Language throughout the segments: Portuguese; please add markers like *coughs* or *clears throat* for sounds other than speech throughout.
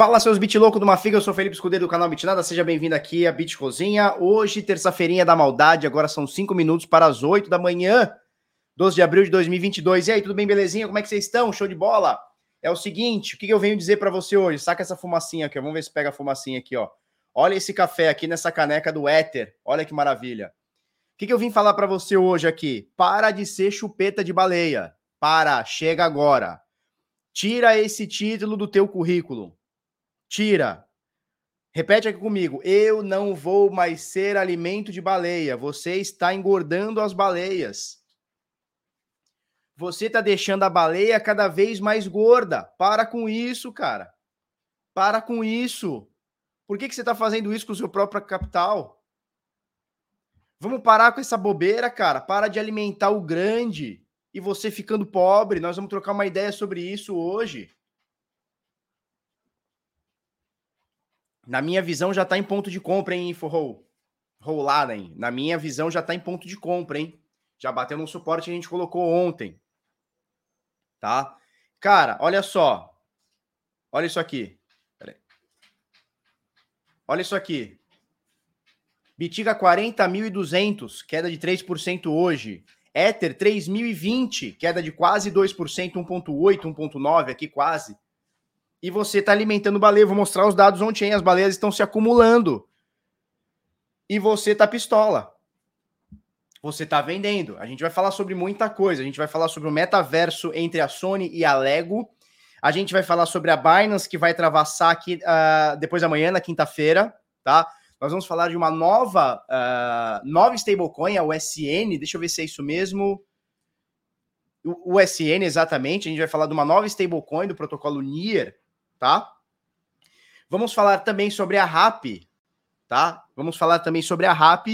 Fala, seus bit louco do Mafiga, eu sou Felipe Escudeiro do canal Bitnada, seja bem-vindo aqui a Bit Cozinha. Hoje, terça-feirinha da maldade, agora são 5 minutos para as 8 da manhã, 12 de abril de 2022. E aí, tudo bem, belezinha? Como é que vocês estão? Show de bola? É o seguinte, o que eu venho dizer para você hoje? Saca essa fumacinha aqui, vamos ver se pega a fumacinha aqui, ó. Olha esse café aqui nessa caneca do Éter, olha que maravilha. O que eu vim falar para você hoje aqui? Para de ser chupeta de baleia. Para, chega agora. Tira esse título do teu currículo. Tira. Repete aqui comigo. Eu não vou mais ser alimento de baleia. Você está engordando as baleias. Você está deixando a baleia cada vez mais gorda. Para com isso, cara. Para com isso. Por que, que você está fazendo isso com o seu próprio capital? Vamos parar com essa bobeira, cara. Para de alimentar o grande e você ficando pobre. Nós vamos trocar uma ideia sobre isso hoje. Na minha visão, já está em ponto de compra, hein, InfoRoll? Rolada, hein? Na minha visão, já está em ponto de compra, hein? Já bateu no suporte que a gente colocou ontem. Tá? Cara, olha só. Olha isso aqui. Olha isso aqui. Bitiga 40.200, queda de 3% hoje. Ether 3.020, queda de quase 2%, 1.8, 1.9 aqui quase e você está alimentando baleia. Vou mostrar os dados ontem, as baleias estão se acumulando. E você tá pistola. Você tá vendendo. A gente vai falar sobre muita coisa. A gente vai falar sobre o metaverso entre a Sony e a Lego. A gente vai falar sobre a Binance, que vai travar saque uh, depois da manhã, na quinta-feira, tá? Nós vamos falar de uma nova, uh, nova stablecoin, a USN. Deixa eu ver se é isso mesmo. O USN, exatamente. A gente vai falar de uma nova stablecoin do protocolo NIR, tá? Vamos falar também sobre a RAP, tá? Vamos falar também sobre a RAP,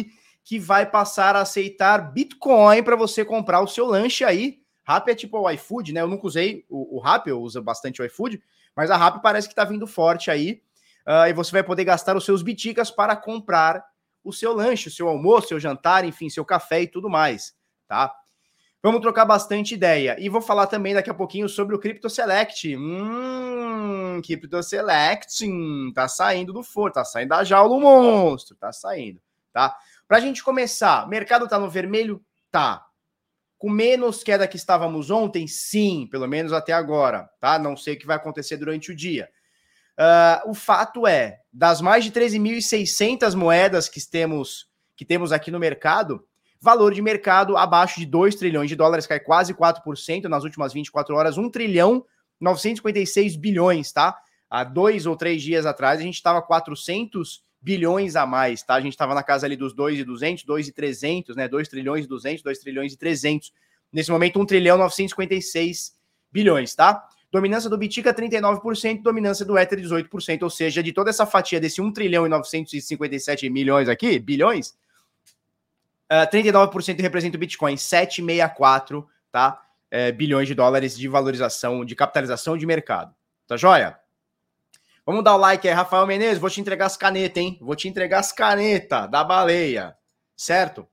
que vai passar a aceitar Bitcoin para você comprar o seu lanche aí. RAP é tipo o iFood, né? Eu nunca usei o, RAP, eu uso bastante o iFood, mas a RAP parece que está vindo forte aí. Uh, e você vai poder gastar os seus biticas para comprar o seu lanche, o seu almoço, seu jantar, enfim, seu café e tudo mais, tá? Vamos trocar bastante ideia. E vou falar também daqui a pouquinho sobre o Crypto Select. Hum, Crypto Select tá saindo do forno, tá saindo da jaula o monstro, tá saindo, tá? Pra gente começar, mercado tá no vermelho? Tá. Com menos queda que estávamos ontem? Sim, pelo menos até agora, tá? Não sei o que vai acontecer durante o dia. Uh, o fato é, das mais de 13.600 moedas que temos, que temos aqui no mercado, Valor de mercado abaixo de 2 trilhões de dólares, cai quase 4% nas últimas 24 horas, 1 trilhão 956 bilhões, tá? Há dois ou três dias atrás a gente estava 400 bilhões a mais, tá? A gente estava na casa ali dos 2 e 200, 2 e 300, né? 2 trilhões e 200, 2 trilhões e 300. Nesse momento, 1 trilhão 956 bilhões, tá? Dominância do Bitica 39%, dominância do Ether 18%, ou seja, de toda essa fatia desse 1 trilhão e 957 milhões aqui, bilhões, Uh, ah, 39% representa o Bitcoin, 764 tá? É, bilhões de dólares de valorização, de capitalização de mercado. Tá joia? Vamos dar o like aí, Rafael Menezes. Vou te entregar as canetas, hein? Vou te entregar as canetas da baleia. Certo?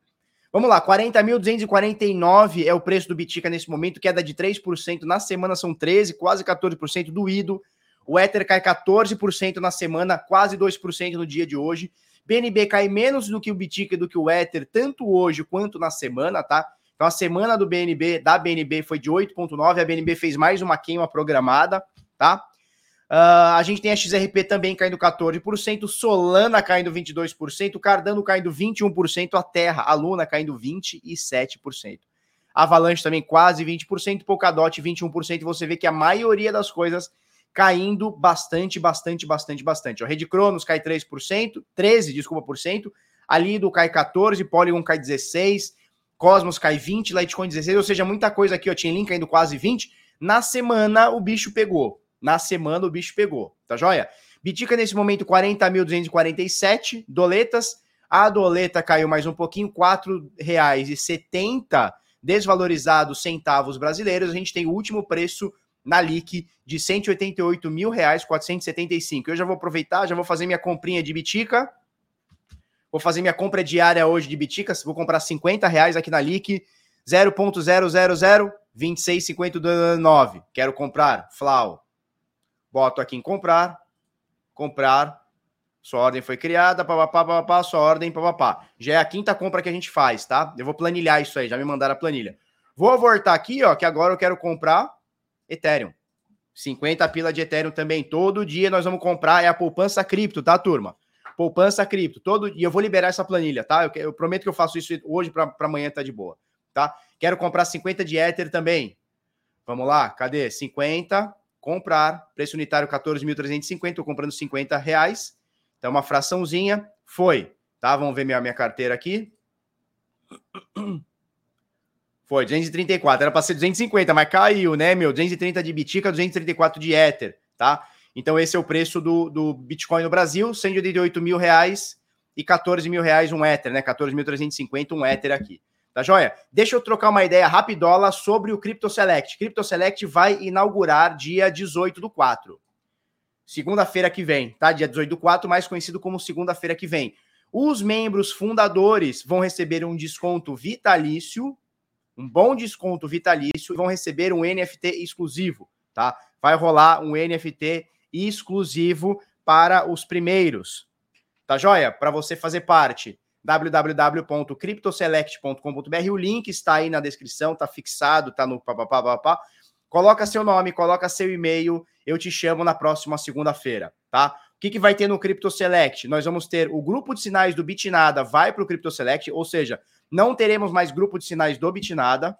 Vamos lá, 40.249 é o preço do Bitica nesse momento, queda de 3%. Na semana são 13%, quase 14% doído. O Ether cai 14% na semana, quase 2% no dia de hoje. BNB cai menos do que o Bitica e do que o Ether, tanto hoje quanto na semana, tá? Então a semana do BNB, da BNB foi de 8,9, a BNB fez mais uma queima programada, tá? Uh, a gente tem a XRP também caindo 14%, Solana caindo 22%, Cardano caindo 21%, a Terra, a Luna caindo 27%. Avalanche também quase 20%, Polkadot 21%, e você vê que a maioria das coisas caindo bastante, bastante, bastante, bastante. O Rede Cronos cai 3%, 13, desculpa, por cento. A Lido cai 14, Polygon cai 16, Cosmos cai 20, Litecoin 16, ou seja, muita coisa aqui, ó, Chainlink caindo quase 20. Na semana o bicho pegou. Na semana o bicho pegou, tá joia? Bitica nesse momento 40.247 doletas. A doleta caiu mais um pouquinho, R$ 4,70 desvalorizados centavos brasileiros. A gente tem o último preço na LIC de 188 mil reais, 475. Eu já vou aproveitar, já vou fazer minha comprinha de bitica. Vou fazer minha compra diária hoje de bitica. Vou comprar 50 reais aqui na LIC. 0.000 26,59. Quero comprar. Flau. Boto aqui em comprar. comprar. Sua ordem foi criada, papapá, papapá, sua ordem, papapá. Já é a quinta compra que a gente faz, tá? Eu vou planilhar isso aí, já me mandaram a planilha. Vou voltar aqui, ó, que agora eu quero comprar Ethereum. 50 pila de Ethereum também. Todo dia nós vamos comprar. É a poupança cripto, tá, turma? Poupança cripto. Todo E eu vou liberar essa planilha, tá? Eu, eu prometo que eu faço isso hoje para amanhã tá de boa, tá? Quero comprar 50 de Ether também. Vamos lá, cadê? 50, comprar, preço unitário 14.350, estou comprando 50 reais. Então, uma fraçãozinha, foi, tá? Vamos ver minha, minha carteira aqui. Foi, 234. Era para ser 250, mas caiu, né, meu? 230 de Bitica, 234 de Ether, tá? Então, esse é o preço do, do Bitcoin no Brasil, 188 mil reais e 14 mil reais um Ether, né? 14.350 um Ether aqui. Tá joia? Deixa eu trocar uma ideia rapidola sobre o Crypto Select. Crypto Select vai inaugurar dia 18 do 4. Segunda-feira que vem, tá? Dia 18 do 4, mais conhecido como segunda-feira que vem. Os membros fundadores vão receber um desconto vitalício um bom desconto vitalício e vão receber um NFT exclusivo, tá? Vai rolar um NFT exclusivo para os primeiros. Tá joia? Para você fazer parte www.cryptoselect.com.br. O link está aí na descrição, tá fixado, tá no papapá. Coloca seu nome, coloca seu e-mail, eu te chamo na próxima segunda-feira, tá? Que, que vai ter no Crypto Select? Nós vamos ter o grupo de sinais do Bitnada vai para o Crypto Select, ou seja, não teremos mais grupo de sinais do Bitnada,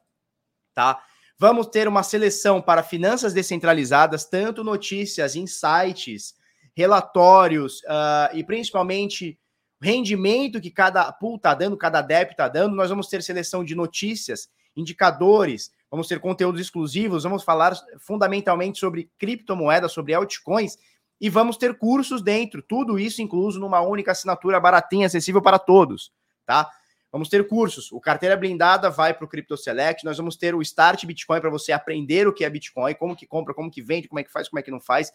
tá? Vamos ter uma seleção para finanças descentralizadas, tanto notícias, insights, relatórios uh, e principalmente rendimento que cada pool está dando, cada DEP está dando. Nós vamos ter seleção de notícias, indicadores, vamos ter conteúdos exclusivos, vamos falar fundamentalmente sobre criptomoedas, sobre altcoins e vamos ter cursos dentro, tudo isso incluso numa única assinatura baratinha, acessível para todos, tá? Vamos ter cursos. O Carteira Blindada vai para o Crypto Select. Nós vamos ter o Start Bitcoin para você aprender o que é Bitcoin, como que compra, como que vende, como é que faz, como é que não faz.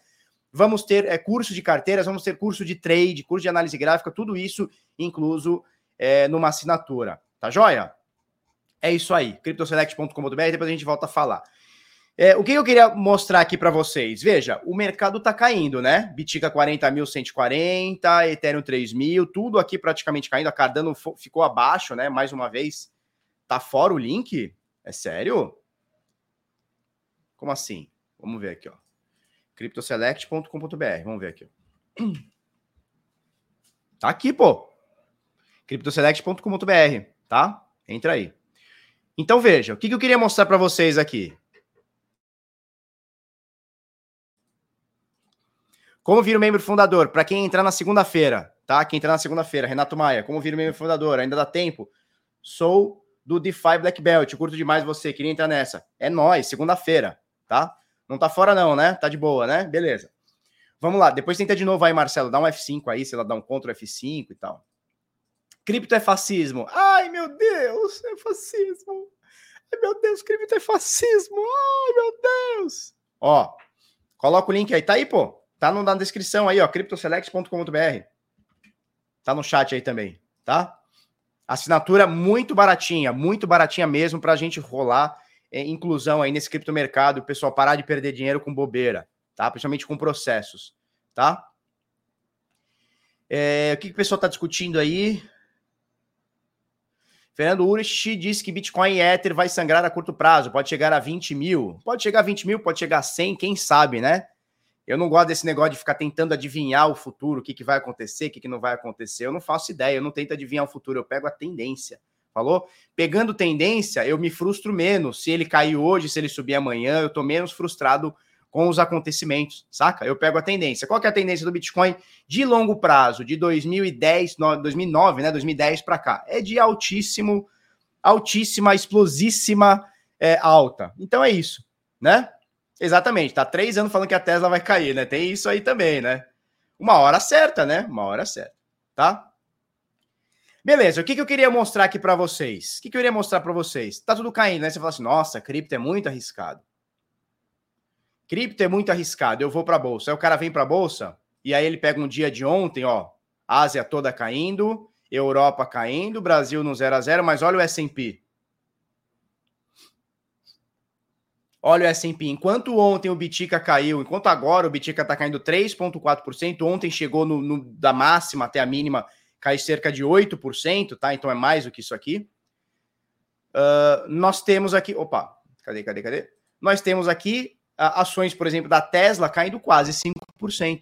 Vamos ter é, curso de carteiras, vamos ter curso de trade, curso de análise gráfica, tudo isso incluso é, numa assinatura. Tá joia? É isso aí. CryptoSelect.com.br, depois a gente volta a falar. É, o que eu queria mostrar aqui para vocês? Veja, o mercado está caindo, né? Bitica 40.140, Ethereum 3.000, tudo aqui praticamente caindo. A Cardano ficou abaixo, né? Mais uma vez. Tá fora o link? É sério? Como assim? Vamos ver aqui, ó. Cryptoselect.com.br. Vamos ver aqui. Tá aqui, pô. Cryptoselect.com.br, tá? Entra aí. Então veja, o que eu queria mostrar para vocês aqui? Como vira o membro fundador? Para quem entrar na segunda-feira, tá? Quem entrar na segunda-feira, Renato Maia, como vira o membro fundador? Ainda dá tempo? Sou do DeFi Black Belt, curto demais você, queria entrar nessa. É nós, segunda-feira, tá? Não tá fora não, né? Tá de boa, né? Beleza. Vamos lá, depois tenta de novo aí, Marcelo, dá um F5 aí, sei lá, dá um Ctrl F5 e tal. Cripto é fascismo. Ai, meu Deus, é fascismo. Ai, meu Deus, cripto é fascismo. Ai, meu Deus. Ó, coloca o link aí, tá aí, pô. Tá na descrição aí, ó, cryptoselect.com.br. Tá no chat aí também, tá? Assinatura muito baratinha, muito baratinha mesmo para a gente rolar é, inclusão aí nesse criptomercado, o pessoal parar de perder dinheiro com bobeira, tá? Principalmente com processos, tá? É, o que, que o pessoal está discutindo aí? Fernando Urich disse que Bitcoin e Ether vai sangrar a curto prazo, pode chegar a 20 mil. Pode chegar a 20 mil, pode chegar a 100, quem sabe, né? Eu não gosto desse negócio de ficar tentando adivinhar o futuro, o que, que vai acontecer, o que, que não vai acontecer. Eu não faço ideia, eu não tento adivinhar o futuro, eu pego a tendência. Falou? Pegando tendência, eu me frustro menos. Se ele cair hoje, se ele subir amanhã, eu tô menos frustrado com os acontecimentos, saca? Eu pego a tendência. Qual que é a tendência do Bitcoin de longo prazo, de 2010, 2009, né, 2010 para cá? É de altíssimo, altíssima, explosíssima é, alta. Então é isso, né? Exatamente, tá três anos falando que a Tesla vai cair, né? Tem isso aí também, né? Uma hora certa, né? Uma hora certa, tá? Beleza, o que, que eu queria mostrar aqui para vocês? O que, que eu queria mostrar para vocês? Tá tudo caindo, né? Você fala assim, nossa, cripto é muito arriscado. Cripto é muito arriscado, eu vou para bolsa. Aí o cara vem para bolsa e aí ele pega um dia de ontem, ó, Ásia toda caindo, Europa caindo, Brasil no 0 a 0, mas olha o S&P. Olha o S&P. Enquanto ontem o Bitica caiu, enquanto agora o Bitica está caindo 3,4%, ontem chegou no, no, da máxima até a mínima, cai cerca de 8%, tá? Então é mais do que isso aqui. Uh, nós temos aqui... Opa, cadê, cadê, cadê? Nós temos aqui uh, ações, por exemplo, da Tesla caindo quase 5%.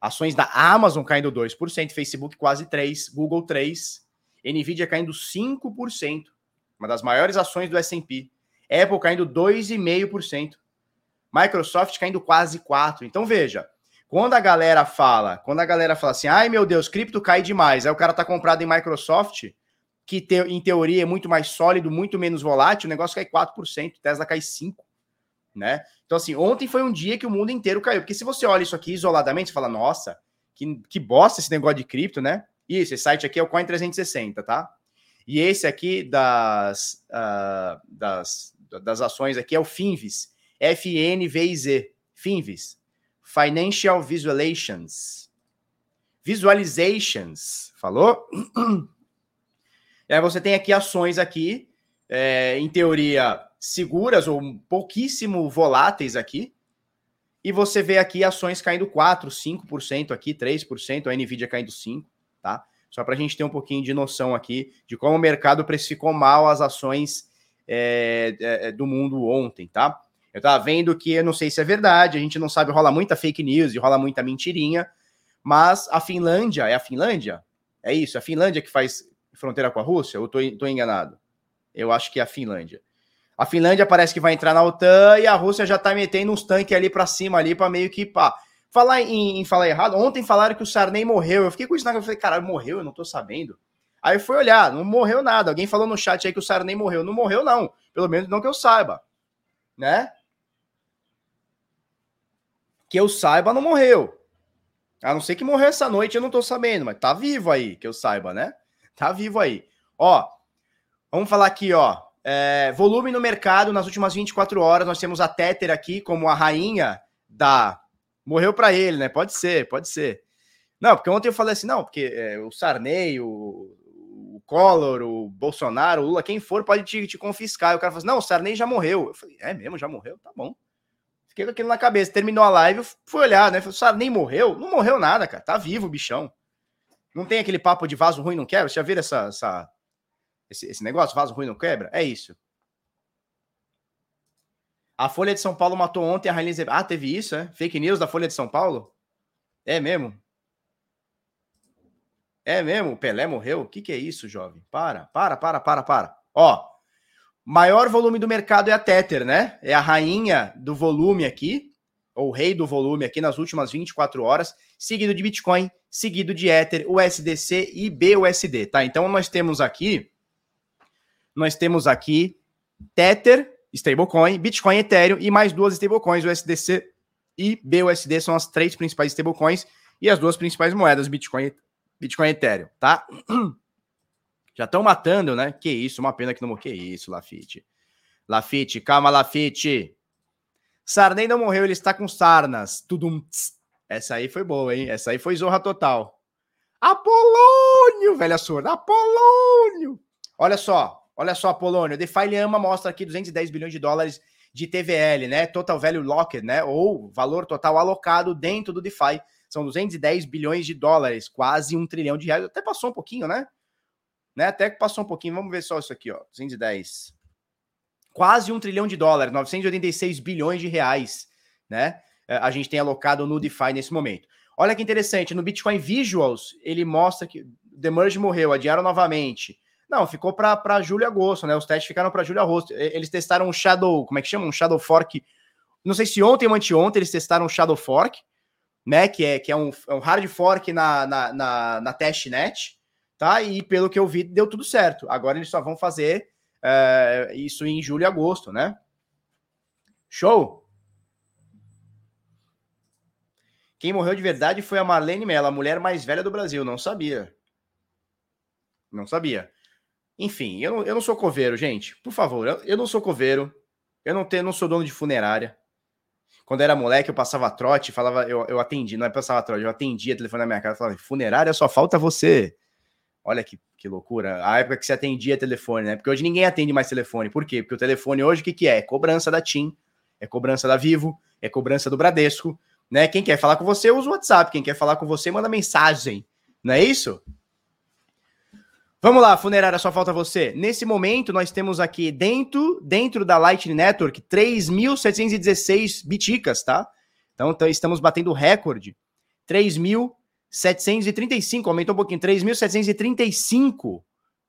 Ações da Amazon caindo 2%, Facebook quase 3%, Google 3%, Nvidia caindo 5%. Uma das maiores ações do S&P. Apple caindo 2,5%. Microsoft caindo quase 4%. Então veja, quando a galera fala, quando a galera fala assim, ai meu Deus, cripto cai demais, aí o cara tá comprado em Microsoft, que te, em teoria é muito mais sólido, muito menos volátil, o negócio cai 4%, Tesla cai 5%, né? Então assim, ontem foi um dia que o mundo inteiro caiu, porque se você olha isso aqui isoladamente, você fala, nossa, que, que bosta esse negócio de cripto, né? Isso, esse site aqui é o Coin360, tá? E esse aqui das, uh, das, das ações aqui é o FINVIS, F-N-V-I-Z, FINVIS, Financial Visualizations. Visualizations, falou? *clears throat* E aí você tem aqui ações aqui, é, em teoria seguras ou pouquíssimo voláteis aqui, e você vê aqui ações caindo 4, 5% aqui, 3%, a Nvidia caindo 5%, tá? Só para a gente ter um pouquinho de noção aqui de como o mercado precificou mal as ações é, é, do mundo ontem, tá? Eu estava vendo que, eu não sei se é verdade, a gente não sabe, rola muita fake news e rola muita mentirinha, mas a Finlândia, é a Finlândia? É isso, a Finlândia que faz fronteira com a Rússia? Ou estou enganado? Eu acho que é a Finlândia. A Finlândia parece que vai entrar na OTAN e a Rússia já está metendo uns tanques ali para cima, ali para meio que pá. Falar em, em, falar errado, ontem falaram que o Sarney morreu. Eu fiquei com isso na eu falei, caralho, morreu? Eu não tô sabendo. Aí fui olhar, não morreu nada. Alguém falou no chat aí que o Sarney morreu. Não morreu, não. Pelo menos não que eu saiba. Né? Que eu saiba, não morreu. A não ser que morreu essa noite, eu não tô sabendo, mas tá vivo aí, que eu saiba, né? Tá vivo aí. Ó, vamos falar aqui, ó. É, volume no mercado nas últimas 24 horas. Nós temos a Tether aqui como a rainha da Morreu para ele, né? Pode ser, pode ser. Não, porque ontem eu falei assim, não, porque é, o Sarney, o Collor, o Bolsonaro, o Lula, quem for pode te, te confiscar. E o cara falou assim, não, o Sarney já morreu. Eu falei, é mesmo, já morreu? Tá bom. Fiquei com aquilo na cabeça. Terminou a live, eu fui olhar, né? Falei, Sarney morreu? Não morreu nada, cara. Tá vivo bichão. Não tem aquele papo de vaso ruim não quebra? Você já viram essa, essa, esse, esse negócio? Vaso ruim não quebra? É isso. A Folha de São Paulo matou ontem a Rainha Elizabeth. Ah, teve isso, é? Fake news da Folha de São Paulo? É mesmo? É mesmo? O Pelé morreu? O que, que é isso, jovem? Para, para, para, para, para. Ó, maior volume do mercado é a Tether, né? É a rainha do volume aqui, ou rei do volume aqui nas últimas 24 horas, seguido de Bitcoin, seguido de Ether, USDC e BUSD, tá? Então nós temos aqui, nós temos aqui Tether, stablecoin, Bitcoin, Ethereum e mais duas stablecoins, USDC e BUSD são as três principais stablecoins e as duas principais moedas, Bitcoin, Bitcoin e Ethereum, tá? *clears throat* Já estão matando, né? Que isso, uma pena que não morreu. Que isso, Lafite. Lafite, calma, Lafite. Sarney não morreu, ele está com sarnas. Tudum. Essa aí foi boa, hein? Essa aí foi zorra total. Apolônio, velha surda. Apolônio. Olha só, Olha só, Polônio, DeFi Lhama mostra aqui 210 bilhões de dólares de TVL, né? Total Value Locked, né? Ou valor total alocado dentro do DeFi. São 210 bilhões de dólares, quase um trilhão de reais. Até passou um pouquinho, né? né? Até que passou um pouquinho. Vamos ver só isso aqui, ó. 210. Quase um trilhão de dólares, 986 bilhões de reais, né? É, a gente tem alocado no DeFi nesse momento. Olha que interessante, no Bitcoin Visuals, ele mostra que The Merge morreu, adiaram novamente. Não, ficou para julho e agosto, né? Os testes ficaram para julho e agosto. Eles testaram um Shadow, como é que chama? Um Shadow Fork. Não sei se ontem ou anteontem eles testaram um Shadow Fork, né? Que é, que é um, é um hard fork na, na, na, na testnet, tá? E pelo que eu vi, deu tudo certo. Agora eles só vão fazer é, isso em julho e agosto, né? Show! Quem morreu de verdade foi a Marlene Mello, a mulher mais velha do Brasil. Não sabia. Não sabia. Enfim, eu não, eu não sou coveiro, gente. Por favor, eu, eu não sou coveiro. Eu não, tenho, não sou dono de funerária. Quando eu era moleque, eu passava trote, falava, eu, eu atendi, não é passava trote, eu atendia telefone na minha casa, falava, funerária só falta você. Olha que, que loucura. A época que você atendia telefone, né? Porque hoje ninguém atende mais telefone. Por quê? Porque o telefone hoje, o que, que é? Cobrança da TIM. é cobrança da Vivo, é cobrança do Bradesco, né? Quem quer falar com você, usa o WhatsApp. Quem quer falar com você, manda mensagem. Não é isso? Vamos lá, funerária, só falta você. Nesse momento, nós temos aqui dentro, dentro da Lightning Network 3.716 biticas, tá? Então, estamos batendo recorde. 3.735, aumentou um pouquinho, 3.735,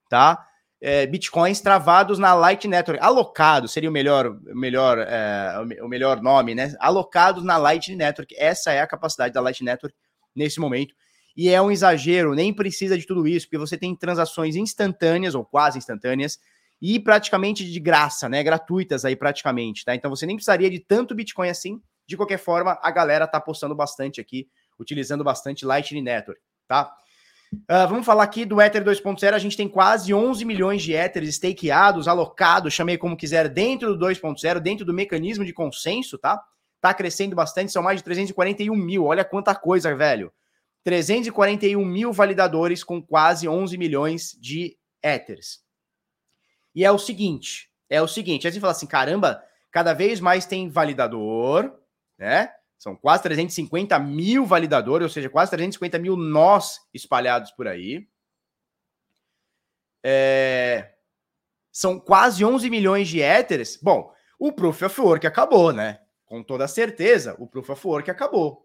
tá? É, bitcoins travados na Light Network. Alocados seria o melhor, melhor, é, o melhor nome, né? Alocados na Light Network. Essa é a capacidade da Light Network nesse momento. E é um exagero, nem precisa de tudo isso, porque você tem transações instantâneas ou quase instantâneas e praticamente de graça, né? Gratuitas aí praticamente, tá? Então você nem precisaria de tanto Bitcoin assim. De qualquer forma, a galera tá apostando bastante aqui, utilizando bastante Lightning Network, tá? Uh, vamos falar aqui do Ether 2.0. A gente tem quase 11 milhões de Ethers stakeados, alocados, chamei como quiser, dentro do 2.0, dentro do mecanismo de consenso, tá? Tá crescendo bastante, são mais de 341 mil. Olha quanta coisa, velho. 341 mil validadores com quase 11 milhões de Ethers. E é o seguinte, é o seguinte, aí você fala assim, caramba, cada vez mais tem validador, né? São quase 350 mil validadores, ou seja, quase 350 mil nós espalhados por aí. É... São quase 11 milhões de Ethers. Bom, o Proof of Work acabou, né? Com toda certeza, o Proof of Work acabou.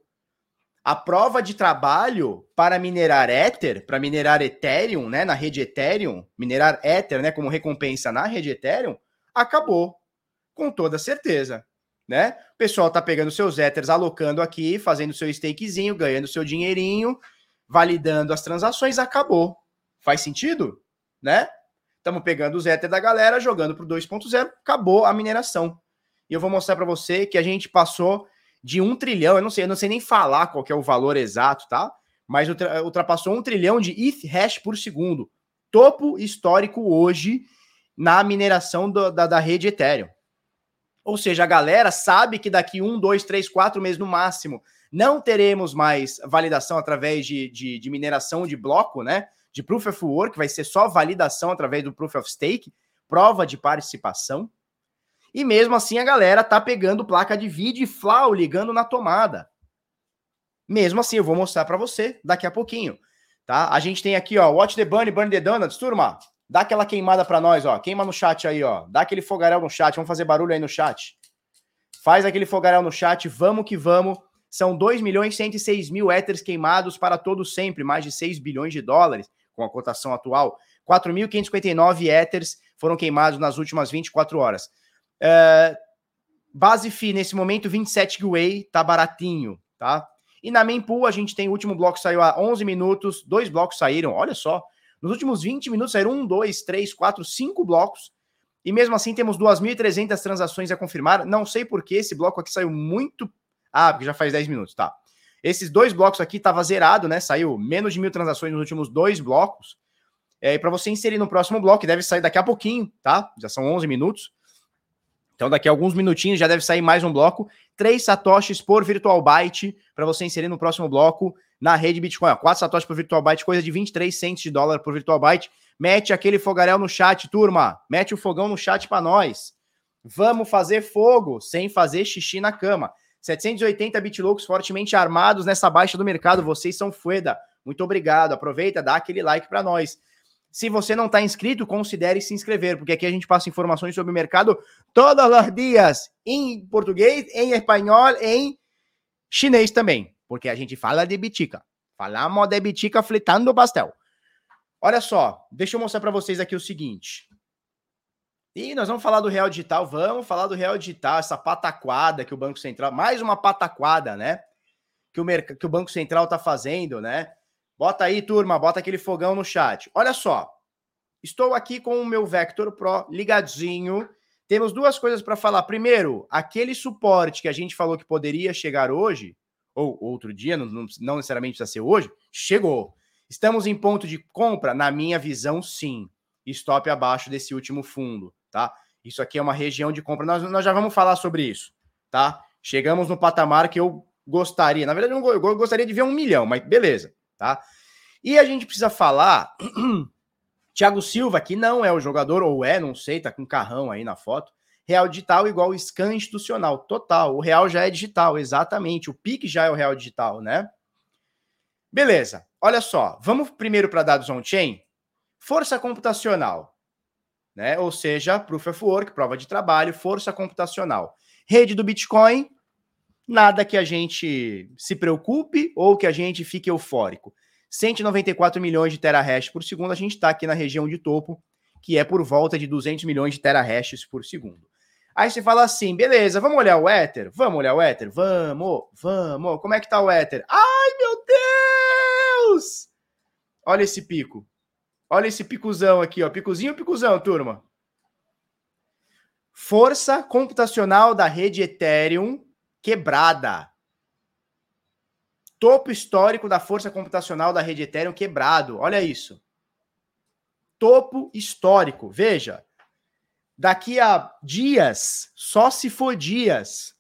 A prova de trabalho para minerar Ether, para minerar Ethereum, né, na rede Ethereum, minerar Ether, né, como recompensa na rede Ethereum, acabou. Com toda certeza né? O pessoal tá pegando seus Ethers, alocando aqui, fazendo seu stakezinho, ganhando seu dinheirinho, validando as transações, acabou. Faz sentido? Né? Estamos pegando os Ether da galera, jogando para o 2.0, acabou a mineração. E eu vou mostrar para você que a gente passou de um trilhão, eu não sei, eu não sei nem falar qual é o valor exato, tá? Mas ultrapassou um trilhão de ETH hash por segundo. Topo histórico hoje na mineração do, da, da rede Ethereum. Ou seja, a galera sabe que daqui um, dois, três, quatro meses no máximo não teremos mais validação através de, de, de, mineração de bloco, né? De Proof of Work, vai ser só validação através do Proof of Stake, prova de participação. E mesmo assim a galera tá pegando placa de vídeo e FLAW ligando na tomada. Mesmo assim, eu vou mostrar para você daqui a pouquinho, tá? A gente tem aqui, ó, Watch the Bunny, Burn the Donuts, turma. Dá aquela queimada para nós, ó. Queima no chat aí, ó. Dá aquele fogaréu no chat. Vamos fazer barulho aí no chat. Faz aquele fogaréu no chat. Vamos que vamos. São 2 milhões e 106 mil éteres queimados para todos sempre. Mais de 6 bilhões de dólares com a cotação atual. 4.559 éteres foram queimados nas últimas 24 horas. Uh, base FI, nesse momento, 27 Gwei, tá baratinho, tá? E na Mempool, a gente tem o último bloco saiu há 11 minutos, dois blocos saíram, olha só. Nos últimos 20 minutos saíram um, dois, três, quatro, cinco blocos. E mesmo assim temos 2.300 transações a confirmar. Não sei por que esse bloco aqui saiu muito. Ah, porque já faz 10 minutos, tá. Esses dois blocos aqui tava zerado, né? Saiu menos de mil transações nos últimos dois blocos. É, e para você inserir no próximo bloco, deve sair daqui a pouquinho, tá? Já são 11 minutos. Então, daqui a alguns minutinhos já deve sair mais um bloco. Três satoshis por virtual byte para você inserir no próximo bloco na rede Bitcoin. 4 satoshis por virtual byte, coisa de 23 centos de dólar por virtual byte. Mete aquele fogaréu no chat, turma. Mete o fogão no chat para nós. Vamos fazer fogo sem fazer xixi na cama. 780 bitloucos fortemente armados nessa baixa do mercado. Vocês são fueda. Muito obrigado. Aproveita, dá aquele like para nós. Se você não está inscrito, considere se inscrever, porque aqui a gente passa informações sobre o mercado todos os dias, em português, em espanhol, em chinês também porque a gente fala de bitica. Falamos de bitica fritando pastel. Olha só, deixa eu mostrar para vocês aqui o seguinte. E nós vamos falar do Real Digital, vamos falar do Real Digital, essa pataquada que o Banco Central, mais uma pataquada, né? Que o, que o Banco Central tá fazendo, né? Bota aí, turma, bota aquele fogão no chat. Olha só, estou aqui com o meu Vector Pro ligadinho. Temos duas coisas para falar. Primeiro, aquele suporte que a gente falou que poderia chegar hoje, ou outro dia, não, não necessariamente precisa ser hoje, chegou. Estamos em ponto de compra? Na minha visão, sim. Stop abaixo desse último fundo, tá? Isso aqui é uma região de compra. Nós, nós já vamos falar sobre isso, tá? Chegamos no patamar que eu gostaria. Na verdade, eu gostaria de ver um milhão, mas beleza, tá? E a gente precisa falar. *clears throat* Thiago Silva, que não é o jogador, ou é, não sei, tá com carrão aí na foto, real digital igual scan institucional, total. O real já é digital, exatamente. O PIC já é o real digital, né? Beleza. Olha só, vamos primeiro para dados on-chain. Força computacional, né? Ou seja, proof of work, prova de trabalho, força computacional. Rede do Bitcoin, nada que a gente se preocupe ou que a gente fique eufórico. 194 milhões de terahash por segundo, a gente está aqui na região de topo, que é por volta de 200 milhões de terahashes por segundo. Aí você fala assim, beleza, vamos olhar o Ether? Vamos olhar o Ether? Vamos, vamos. Como é que tá o Ether? Ai, meu Deus! Olha esse pico. Olha esse picuzão aqui, ó. Picuzinho, picuzão, turma. Força computacional da rede Ethereum quebrada. Topo histórico da força computacional da rede Ethereum quebrado. Olha isso. Topo histórico. Veja. Daqui a dias, só se for dias,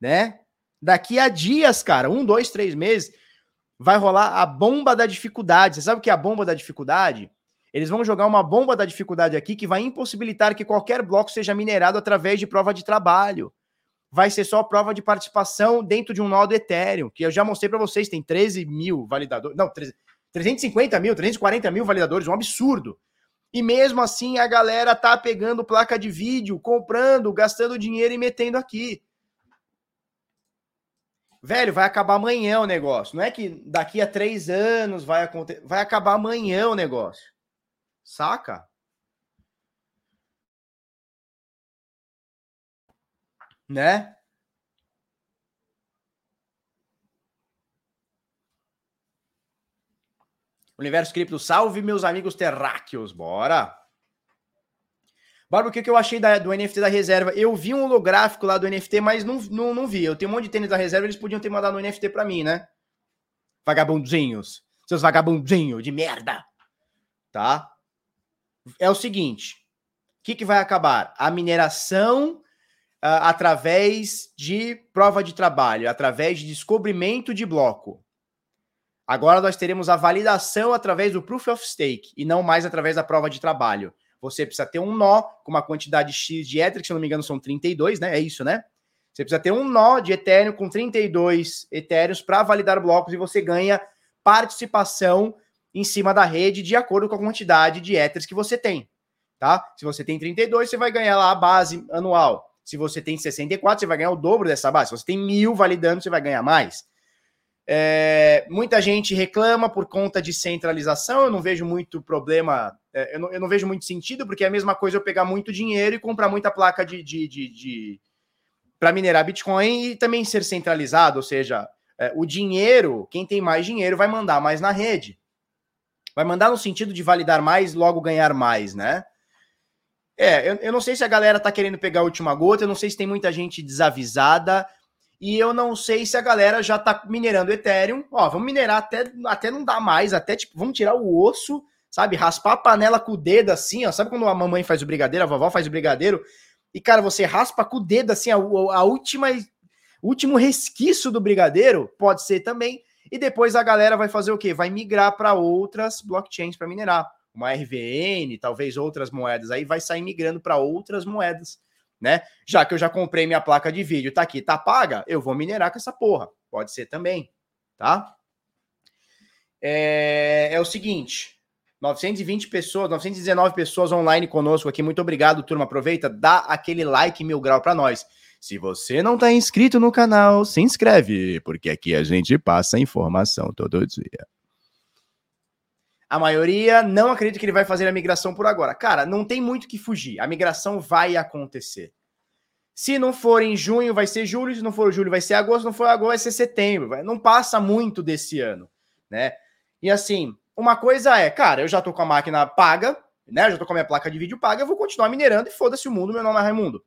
né? Daqui a dias, cara, um, dois, três meses, vai rolar a bomba da dificuldade. Você sabe o que é a bomba da dificuldade? Eles vão jogar uma bomba da dificuldade aqui que vai impossibilitar que qualquer bloco seja minerado através de prova de trabalho vai ser só prova de participação dentro de um nó do Ethereum, que eu já mostrei para vocês, tem 13 mil validadores, não, 350 mil, 340 mil validadores, um absurdo. E mesmo assim a galera tá pegando placa de vídeo, comprando, gastando dinheiro e metendo aqui. Velho, vai acabar amanhã o negócio. Não é que daqui a três anos vai acontecer. Vai acabar amanhã o negócio. Saca? Né? Universo Cripto, salve meus amigos terráqueos, bora! Barba, o que, eu achei da, do NFT da reserva? Eu vi um holográfico lá do NFT, mas não, não, não vi. Eu tenho um monte de tênis da reserva, eles podiam ter mandado um NFT pra mim, né? Vagabundinhos. Seus vagabundinhos de merda. Tá? É o seguinte. O que, que vai acabar? A mineração através de prova de trabalho, através de descobrimento de bloco. Agora nós teremos a validação através do Proof of Stake e não mais através da prova de trabalho. Você precisa ter um nó com uma quantidade X de Ether, que se não me engano são 32, né? É isso, né? Você precisa ter um nó de Ethereum com 32 Ethereums para validar blocos e você ganha participação em cima da rede de acordo com a quantidade de Ethers que você tem, tá? Se você tem 32, você vai ganhar lá a base anual. Se você tem 64, você vai ganhar o dobro dessa base. Se você tem mil validando, você vai ganhar mais. É, muita gente reclama por conta de centralização. Eu não vejo muito problema, é, eu, não, eu, não, vejo muito sentido, porque é a mesma coisa eu pegar muito dinheiro e comprar muita placa de, de, de, de para minerar Bitcoin e também ser centralizado. Ou seja, é, o dinheiro, quem tem mais dinheiro, vai mandar mais na rede. Vai mandar no sentido de validar mais, logo ganhar mais, né? É, eu, eu não sei se a galera tá querendo pegar a última gota, eu não sei se tem muita gente desavisada, e eu não sei se a galera já tá minerando Ethereum. Ó, vamos minerar até, até não dá mais, até tipo, vamos tirar o osso, sabe? Raspar a panela com o dedo assim, ó. Sabe quando a mamãe faz o brigadeiro, a vovó faz o brigadeiro? E, cara, você raspa com o dedo assim, a, a última, último resquício do brigadeiro, pode ser também. E depois a galera vai fazer o quê? Vai migrar para outras blockchains para minerar uma RVN, talvez outras moedas, aí vai sair migrando para outras moedas, né? Já que eu já comprei minha placa de vídeo, tá aqui, tá paga, eu vou minerar com essa porra. Pode ser também, tá? É, é o seguinte, 920 pessoas, 919 pessoas online conosco aqui. Muito obrigado, turma. Aproveita, dá aquele like mil grau para nós. Se você não está inscrito no canal, se inscreve, porque aqui a gente passa informação todo dia. A maioria não acredita que ele vai fazer a migração por agora. Cara, não tem muito que fugir. A migração vai acontecer. Se não for em junho, vai ser julho. Se não for julho, vai ser agosto. Se não for agosto, vai ser setembro. Não passa muito desse ano, né? E assim, uma coisa é, cara, eu já tô com a máquina paga, né? Eu já tô com a minha placa de vídeo paga, eu vou continuar minerando e foda-se o mundo, meu nome é Raimundo.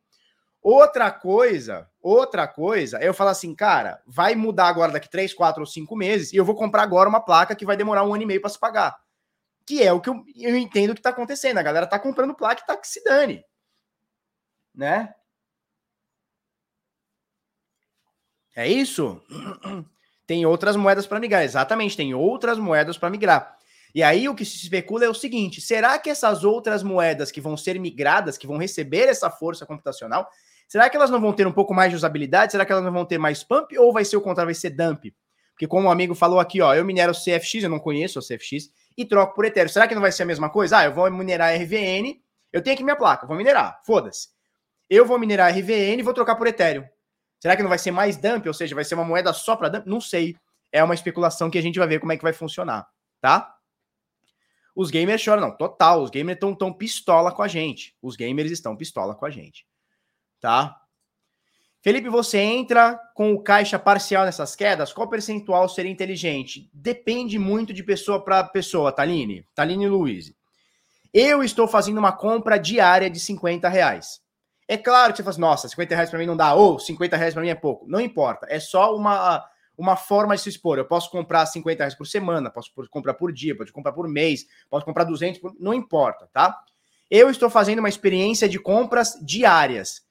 Outra coisa, outra coisa, é eu falar assim, cara, vai mudar agora daqui 3, 4 ou 5 meses e eu vou comprar agora uma placa que vai demorar um ano e meio para se pagar que é o que eu, eu entendo que está acontecendo. A galera está comprando placa e tá que se dane. Né? É isso? *clears throat* Tem outras moedas para migrar. Exatamente, tem outras moedas para migrar. E aí o que se especula é o seguinte: será que essas outras moedas que vão ser migradas, que vão receber essa força computacional, será que elas não vão ter um pouco mais de usabilidade? Será que elas não vão ter mais pump ou vai ser o contrário, vai ser dump? Porque como o um amigo falou aqui, ó, eu minero CFX, eu não conheço o CFX, e troco por Ethereum. Será que não vai ser a mesma coisa? Ah, eu vou minerar RVN, eu tenho aqui minha placa, vou minerar, foda-se. Eu vou minerar RVN e vou trocar por Ethereum. Será que não vai ser mais dump, ou seja, vai ser uma moeda só para dump? Não sei. É uma especulação que a gente vai ver como é que vai funcionar, tá? Os gamers choram, não, total. Os gamers estão tão pistola com a gente. Os gamers estão pistola com a gente, tá? Felipe, você entra com o caixa parcial nessas quedas? Qual percentual seria inteligente? Depende muito de pessoa para pessoa, Taline. Taline Luiz. Eu estou fazendo uma compra diária de 50 reais. É claro que você fala assim, nossa, 50 reais para mim não dá, ou 50 reais para mim é pouco. Não importa. É só uma, uma forma de se expor. Eu posso comprar 50 reais por semana, posso comprar por dia, posso comprar por mês, posso comprar 200, por... não importa, tá? Eu estou fazendo uma experiência de compras diárias.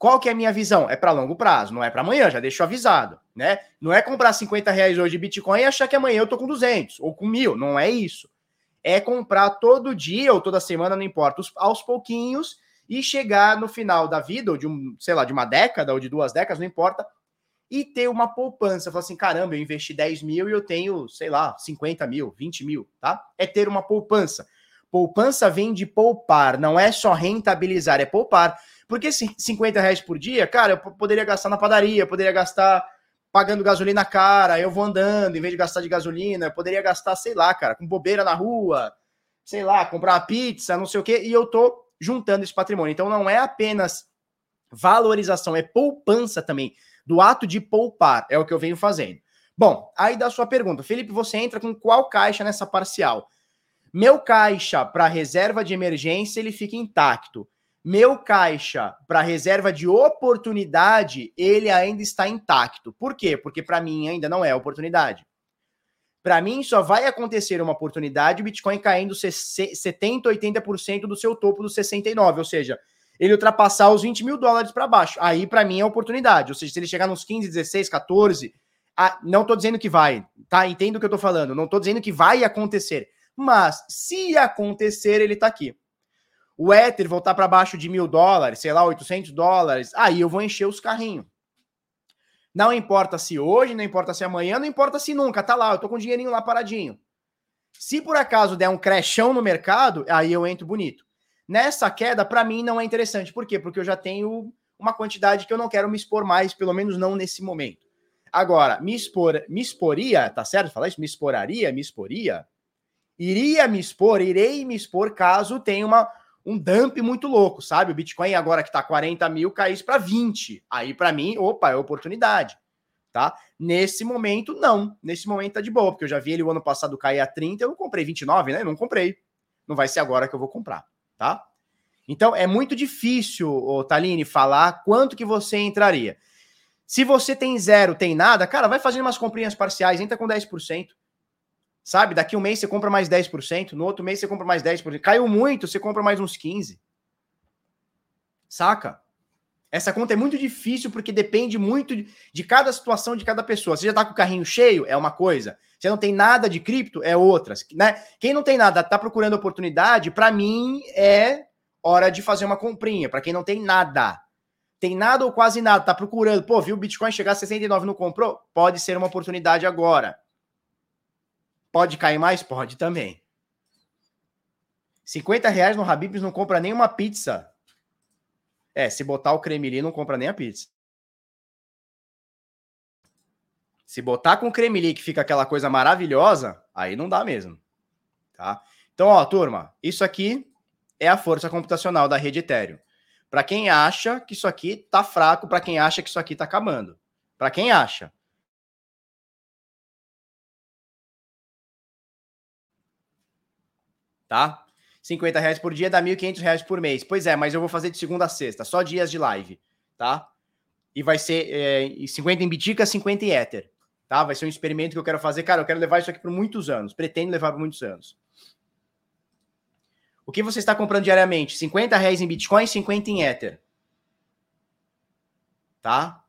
Qual que é a minha visão? É para longo prazo, não é para amanhã, já deixo avisado, né? Não é comprar 50 reais hoje de Bitcoin e achar que amanhã eu tô com 200 ou com mil, não é isso. É comprar todo dia ou toda semana, não importa, aos pouquinhos e chegar no final da vida, ou de um, sei lá, de uma década ou de duas décadas, não importa, e ter uma poupança. Falar assim, caramba, eu investi 10 mil e eu tenho, sei lá, 50 mil, 20 mil, tá? É ter uma poupança. Poupança vem de poupar, não é só rentabilizar, é poupar. Porque 50 reais por dia, cara, eu poderia gastar na padaria, poderia gastar pagando gasolina cara, eu vou andando, em vez de gastar de gasolina, eu poderia gastar, sei lá, cara, com bobeira na rua, sei lá, comprar uma pizza, não sei o quê, e eu tô juntando esse patrimônio. Então não é apenas valorização, é poupança também, do ato de poupar, é o que eu venho fazendo. Bom, aí da sua pergunta, Felipe, você entra com qual caixa nessa parcial? Meu caixa para reserva de emergência, ele fica intacto. Meu caixa para reserva de oportunidade, ele ainda está intacto. Por quê? Porque para mim ainda não é oportunidade. Para mim, só vai acontecer uma oportunidade o Bitcoin caindo 70%, 80% do seu topo dos 69, ou seja, ele ultrapassar os 20 mil dólares para baixo. Aí, para mim, é oportunidade. Ou seja, se ele chegar nos 15, 16, 14, ah, não estou dizendo que vai, tá? Entendo o que eu estou falando. Não estou dizendo que vai acontecer. Mas, se acontecer, ele está aqui o Ether voltar para baixo de mil dólares, sei lá, 800 dólares, aí eu vou encher os carrinhos. Não importa se hoje, não importa se amanhã, não importa se nunca, tá lá, eu tô com o dinheirinho lá paradinho. Se por acaso der um crashão no mercado, aí eu entro bonito. Nessa queda, para mim, não é interessante. Por quê? Porque eu já tenho uma quantidade que eu não quero me expor mais, pelo menos não nesse momento. Agora, me expor, me exporia, tá certo falar isso? Me exporaria, me exporia? Iria me expor, irei me expor caso tenha uma, um dump muito louco, sabe? O Bitcoin agora que tá 40 mil caísse para 20. Aí para mim, opa, é oportunidade, tá? Nesse momento, não. Nesse momento tá de boa, porque eu já vi ele o ano passado cair a 30, eu comprei 29, né? Não comprei. Não vai ser agora que eu vou comprar, tá? Então é muito difícil, Taline, falar quanto que você entraria. Se você tem zero, tem nada, cara, vai fazendo umas comprinhas parciais, entra com 10%. Sabe? Daqui um mês você compra mais 10%, no outro mês você compra mais 10%. Caiu muito, você compra mais uns 15%. Saca? Essa conta é muito difícil porque depende muito de cada situação de cada pessoa. Você já tá com o carrinho cheio, é uma coisa. Você não tem nada de cripto, é outra. Né? Quem não tem nada, tá procurando oportunidade, para mim é hora de fazer uma comprinha. Para quem não tem nada, tem nada ou quase nada, tá procurando, pô, viu o Bitcoin chegar a 69 não comprou? Pode ser uma oportunidade agora. Pode cair mais? Pode também. 50 reais no Habibs não compra nem uma pizza. É, se botar o creme ali, não compra nem a pizza. Se botar com creme que fica aquela coisa maravilhosa, aí não dá mesmo. Tá? Então, ó, turma, isso aqui é a força computacional da rede Ethereum. Para quem acha que isso aqui tá fraco, para quem acha que isso aqui tá acabando. Para quem acha. Tá? 50 reais por dia dá 1.500 reais por mês. Pois é, mas eu vou fazer de segunda a sexta, só dias de live, tá? E vai ser é, 50 em Bitica, 50 em Ether, tá? Vai ser um experimento que eu quero fazer. Cara, eu quero levar isso aqui por muitos anos, pretendo levar por muitos anos. O que você está comprando diariamente? 50 reais em Bitcoin, 50 em Ether. Tá?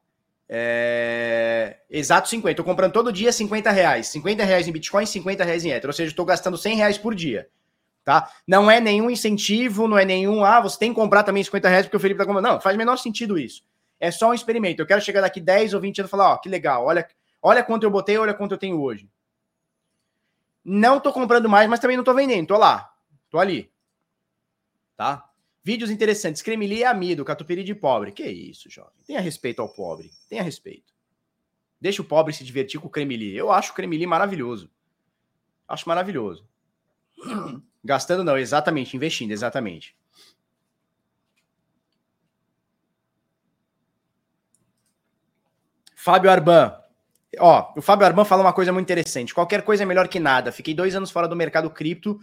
É... Exato 50. Estou comprando todo dia 50 reais. 50 reais em Bitcoin, 50 reais em Ether. Ou seja, estou gastando 100 reais por dia. Tá? Não é nenhum incentivo, não é nenhum. Ah, você tem que comprar também 50 reais porque o Felipe está comprando. Não, faz menor sentido isso. É só um experimento. Eu quero chegar daqui 10 ou 20 anos e falar: ó, que legal, olha, olha quanto eu botei, olha quanto eu tenho hoje. Não estou comprando mais, mas também não estou vendendo. Estou lá. Estou ali. Tá? Vídeos interessantes. Cremili é amido, catupiry de pobre. Que isso, jovem. Tenha respeito ao pobre. Tenha respeito. Deixa o pobre se divertir com o cremili. Eu acho o cremili maravilhoso. Acho maravilhoso. *clears throat* Gastando não, exatamente. Investindo, exatamente. Fábio Arban. Ó, o Fábio Arban fala uma coisa muito interessante. Qualquer coisa é melhor que nada. Fiquei dois anos fora do mercado cripto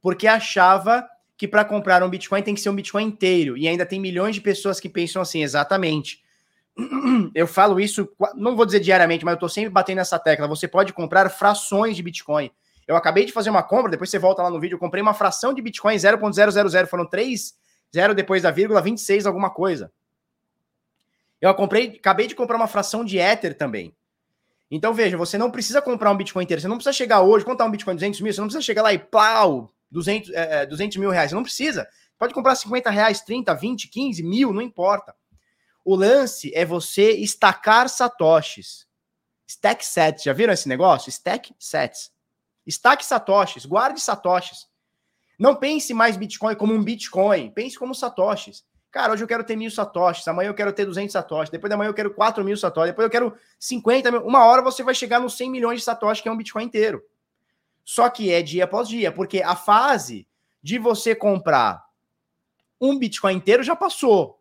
porque achava que para comprar um Bitcoin tem que ser um Bitcoin inteiro. E ainda tem milhões de pessoas que pensam assim, exatamente. *clears throat* Eu falo isso, não vou dizer diariamente, mas eu estou sempre batendo nessa tecla. Você pode comprar frações de Bitcoin. Eu acabei de fazer uma compra, depois você volta lá no vídeo, eu comprei uma fração de Bitcoin 0.000, foram 3, 0 depois da vírgula, 26 alguma coisa. Eu comprei, acabei de comprar uma fração de Ether também. Então veja, você não precisa comprar um Bitcoin inteiro, você não precisa chegar hoje, quanto tá um Bitcoin 200 mil, você não precisa chegar lá e plau, 200, é, 200 é, mil reais. Você não precisa. Pode comprar 50 reais, 30, 20, 15, mil, não importa. O lance é você estacar satoshis. Stack sets. Já viram esse negócio? Stack sets. Stack satoshis. Guarde satoshis. Não pense mais Bitcoin como um Bitcoin. Pense como satoshis. Cara, hoje eu quero ter mil satoshis, amanhã eu quero ter 200 satoshis, depois da manhã eu quero 4 mil satoshis, depois eu quero 50 mil. Uma hora você vai chegar nos 100 milhões de satoshis, que é um Bitcoin inteiro. Só que é dia após dia, porque a fase de você comprar um Bitcoin inteiro já passou.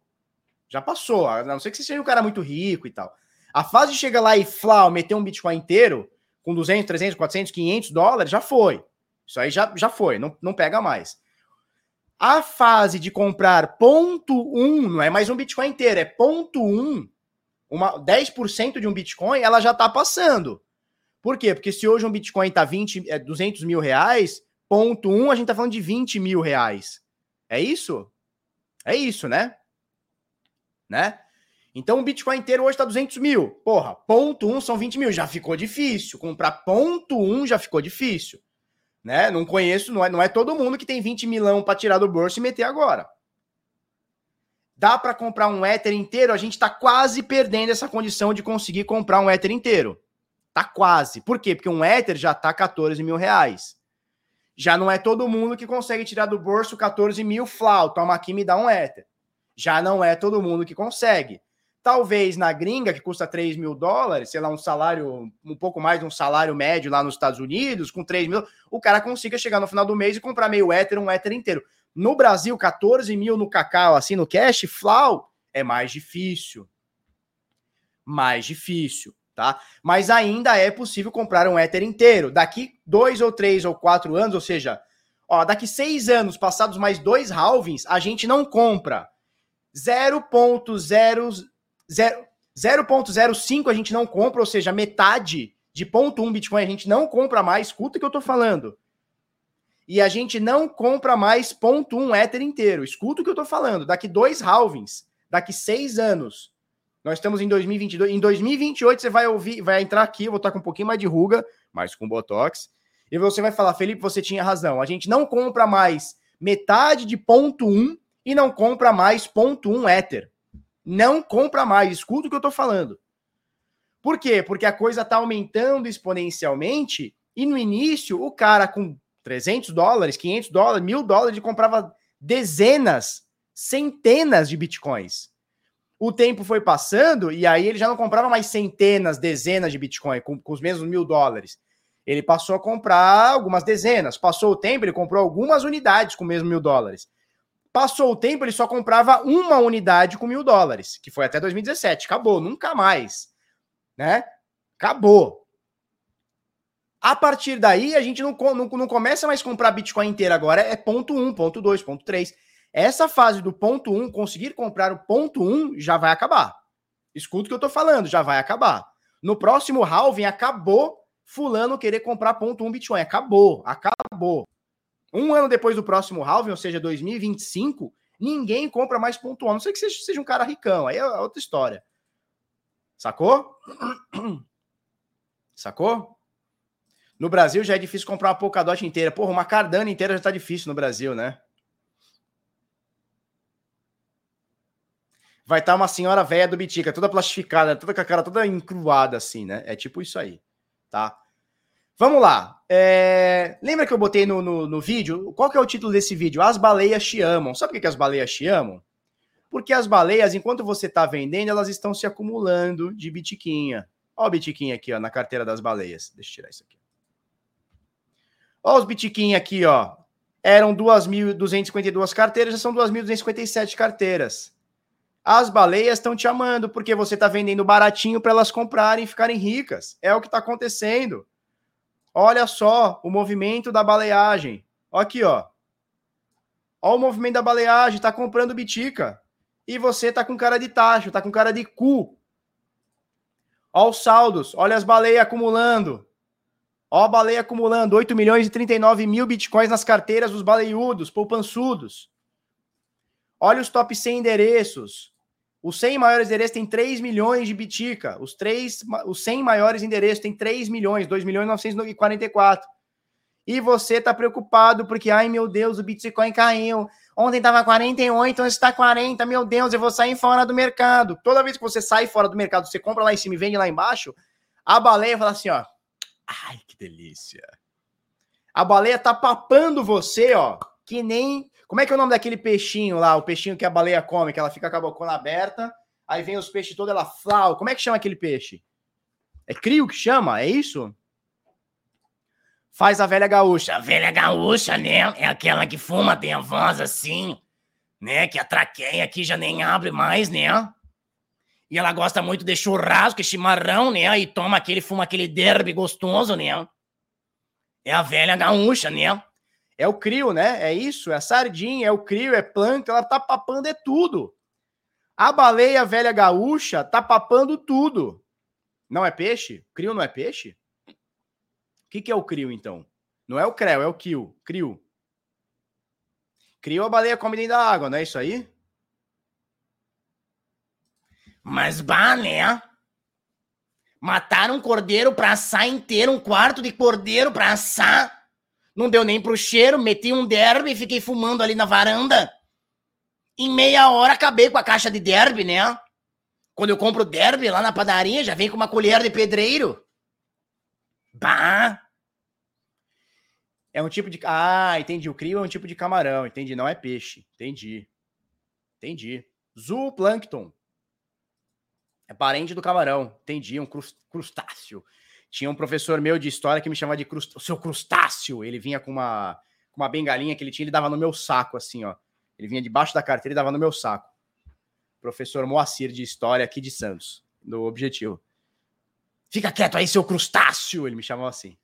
Já passou. A não ser que você seja um cara muito rico e tal. A fase de chegar lá e flau, meter um Bitcoin inteiro com 200, 300, 400, 500 dólares já foi. Isso aí já, já foi, não, não pega mais. A fase de comprar ponto um, não é mais um Bitcoin inteiro, é ponto um, uma, 10% de um Bitcoin, ela já está passando. Por quê? Porque se hoje um Bitcoin está 20, é, 200 mil reais, ponto um, a gente está falando de 20 mil reais. É isso? É isso, né? Né? Então o Bitcoin inteiro hoje está 200 mil. Porra, ponto um são 20 mil. Já ficou difícil. Comprar ponto um já ficou difícil. Né? Não conheço, não é, não é todo mundo que tem 20 milão para tirar do bolso e meter agora. Dá para comprar um Ether inteiro? A gente está quase perdendo essa condição de conseguir comprar um Ether inteiro. Tá quase. Por quê? Porque um Ether já tá 14 mil reais. Já não é todo mundo que consegue tirar do bolso 14 mil flau. Toma aqui me dá um Ether. Já não é todo mundo que consegue. Talvez na gringa, que custa 3 mil dólares, sei lá, um salário, um pouco mais de um salário médio lá nos Estados Unidos, com 3 mil, o cara consiga chegar no final do mês e comprar meio Ether, um Ether inteiro. No Brasil, 14 mil no cacau, assim, no cash, flau, é mais difícil. Mais difícil tá? Mas ainda é possível comprar um Ether inteiro. Daqui dois ou três ou quatro anos, ou seja, ó, daqui seis anos, passados mais dois halvings, a gente não compra 0.05 a gente não compra, ou seja, metade de ponto um Bitcoin a gente não compra mais. Escuta o que eu tô falando. E a gente não compra mais ponto um Ether inteiro. Escuta o que eu tô falando. Daqui dois halvings, daqui seis anos, nós estamos em 2022. Em 2028 você vai ouvir, vai entrar aqui, eu vou estar com um pouquinho mais de ruga, mas com botox, e você vai falar, Felipe, você tinha razão. A gente não compra mais metade de ponto 1 e não compra mais ponto 1 Ether. Não compra mais. Escuta o que eu estou falando. Por quê? Porque a coisa está aumentando exponencialmente e no início o cara com 300 dólares, 500 dólares, mil dólares, ele comprava dezenas, centenas de bitcoins o tempo foi passando e aí ele já não comprava mais centenas, dezenas de Bitcoin com, com, os mesmos mil dólares. Ele passou a comprar algumas dezenas. Passou o tempo, ele comprou algumas unidades com o mesmo mil dólares. Passou o tempo, ele só comprava uma unidade com mil dólares, que foi até 2017. Acabou, nunca mais. Né? Acabou. A partir daí, a gente não, não, não começa mais a comprar Bitcoin inteiro agora. É ponto 1, ponto 2, ponto 3. Essa fase do ponto 1, um, conseguir comprar o ponto 1, um, já vai acabar. Escuta o que eu tô falando, já vai acabar. No próximo halving, acabou fulano querer comprar ponto 1 um Bitcoin. Acabou, acabou. Um ano depois do próximo halving, ou seja, 2025, ninguém compra mais ponto 1. A não sei que seja, seja um cara ricão, aí é outra história. Sacou? *clears throat* Sacou? No Brasil já é difícil comprar uma Polkadot inteira. Porra, uma Cardano inteira já tá difícil no Brasil, né? Vai estar tá uma senhora velha do Bitica, toda plastificada, toda com a cara toda encruada assim, né? É tipo isso aí, tá? Vamos lá. É... Lembra que eu botei no, no, no, vídeo? Qual que é o título desse vídeo? As baleias te amam. Sabe por que, que as baleias te amam? Porque as baleias, enquanto você está vendendo, elas estão se acumulando de bitiquinha. Olha o bitiquinha aqui, ó, na carteira das baleias. Deixa eu tirar isso aqui. Olha os bitiquinhos aqui, ó. Eram 2.252 carteiras, já são 2.257 carteiras. As baleias estão te amando porque você está vendendo baratinho para elas comprarem e ficarem ricas. É o que está acontecendo. Olha só o movimento da baleagem. Aqui, ó. Olha o movimento da baleagem, tá comprando bitica. E você tá com cara de taxa, tá com cara de cu. Olha os saldos, olha as baleias acumulando. Olha a baleia acumulando 8 milhões e 39 mil bitcoins nas carteiras dos baleiudos, poupançudos. Olha os top 100 endereços. Os 100 maiores endereços têm 3 milhões de bitica. Os, 3, os 100 maiores endereços têm 3 milhões, 2 milhões e 944. E você está preocupado porque, ai meu Deus, o Bitcoin caiu. Ontem estava 48, hoje está 40. Meu Deus, eu vou sair fora do mercado. Toda vez que você sai fora do mercado, você compra lá em cima e vende lá embaixo, a baleia fala assim, ó. Ai, que delícia. A baleia tá papando você, ó, que nem como é que é o nome daquele peixinho lá? O peixinho que a baleia come, que ela fica com a bocona aberta, aí vem os peixes todos, ela flau. Como é que chama aquele peixe? É crio que chama? É isso? Faz a velha gaúcha. A velha gaúcha, né? É aquela que fuma, tem a voz assim, né? Que a traqueia aqui já nem abre mais, né? E ela gosta muito de churrasco e chimarrão, né? E toma aquele, fuma aquele derby gostoso, né? É a velha gaúcha, né? É o crio, né? É isso, é a sardinha, é o crio, é planta, ela tá papando é tudo. A baleia velha gaúcha tá papando tudo. Não é peixe? Crio não é peixe? O que, que é o crio, então? Não é o creu, é o crio. Crio. Crio a baleia come dentro da água, não é isso aí? Mas bah? Mataram um cordeiro pra assar inteiro, um quarto de cordeiro pra assar. Não deu nem pro cheiro, meti um derby e fiquei fumando ali na varanda. Em meia hora acabei com a caixa de derby, né? Quando eu compro derby lá na padaria, já vem com uma colher de pedreiro. Bah! É um tipo de. Ah, entendi. O crio é um tipo de camarão, entendi. Não é peixe. Entendi. Entendi. Zooplâncton. É parente do camarão. Entendi. Um crustáceo. Tinha um professor meu de história que me chamava de crust... seu crustáceo. Ele vinha com uma, com uma bengalinha que ele tinha, ele dava no meu saco, assim, ó. Ele vinha debaixo da carteira e dava no meu saco. Professor Moacir de História aqui de Santos, do Objetivo. Fica quieto aí, seu crustáceo! Ele me chamava assim.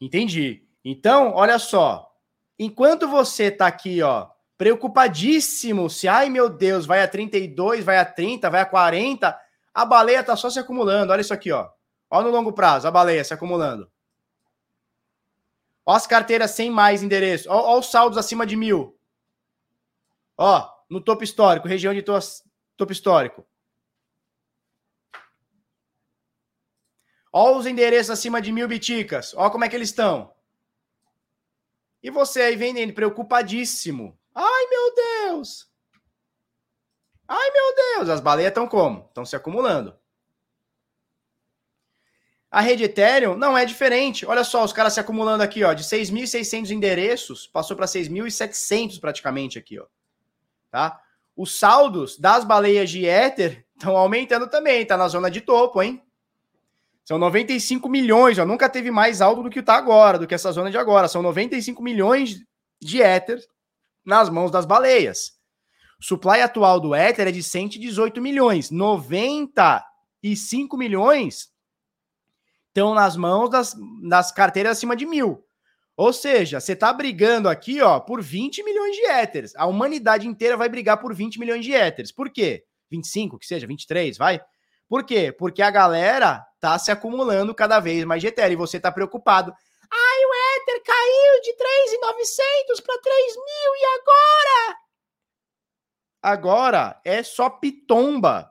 Entendi. Então, olha só. Enquanto você tá aqui, ó, preocupadíssimo se, ai meu Deus, vai a 32, vai a 30, vai a 40, a baleia tá só se acumulando. Olha isso aqui, ó. Olha no longo prazo, a baleia se acumulando. Olha as carteiras sem mais endereço. Olha, os saldos acima de mil. Ó, no topo histórico, região de to topo histórico. Olha os endereços acima de mil biticas. Olha como é que eles estão. E você aí vendendo, preocupadíssimo. Ai, meu Deus! Ai, meu Deus! As baleias estão como? Estão se acumulando. A rede Ethereum não é diferente. Olha só, os caras se acumulando aqui, ó, de 6.600 endereços, passou para 6.700 praticamente aqui, ó. Tá? Os saldos das baleias de Ether estão aumentando também, tá na zona de topo, hein? São 95 milhões, ó, nunca teve mais alto do que está agora, do que essa zona de agora. São 95 milhões de Ether nas mãos das baleias. O supply atual do Ether é de 118 milhões. 95 milhões estão nas mãos das, das carteiras acima de mil. Ou seja, você está brigando aqui ó, por 20 milhões de éteres. A humanidade inteira vai brigar por 20 milhões de éteres. Por quê? 25, que seja, 23, vai? Por quê? Porque a galera tá se acumulando cada vez mais de Ether e você está preocupado. Ai, o Ether caiu de 3,900 para 3 mil e agora? Agora é só pitomba.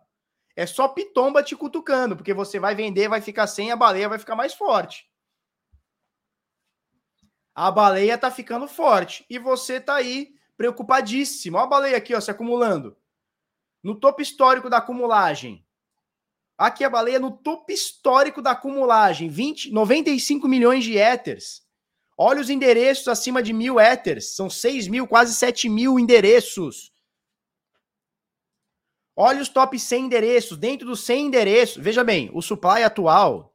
É só pitomba te cutucando, porque você vai vender, vai ficar sem, a baleia vai ficar mais forte. A baleia tá ficando forte e você tá aí preocupadíssimo. Olha a baleia aqui, ó, se acumulando. No topo histórico da acumulagem. Aqui a baleia no topo histórico da acumulagem, 20, 95 milhões de éteres. Olha os endereços acima de mil éteres, são 6 mil, quase 7 mil endereços. Olha os top 100 endereços, dentro dos 100 endereços, veja bem, o supply atual,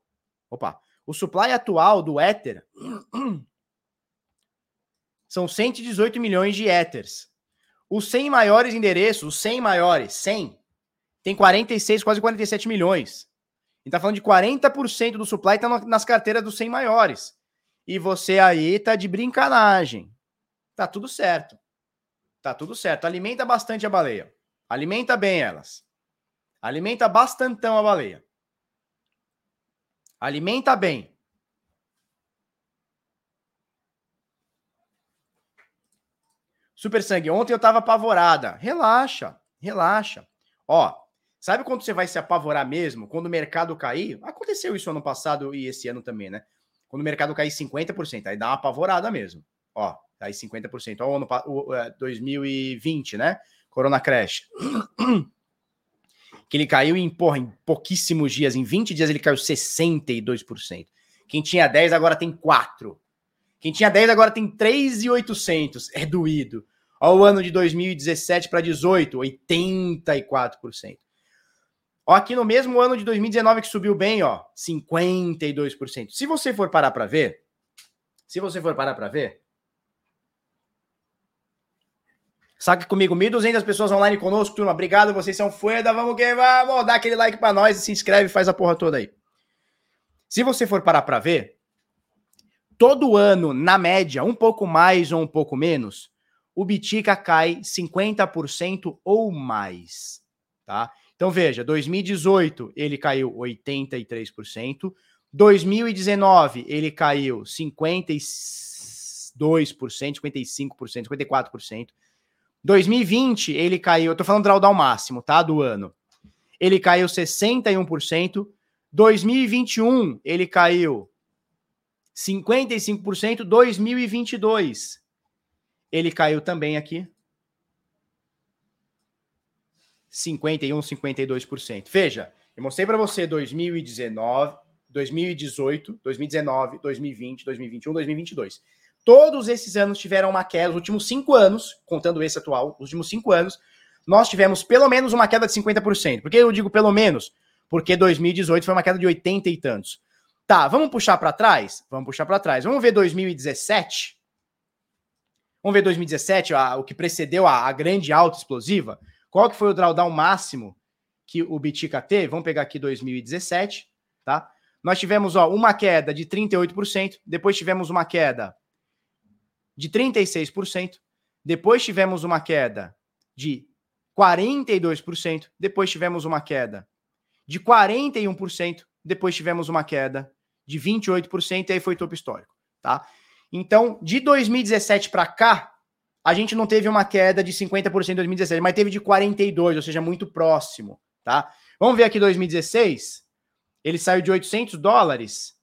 opa, o supply atual do Ether *clears throat* são 118 milhões de Ethers. Os 100 maiores endereços, os 100 maiores, 100, tem 46, quase 47 milhões. E tá falando de 40% do supply tá nas carteiras dos 100 maiores. E você aí tá de brincanagem. Tá tudo certo. Tá tudo certo. Alimenta bastante a baleia. Alimenta bem elas. Alimenta bastantão a baleia. Alimenta bem. Super Sangue, ontem eu tava apavorada. Relaxa, relaxa. Ó, Sabe quando você vai se apavorar mesmo? Quando o mercado cair? Aconteceu isso ano passado e esse ano também, né? Quando o mercado cair 50%, aí dá uma apavorada mesmo. Ó, aí 50%. Ó, o ano o, 2020, é, né? Corona Crash. Que ele caiu em, porra, em pouquíssimos dias, em 20 dias ele caiu 62%. Quem tinha 10 agora tem 4. Quem tinha 10 agora tem 3,800. É doído. Ó, o ano de 2017 para 18, 84%. Ó, aqui no mesmo ano de 2019 que subiu bem, ó, 52%. Se você for parar para ver, se você for parar para ver, Saca comigo, 1.200 pessoas online conosco, turma. Obrigado, vocês são foda. Vamos que vamos dar aquele like para nós, se inscreve, faz a porra toda aí. Se você for parar para ver, todo ano, na média, um pouco mais ou um pouco menos, o Bitica cai 50% ou mais, tá? Então veja, 2018 ele caiu 83%, 2019 ele caiu 52%, 55%, 54%. 2020 ele caiu, eu tô falando drawdown máximo, tá, do ano. Ele caiu 61%, 2021 ele caiu 55%, 2022 ele caiu também aqui 51, 52%. Veja, eu mostrei para você 2019, 2018, 2019, 2020, 2021, 2022. Todos esses anos tiveram uma queda, os últimos cinco anos, contando esse atual, os últimos cinco anos, nós tivemos pelo menos uma queda de 50%. Por que eu digo pelo menos? Porque 2018 foi uma queda de 80 e tantos. Tá, vamos puxar para trás? Vamos puxar para trás. Vamos ver 2017. Vamos ver 2017, a, o que precedeu a, a grande alta explosiva. Qual que foi o drawdown máximo que o Bitica teve? Vamos pegar aqui 2017, tá? Nós tivemos ó, uma queda de 38%, depois tivemos uma queda de 36%, depois tivemos uma queda de 42%, depois tivemos uma queda de 41%, depois tivemos uma queda de 28%, e aí foi topo histórico, tá? Então, de 2017 para cá, a gente não teve uma queda de 50% em 2017, mas teve de 42, ou seja, muito próximo, tá? Vamos ver aqui 2016. Ele saiu de 800 dólares,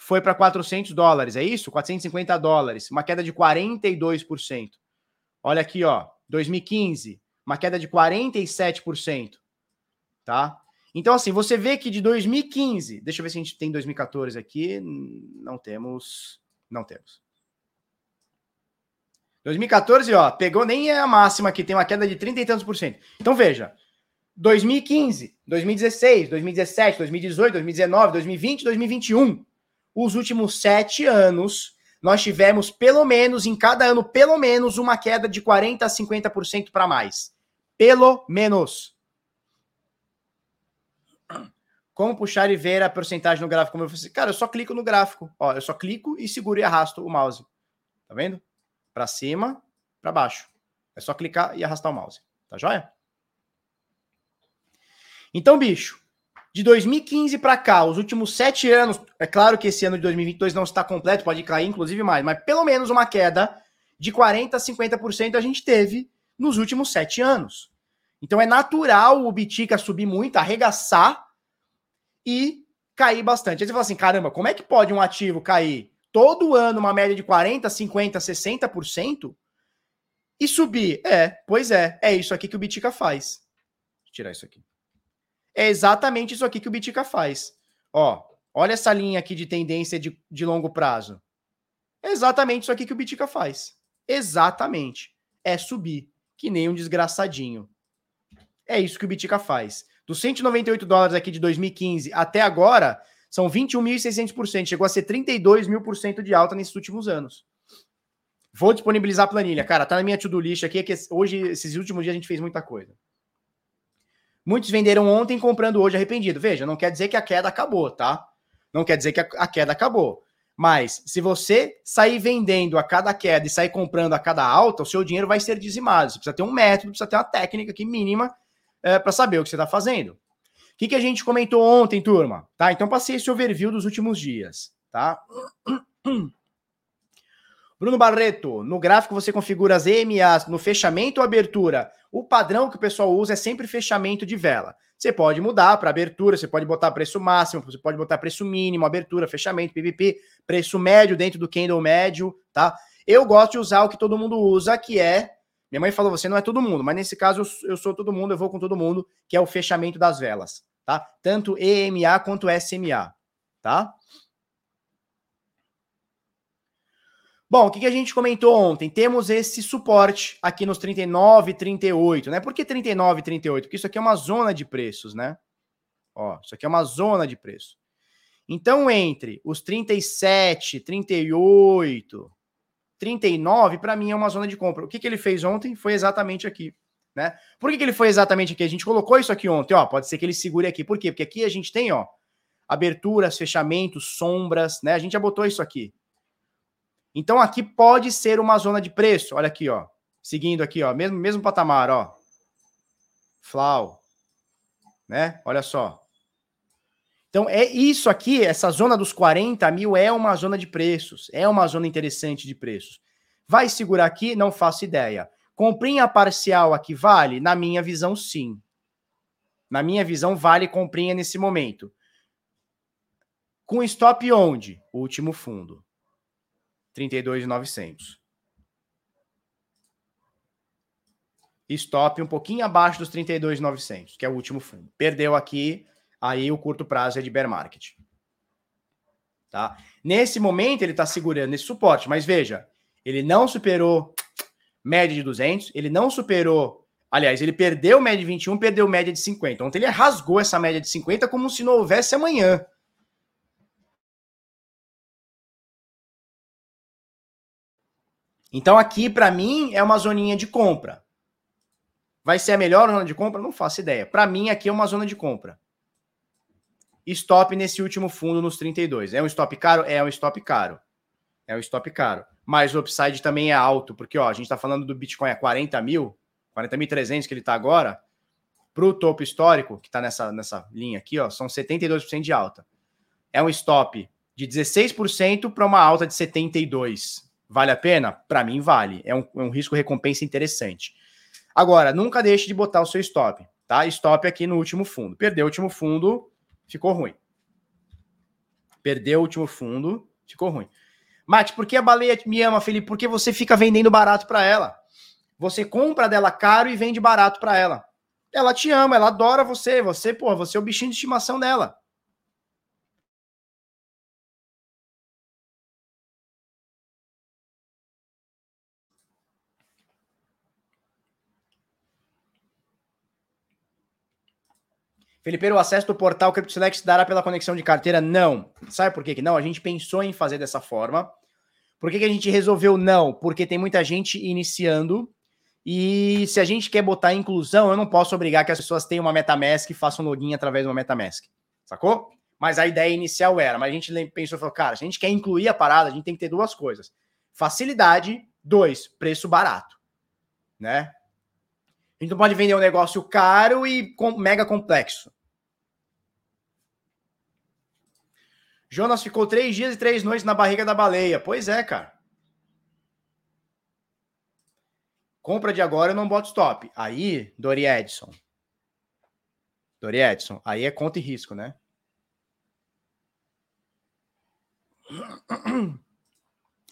foi para 400 dólares, é isso? 450 dólares, uma queda de 42%. Olha aqui, ó, 2015, uma queda de 47%, tá? Então, assim, você vê que de 2015, deixa eu ver se a gente tem 2014 aqui, não temos, não temos. 2014, ó, pegou nem a máxima que tem uma queda de 30 e tantos por cento. Então veja, 2015, 2016, 2017, 2018, 2019, 2020, 2021, os últimos sete anos, nós tivemos pelo menos, em cada ano, pelo menos uma queda de 40 a 50% para mais. Pelo menos. Como puxar e ver a porcentagem no gráfico? Como eu falei, cara, eu só clico no gráfico. Ó, eu só clico e seguro e arrasto o mouse. Tá vendo? para cima, para baixo. É só clicar e arrastar o mouse. Tá joia? Então, bicho, de 2015 para cá, os últimos sete anos, é claro que esse ano de 2022 não está completo, pode cair inclusive mais, mas pelo menos uma queda de 40% a 50% a gente teve nos últimos sete anos. Então é natural o Bitica subir muito, arregaçar e cair bastante. Aí você fala assim: caramba, como é que pode um ativo cair todo ano uma média de 40, 50, 60% e subir? É, pois é, é isso aqui que o Bitica faz. Vou tirar isso aqui. É exatamente isso aqui que o Bitica faz. Ó, olha essa linha aqui de tendência de, de longo prazo. É exatamente isso aqui que o Bitica faz. Exatamente. É subir, que nem um desgraçadinho. É isso que o Bitica faz. Dos 198 dólares aqui de 2015 até agora, são 21.600%. Chegou a ser 32 mil por cento de alta nesses últimos anos. Vou disponibilizar a planilha. Cara, tá na minha to-do list aqui, que hoje, esses últimos dias, a gente fez muita coisa. Muitos venderam ontem comprando hoje arrependido. Veja, não quer dizer que a queda acabou, tá? Não quer dizer que a, queda acabou. Mas se você sair vendendo a cada queda e sair comprando a cada alta, o seu dinheiro vai ser dizimado. Você precisa ter um método, precisa ter uma técnica aqui mínima é, para saber o que você está fazendo. O que, que a gente comentou ontem, turma? Tá? Então passei esse overview dos últimos dias, tá? *clears throat* Bruno Barreto, no gráfico você configura as EMAs no fechamento ou abertura. O padrão que o pessoal usa é sempre fechamento de vela. Você pode mudar para abertura, você pode botar preço máximo, você pode botar preço mínimo, abertura, fechamento, PVP, preço médio dentro do candle médio, tá? Eu gosto de usar o que todo mundo usa, que é. Minha mãe falou, você não é todo mundo, mas nesse caso eu sou todo mundo, eu vou com todo mundo, que é o fechamento das velas, tá? Tanto EMA quanto SMA, tá? Bom, o que, a gente comentou ontem? Temos esse suporte aqui nos 39, 38, né? Por que 39 38? Porque isso aqui é uma zona de preços, né? Ó, isso aqui é uma zona de preço. Então, entre os 37, 38, 39, para mim é uma zona de compra. O que, que ele fez ontem foi exatamente aqui, né? Por que, que ele foi exatamente aqui? A gente colocou isso aqui ontem, ó. Pode ser que ele segure aqui. Por quê? Porque aqui a gente tem, ó, aberturas, fechamentos, sombras, né? A gente já botou isso aqui. Então aqui pode ser uma zona de preço. Olha aqui, ó. Seguindo aqui, ó, mesmo mesmo patamar, ó. Flau, né? Olha só. Então é isso aqui, essa zona dos 40 mil é uma zona de preços, é uma zona interessante de preços. Vai segurar aqui? Não faço ideia. Comprinha parcial aqui vale? Na minha visão, sim. Na minha visão, vale comprinha nesse momento. Com stop onde? Último fundo. 32,900. Stop um pouquinho abaixo dos 32,900, que é o último fundo. Perdeu aqui, aí o curto prazo é de bear market. Tá? Nesse momento ele está segurando esse suporte, mas veja, ele não superou média de 200, ele não superou, aliás, ele perdeu média de 21, perdeu média de 50. Ontem ele rasgou essa média de 50 como se não houvesse amanhã. Então aqui, para mim, é uma zoninha de compra. Vai ser a melhor zona de compra? Não faço ideia. Para mim, aqui é uma zona de compra. Stop nesse último fundo nos 32. É um stop caro? É um stop caro. É um stop caro. Mas o upside também é alto, porque ó, a gente está falando do Bitcoin a 40 mil, 40.300 que ele está agora, para o topo histórico, que está nessa, nessa linha aqui, ó, são 72% de alta. É um stop de 16% para uma alta de 72%. Vale a pena? Para mim, vale. É um, é um risco-recompensa interessante. Agora, nunca deixe de botar o seu stop, tá? Stop aqui no último fundo. Perdeu o último fundo, ficou ruim. Perdeu o último fundo, ficou ruim. Mate, por que a baleia me ama, Felipe? Porque você fica vendendo barato para ela. Você compra dela caro e vende barato para ela. Ela te ama, ela adora você. Você, pô, você é o bichinho de estimação dela. Felipe, o acesso do portal CryptoSelect dará pela conexão de carteira? Não. Sabe por que, que não? A gente pensou em fazer dessa forma. Por que, que a gente resolveu não? Porque tem muita gente iniciando e se a gente quer botar inclusão, eu não posso obrigar que as pessoas tenham uma MetaMask e façam login através de uma MetaMask. Sacou? Mas a ideia inicial era, mas a gente pensou falou, cara, se a gente quer incluir a parada, a gente tem que ter duas coisas. Facilidade, dois, preço barato. Né? A gente não pode vender um negócio caro e mega complexo. Jonas ficou três dias e três noites na barriga da baleia. Pois é, cara. Compra de agora, eu não boto stop. Aí, Dori Edson. Dori Edson, aí é conta e risco, né? *clears throat*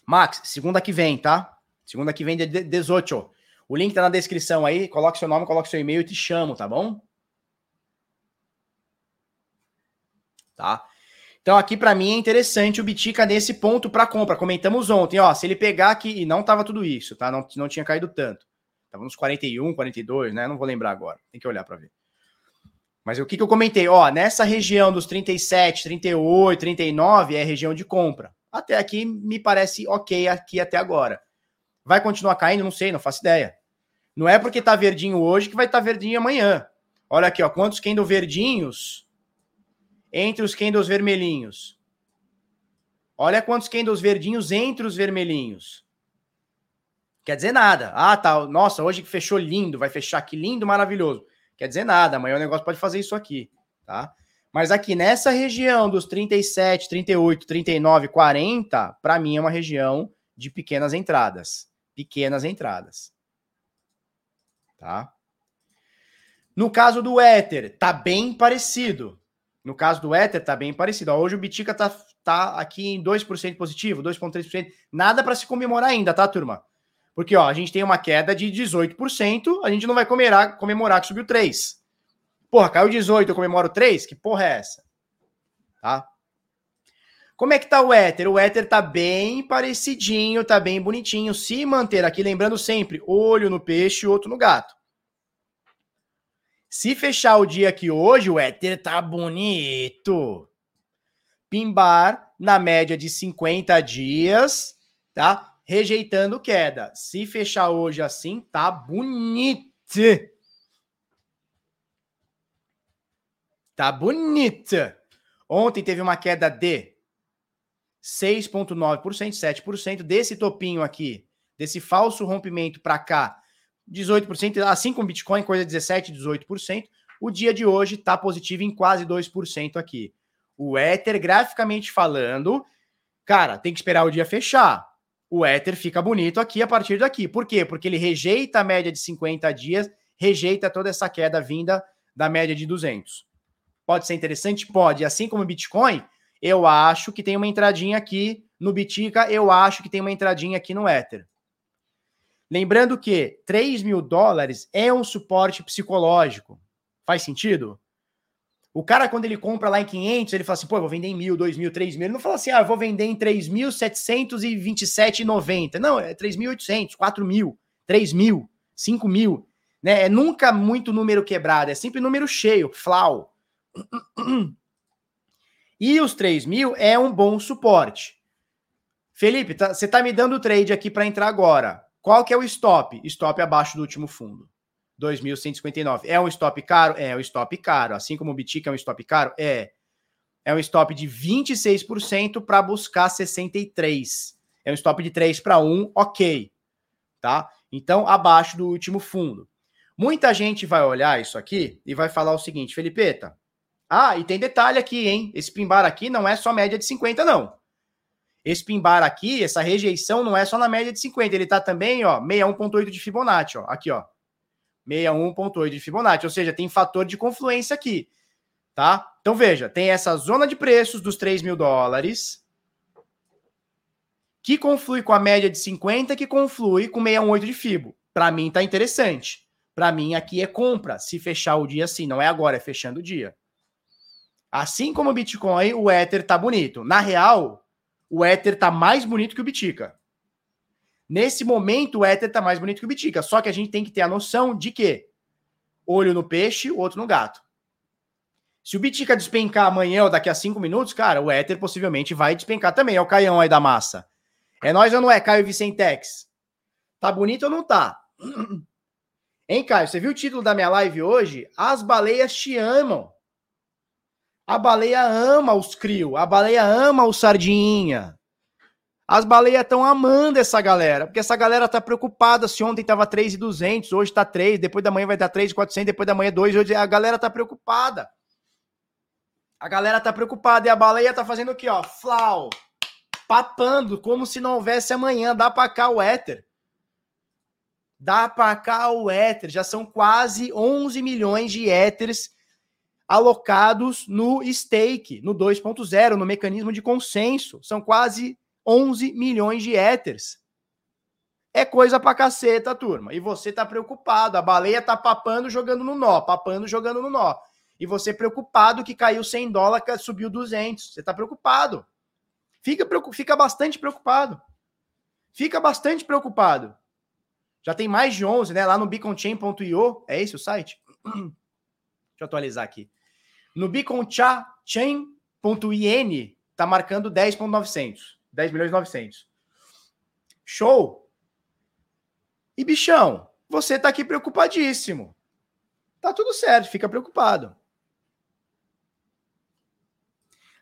Max, segunda que vem, tá? Segunda que vem, de 18. O link tá na descrição aí. Coloque seu nome, coloque seu e-mail e te chamo, tá bom? Tá? Então aqui para mim é interessante o Bitica nesse ponto para compra. Comentamos ontem, ó, se ele pegar aqui e não tava tudo isso, tá? Não, não tinha caído tanto. Tava nos 41, 42, né? Não vou lembrar agora. Tem que olhar para ver. Mas o que, que eu comentei? Ó, nessa região dos 37, 38, 39 é região de compra. Até aqui me parece ok aqui até agora. Vai continuar caindo? Não sei, não faço ideia. Não é porque tá verdinho hoje que vai estar tá verdinho amanhã. Olha aqui, ó, quantos candle verdinhos entre os candles vermelhinhos. Olha quantos candles verdinhos entre os vermelhinhos. Quer dizer nada. Ah, tá. Nossa, hoje que fechou lindo, vai fechar aqui lindo, maravilhoso. Quer dizer nada. Amanhã o negócio pode fazer isso aqui, tá? Mas aqui nessa região dos 37, 38, 39, 40, para mim é uma região de pequenas entradas. Pequenas entradas. Tá? No caso do Ether, tá bem parecido. No caso do Ether, tá bem parecido. Hoje o Bitica tá, tá aqui em 2% positivo, 2,3%. Nada para se comemorar ainda, tá, turma? Porque ó, a gente tem uma queda de 18%, a gente não vai comemorar, comemorar que subiu 3%. Porra, caiu 18, eu comemoro 3? Que porra é essa? Tá? Como é que tá o Ether? O Ether tá bem parecidinho, tá bem bonitinho. Se manter aqui, lembrando sempre, olho no peixe e outro no gato. Se fechar o dia aqui hoje, o Ether tá bonito. Pimbar na média de 50 dias, tá? Rejeitando queda. Se fechar hoje assim, tá bonito. Tá bonita. Ontem teve uma queda de 6,9%, 7% desse topinho aqui, desse falso rompimento para cá 18%, assim como Bitcoin, coisa 17%, 18%. O dia de hoje está positivo em quase 2% aqui. O Ether, graficamente falando, cara, tem que esperar o dia fechar. O Ether fica bonito aqui a partir daqui. Por quê? Porque ele rejeita a média de 50 dias, rejeita toda essa queda vinda da média de 200. Pode ser interessante? Pode. Assim como o Bitcoin, eu acho que tem uma entradinha aqui no Bitica, eu acho que tem uma entradinha aqui no Ether. Lembrando que 3 mil dólares é um suporte psicológico. Faz sentido? O cara, quando ele compra lá em 500, ele fala assim, pô, eu vou vender em mil, dois mil, três mil. Ele não fala assim, ah, eu vou vender em 3.727,90. Não, é 3.800, 4 mil, 3 mil, 5 mil. Né? É nunca muito número quebrado, é sempre número cheio, flau. *clears throat* E os 3 mil é um bom suporte. Felipe, tá, você tá me dando trade aqui para entrar agora. Qual que é o stop? Stop abaixo do último fundo. 2.159. É um stop caro? É um stop caro. Assim como o Bitic é um stop caro? É. É um stop de 26% para buscar 63. É um stop de 3 para 1, ok. Tá? Então, abaixo do último fundo. Muita gente vai olhar isso aqui e vai falar o seguinte, Felipeta. Ah, e tem detalhe aqui, hein? Esse pimbar aqui não é só média de 50, não. Esse pimbar aqui, essa rejeição não é só na média de 50, ele está também, ó, 61.8 de Fibonacci, ó, aqui, ó. 61.8 de Fibonacci, ou seja, tem fator de confluência aqui, tá? Então veja, tem essa zona de preços dos 3 mil dólares, que conflui com a média de 50, que conflui com 618 de Fibo. Para mim tá interessante. Para mim aqui é compra, se fechar o dia assim, não é agora, é fechando o dia. Assim como o Bitcoin, o Ether tá bonito. Na real, o Ether tá mais bonito que o Bitica. Nesse momento, o Ether tá mais bonito que o Bitica. Só que a gente tem que ter a noção de que olho no peixe, outro no gato. Se o Bitica despencar amanhã ou daqui a cinco minutos, cara, o Ether possivelmente vai despencar também. É o Caião aí da massa. É nós ou não é, Caio Vicentex? Tá bonito ou não tá? *clears throat* Hein, Caio? Você viu o título da minha live hoje? As baleias te amam. A baleia ama os crio, a baleia ama o sardinha. As baleias estão amando essa galera, porque essa galera tá preocupada se ontem tava 3,200, hoje tá 3, depois da manhã vai dar 3,400, depois da manhã 2, hoje a galera tá preocupada. A galera tá preocupada e a baleia tá fazendo o quê, ó? Flau. Papando como se não houvesse amanhã, dá para cá o éter. Dá para cá o Ether. Já são quase 11 milhões de Ethers alocados no stake, no 2.0, no mecanismo de consenso. São quase 11 milhões de Ethers. É coisa pra caceta, turma. E você tá preocupado. A baleia tá papando, jogando no nó, papando, jogando no nó. E você preocupado que caiu 100 dólares, subiu 200. Você tá preocupado. Fica, fica bastante preocupado. Fica bastante preocupado. Já tem mais de 11, né? Lá no beaconchain.io. É esse o site? *clears throat* Deixa eu atualizar aqui. No beaconchain.in tá marcando 10.900. 10 milhões e 900. Show! E bichão, você tá aqui preocupadíssimo. Tá tudo certo, fica preocupado.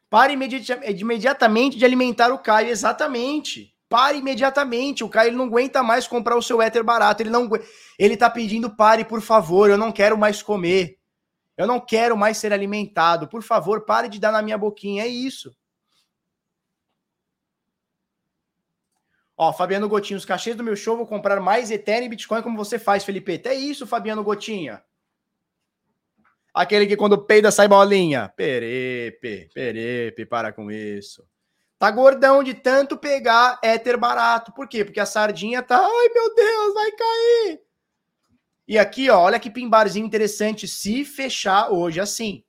Pare imediatamente de alimentar o Caio, exatamente. Pare imediatamente. O Caio não aguenta mais comprar o seu éter barato. Ele não ele tá pedindo pare, por favor, eu não quero mais comer. Eu não quero mais ser alimentado. Por favor, pare de dar na minha boquinha. É isso. Ó, Fabiano Gotinho, os cachês do meu show vou comprar mais Ethereum e Bitcoin como você faz, Felipe. É isso, Fabiano Gotinha. Aquele que quando peida sai bolinha. Perepe, perepe, para com isso. Tá gordão de tanto pegar éter barato. Por quê? Porque a sardinha tá, ai meu Deus, vai cair. E aqui, ó, olha que pimbarzinho interessante se fechar hoje assim.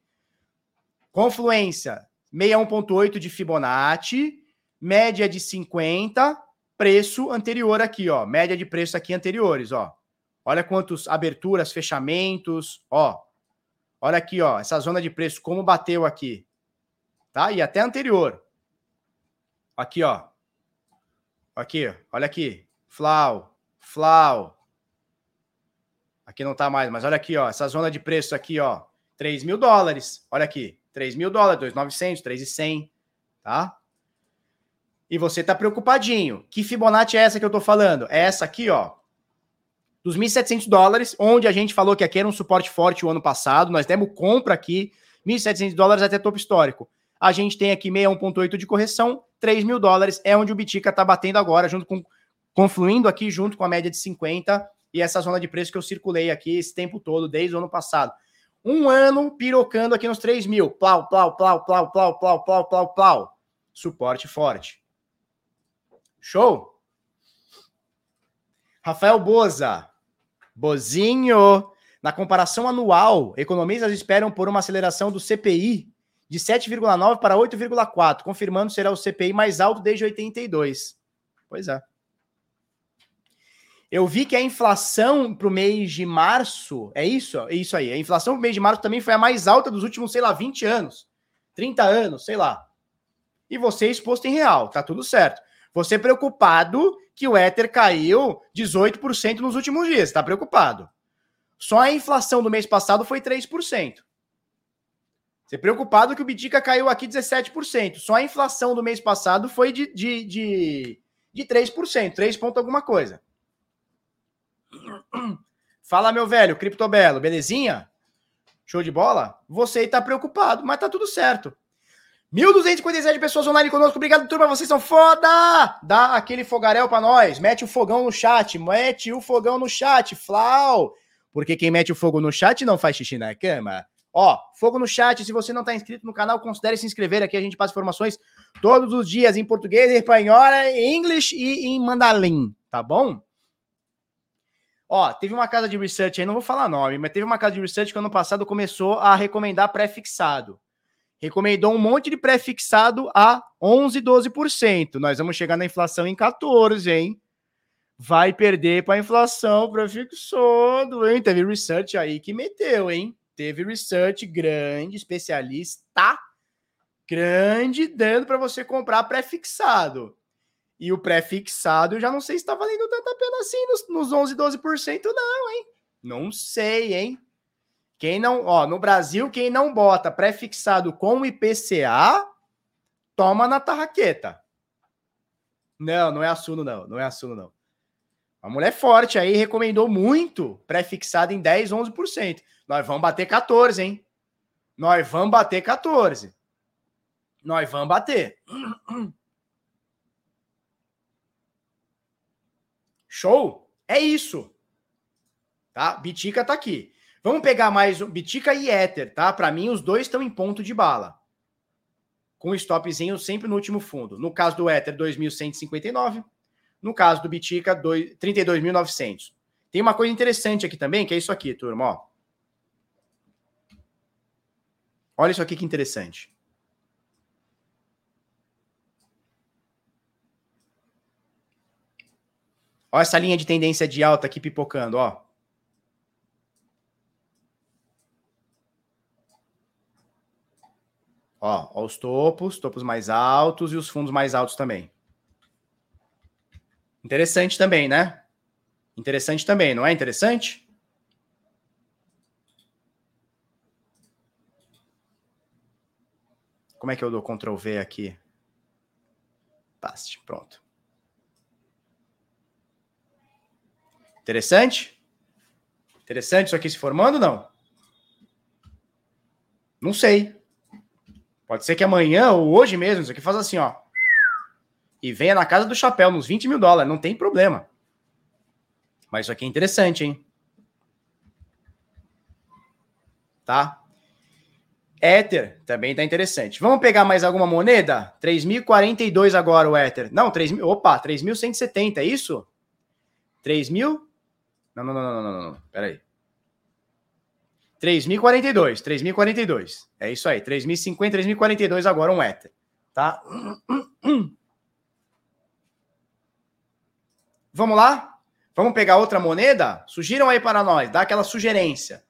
Confluência 61.8 de Fibonacci, média de 50, preço anterior aqui, ó. Média de preço aqui anteriores, ó. Olha quantos aberturas, fechamentos, ó. Olha aqui, ó, essa zona de preço como bateu aqui. Tá? E até anterior. Aqui, ó. Aqui, olha aqui. Flau, flau. Aqui não tá mais, mas olha aqui, ó, essa zona de preço aqui, ó, 3 mil dólares. Olha aqui, 3 mil dólares, 2,900, 3,100, tá? e você está preocupadinho. Que Fibonacci é essa que eu estou falando? É essa aqui, ó. Dos 1.700 dólares, onde a gente falou que aqui era um suporte forte o ano passado, nós demos compra aqui, 1.700 dólares até topo histórico. A gente tem aqui 61.8 de correção, 3 mil dólares é onde o Bitica está batendo agora, junto com confluindo aqui junto com a média de 50 e essa zona de preço que eu circulei aqui esse tempo todo, desde o ano passado. Um ano pirocando aqui nos 3 mil. Plau, plau, plau, plau, plau, plau, plau, plau, plau. Suporte forte. Show? Rafael Boza. Bozinho. Na comparação anual, economistas esperam por uma aceleração do CPI de 7,9 para 8,4, confirmando será o CPI mais alto desde 82. Pois é. Eu vi que a inflação para o mês de março, é isso? É isso aí. A inflação para o mês de março também foi a mais alta dos últimos, sei lá, 20 anos, 30 anos, sei lá. E você exposto em real, tá tudo certo. Você preocupado que o Ether caiu 18% nos últimos dias, está preocupado. Só a inflação do mês passado foi 3%. Você preocupado que o Bitica caiu aqui 17%. Só a inflação do mês passado foi de, de, de, de 3%, 3 ponto alguma coisa. Fala, meu velho, Criptobelo, belezinha? Show de bola? Você está preocupado, mas tá tudo certo. 1.257 pessoas online conosco. Obrigado, turma. Vocês são foda! Dá aquele fogaréu para nós. Mete o fogão no chat. Mete o fogão no chat. Flau! Porque quem mete o fogo no chat não faz xixi na cama. Ó, fogo no chat. Se você não está inscrito no canal, considere se inscrever aqui. A gente passa informações todos os dias em português, em espanhol, em inglês e em mandarim. Tá bom? Ó, teve uma casa de research aí, não vou falar nome, mas teve uma casa de research que ano passado começou a recomendar pré-fixado recomendou um monte de pré-fixado a 11, 12%. Nós vamos chegar na inflação em 14, hein? Vai perder para a inflação pré-fixado, hein? Teve research aí que meteu, hein? Teve research grande, especialista grande, dando para você comprar pré-fixado. E o pré-fixado, eu já não sei se está valendo tanta pena assim nos, nos 11, 12%, não, hein? Não sei, hein? Quem não, ó, no Brasil, quem não bota pré-fixado com IPCA, toma na tarraqueta. Não, não é assunto, não. Não é assunto, não. A mulher forte aí recomendou muito pré-fixado em 10, 11%. Nós vamos bater 14, hein? Nós vamos bater 14. Nós vamos bater. *clears throat* Show? É isso. Tá? Bitica tá aqui. Vamos pegar mais um Bitica e Ether, tá? Para mim, os dois estão em ponto de bala. Com stopzinho sempre no último fundo. No caso do Ether, 2.159. No caso do Bitica, 32.900. Tem uma coisa interessante aqui também, que é isso aqui, turma, ó. Olha isso aqui que interessante. Olha essa linha de tendência de alta aqui pipocando, ó. Ó, ó os topos, topos mais altos e os fundos mais altos também. Interessante também, né? Interessante também, não é interessante? Como é que eu dou Ctrl V aqui? Paste, pronto. Interessante? Interessante isso aqui se formando, não? Não sei. Pode ser que amanhã ou hoje mesmo isso aqui faça assim, ó. E venha na casa do chapéu, nos 20 mil dólares, não tem problema. Mas isso aqui é interessante, hein? Tá? Ether também tá interessante. Vamos pegar mais alguma moneda? 3.042 agora o Ether. Não, 3 mil. Opa, 3.170, é isso? 3.000? Não, não, não, não, não, não, não. Pera aí. 3.042, 3.042. É isso aí, 3.050, 3.042 agora um Ether, tá? Vamos lá? Vamos pegar outra moneda? Sugiram aí para nós, dá aquela sugerência.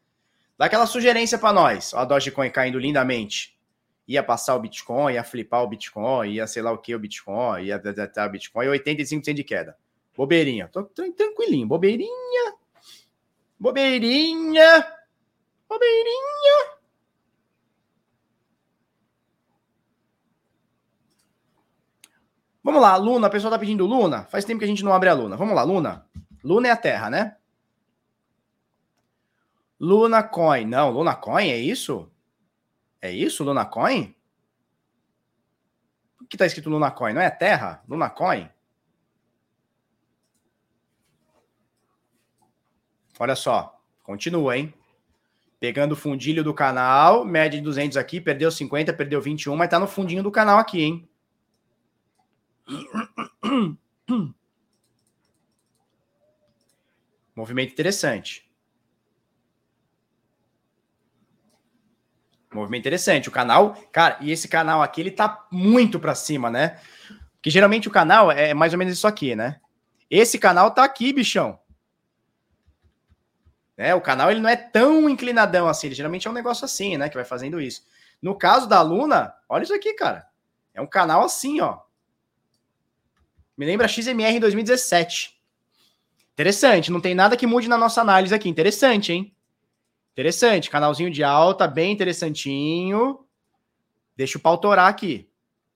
Dá aquela sugerência para nós. A Dogecoin caindo lindamente. Ia passar o Bitcoin, ia flipar o Bitcoin, ia sei lá o que o Bitcoin, ia o Bitcoin, e 85% de queda. Bobeirinha. Tô tranquilinho. Bobeirinha. Bobeirinha. Bobeirinha. Vamos lá, Luna. A pessoa tá pedindo Luna. Faz tempo que a gente não abre a Luna. Vamos lá, Luna. Luna é a Terra, né? Luna Coin. Não, Luna Coin é isso? É isso, Luna Coin? O que tá escrito Luna Coin? Não é a Terra? Luna Coin? Olha só. Continua, hein? Pegando o fundilho do canal, média de 200 aqui, perdeu 50, perdeu 21, mas tá no fundinho do canal aqui, hein? *coughs* Movimento interessante. Movimento interessante. O canal, cara, e esse canal aqui, ele tá muito para cima, né? Porque geralmente o canal é mais ou menos isso aqui, né? Esse canal tá aqui, bichão. Né? O canal ele não é tão inclinadão assim, ele geralmente é um negócio assim, né? Que vai fazendo isso. No caso da Luna, olha isso aqui, cara. É um canal assim, ó. Me lembra XMR em 2017. Interessante, não tem nada que mude na nossa análise aqui. Interessante, hein? Interessante, canalzinho de alta, bem interessantinho. Deixa o pau torar aqui.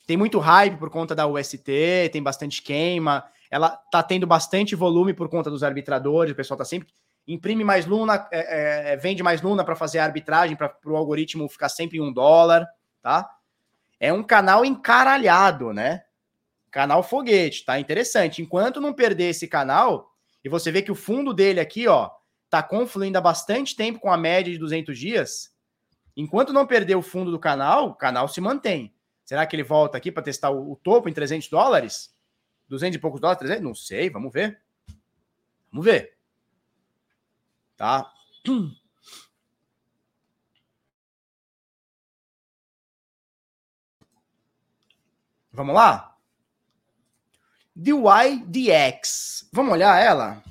Tem muito hype por conta da UST, tem bastante queima. Ela tá tendo bastante volume por conta dos arbitradores, o pessoal tá sempre imprime mais Luna, é, é, é vende mais Luna para fazer a arbitragem, para o algoritmo ficar sempre em um dólar, tá? É um canal encaralhado, né? Canal foguete, tá? Interessante. Enquanto não perder esse canal, e você vê que o fundo dele aqui, ó, tá confluindo há bastante tempo com a média de 200 dias, enquanto não perder o fundo do canal, o canal se mantém. Será que ele volta aqui para testar o, o, topo em 300 dólares? 200 e poucos dólares? 300? Não sei, vamos ver. Vamos ver. Tá? Vamos lá? DYDX. Vamos olhar ela?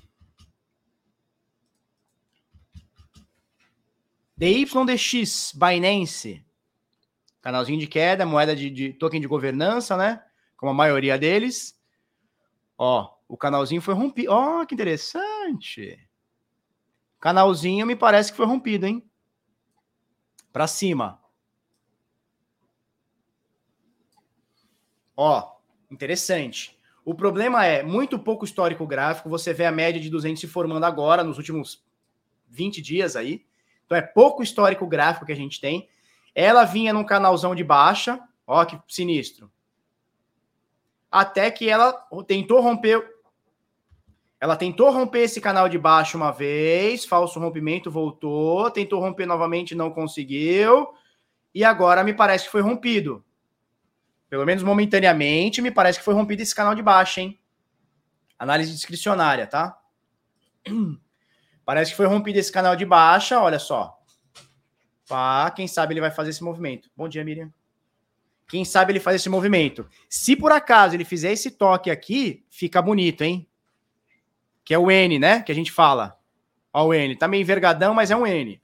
DYDX, Binance. Canalzinho de queda, moeda de, de token de governança, né? Como a maioria deles. Ó, o canalzinho foi rompido. Ó, que interessante. Canalzinho me parece que foi rompido, hein? Para cima. Ó, interessante. O problema é muito pouco histórico gráfico. Você vê a média de 200 se formando agora, nos últimos 20 dias aí. Então é pouco histórico gráfico que a gente tem. Ela vinha num canalzão de baixa. Ó, que sinistro. Até que ela tentou romper Ela tentou romper esse canal de baixo uma vez, falso rompimento, voltou, tentou romper novamente, não conseguiu, e agora me parece que foi rompido. Pelo menos momentaneamente, me parece que foi rompido esse canal de baixo, hein? Análise discricionária, tá? Parece que foi rompido esse canal de baixa, olha só. Pá, quem sabe ele vai fazer esse movimento. Bom dia, Miriam. Quem sabe ele faz esse movimento. Se por acaso ele fizer esse toque aqui, fica bonito, hein? Que é o N, né? Que a gente fala. Ó, o N. Tá meio envergadão, mas é um N.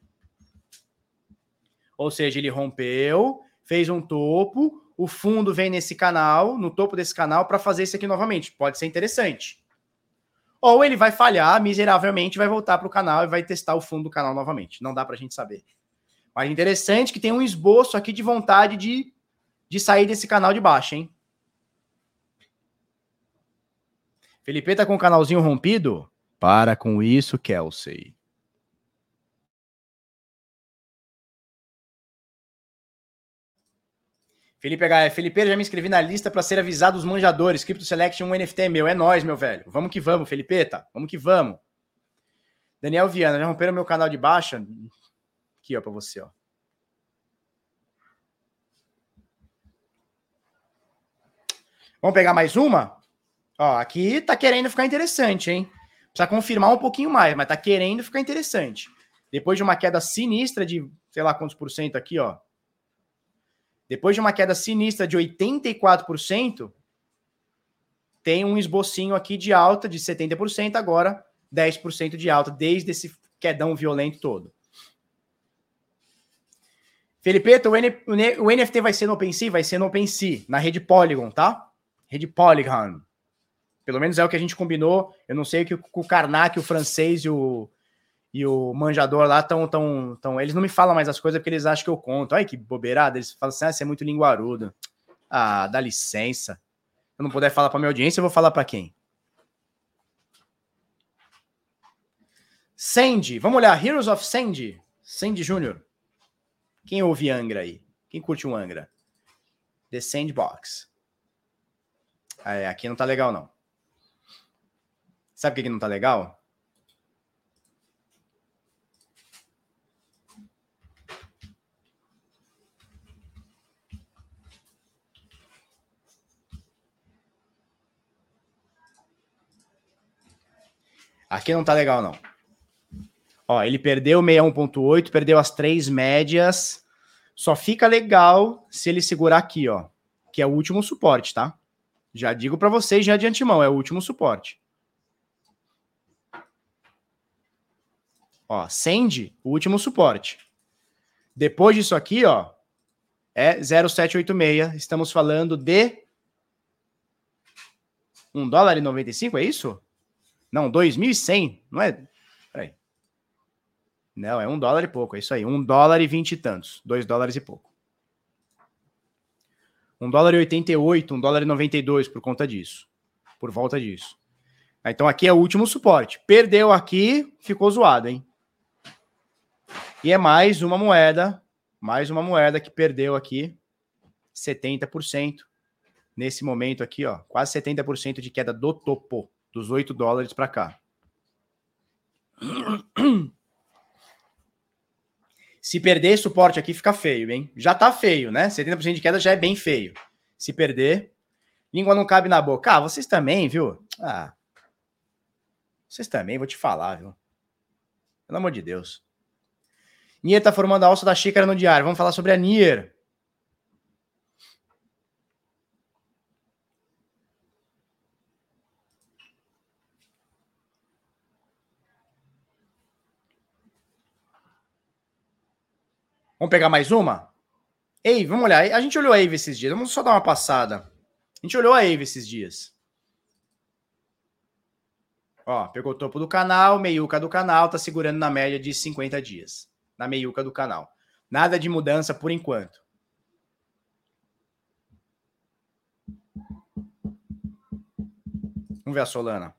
Ou seja, ele rompeu, fez um topo, o fundo vem nesse canal, no topo desse canal, para fazer isso aqui novamente. Pode ser interessante. Ou ele vai falhar miseravelmente, vai voltar para o canal e vai testar o fundo do canal novamente. Não dá para a gente saber. Mas interessante que tem um esboço aqui de vontade de, de sair desse canal de baixo, hein? Felipe tá com o canalzinho rompido? Para com isso, Kelsey. Felipe HF, Felipe, já me inscrevi na lista para ser avisado dos manjadores. Crypto Selection, um NFT é meu. É nós, meu velho. Vamos que vamos, Felipe, tá? Vamos que vamos. Daniel Viana, já romperam meu canal de baixa? Aqui, ó, para você, ó. Vamos pegar mais uma? Ó, aqui tá querendo ficar interessante, hein? Precisa confirmar um pouquinho mais, mas tá querendo ficar interessante. Depois de uma queda sinistra de, sei lá quantos por cento aqui, ó. Depois de uma queda sinistra de 84%, tem um esbocinho aqui de alta de 70%, agora 10% de alta, desde esse quedão violento todo. Felipe, o, NFT vai ser no OpenSea? Vai ser no OpenSea, na rede Polygon, tá? Rede Polygon. Pelo menos é o que a gente combinou. Eu não sei o que o Karnak, o francês e o, e o manjador lá estão. Tão, tão, eles não me falam mais as coisas porque eles acham que eu conto. Ai, que bobeirada. Eles falam assim: ah, você é muito linguarudo. Ah, dá licença. Se eu não puder falar para minha audiência, eu vou falar para quem? Sandy, vamos olhar. Heroes of Sandy. Sandy Júnior. Quem ouve Angra aí? Quem curte um Angra? The Sandbox. É, aqui não tá legal, não. Sabe o que, que não tá legal? Aqui não tá legal, não. Ó, ele perdeu 61.8, perdeu as três médias. Só fica legal se ele segurar aqui, ó, que é o último suporte, tá? Já digo para vocês já de antemão, é o último suporte. Ó, send, o último suporte. Depois disso aqui, ó, é 0786. Estamos falando de 1 dólar e 95, é isso? Não, 2.100, não é? Peraí. Não, é 1 dólar e pouco, é isso aí. 1 dólar e 20 e tantos. 2 dólares e pouco. 1 dólar e 88, 1 dólar e 92 por conta disso. Por volta disso. Então aqui é o último suporte. Perdeu aqui, ficou zoado, hein? E é mais uma moeda, mais uma moeda que perdeu aqui 70%. Nesse momento aqui, ó, quase 70% de queda do topo, dos 8 dólares para cá. *clears throat* Se perder suporte aqui, fica feio, hein? Já tá feio, né? 70% de queda já é bem feio. Se perder, língua não cabe na boca. Ah, vocês também, viu? Ah, vocês também, vou te falar, viu? Pelo amor de Deus. Nier tá formando a alça da xícara no diário. Vamos falar sobre a Nier. Vamos pegar mais uma? Ei, vamos olhar. A gente olhou a Eve esses dias. Vamos só dar uma passada. A gente olhou a Eve esses dias. Ó, pegou o topo do canal, meiuca do canal, tá segurando na média de 50 dias na meiuca do canal. Nada de mudança por enquanto. Vamos ver a Solana.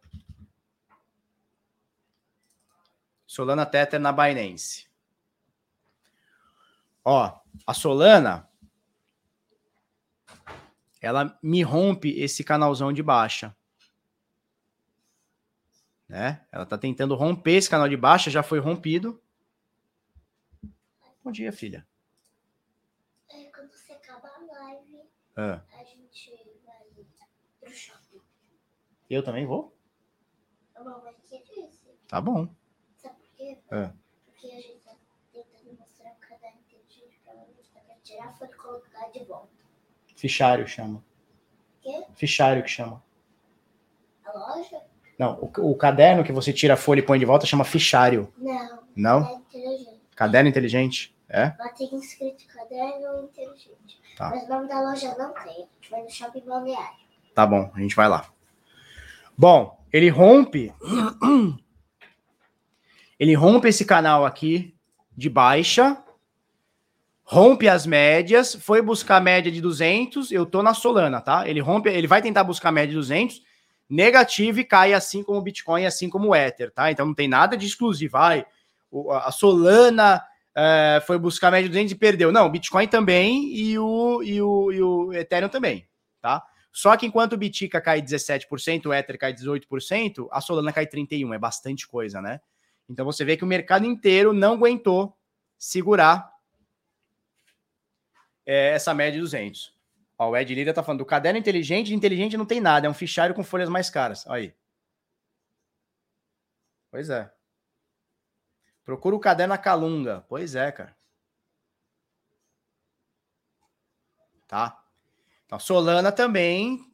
Solana Tether na Binance. Ó, a Solana ela me rompe esse canalzão de baixa. Né? Ela está tentando romper esse canal de baixa, já foi rompido. Bom dia, filha. É, quando você acaba a live, Ah, a gente vai pro shopping. eu também vou? A mamãe que disse. Tá bom. Sabe por quê? É. Porque a gente tá tentando mostrar um caderno inteligente pra mamãe que quer tirar a folha e colocar de volta. Fichário chama. Quê? Fichário que chama. A loja? Não, o, o caderno que você tira a folha e põe de volta chama fichário. Não. Não? É. Caderno inteligente? É? Lá tem escrito caderno inteligente. Tá. Mas o nome da loja não tem. A gente vai no shopping balneário. Tá bom, a gente vai lá. Bom, ele rompe. *clears throat* Ele rompe esse canal aqui de baixa. Rompe as médias, foi buscar a média de 200, eu tô na Solana, tá? Ele rompe, ele vai tentar buscar a média de 200, negativo e cai assim como o Bitcoin, assim como o Ether, tá? Então não tem nada de exclusivo. Vai, a Solana é, foi buscar a média de 200 e perdeu. Não, o Bitcoin também e o, e o, e o Ethereum também, tá? Só que enquanto o Bitica cai 17%, o Ether cai 18%, a Solana cai 31%. É bastante coisa, né? Então você vê que o mercado inteiro não aguentou segurar é, essa média de 200. Ó, o Ed Lira tá falando do caderno inteligente, inteligente não tem nada, é um fichário com folhas mais caras. Aí. Pois é. Procura o caderno na Calunga. Pois é, cara. Tá? Então, Solana também.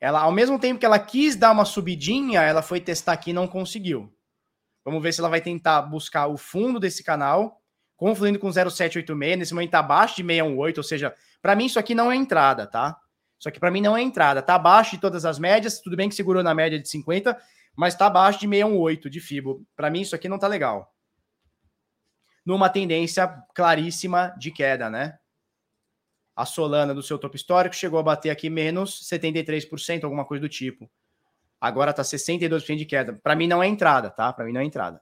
Ela, ao mesmo tempo que ela quis dar uma subidinha, ela foi testar aqui e não conseguiu. Vamos ver se ela vai tentar buscar o fundo desse canal, confluindo com 0786. Nesse momento tá abaixo de 618, ou seja, para mim isso aqui não é entrada, tá? Isso aqui para mim não é entrada. Tá abaixo de todas as médias, tudo bem que segurou na média de 50, mas tá abaixo de 618 de FIBO. Para mim isso aqui não tá legal. Numa tendência claríssima de queda, né? A Solana do seu topo histórico chegou a bater aqui menos 73%, alguma coisa do tipo. Agora tá 62% de queda. Para mim não é entrada, tá? Para mim não é entrada.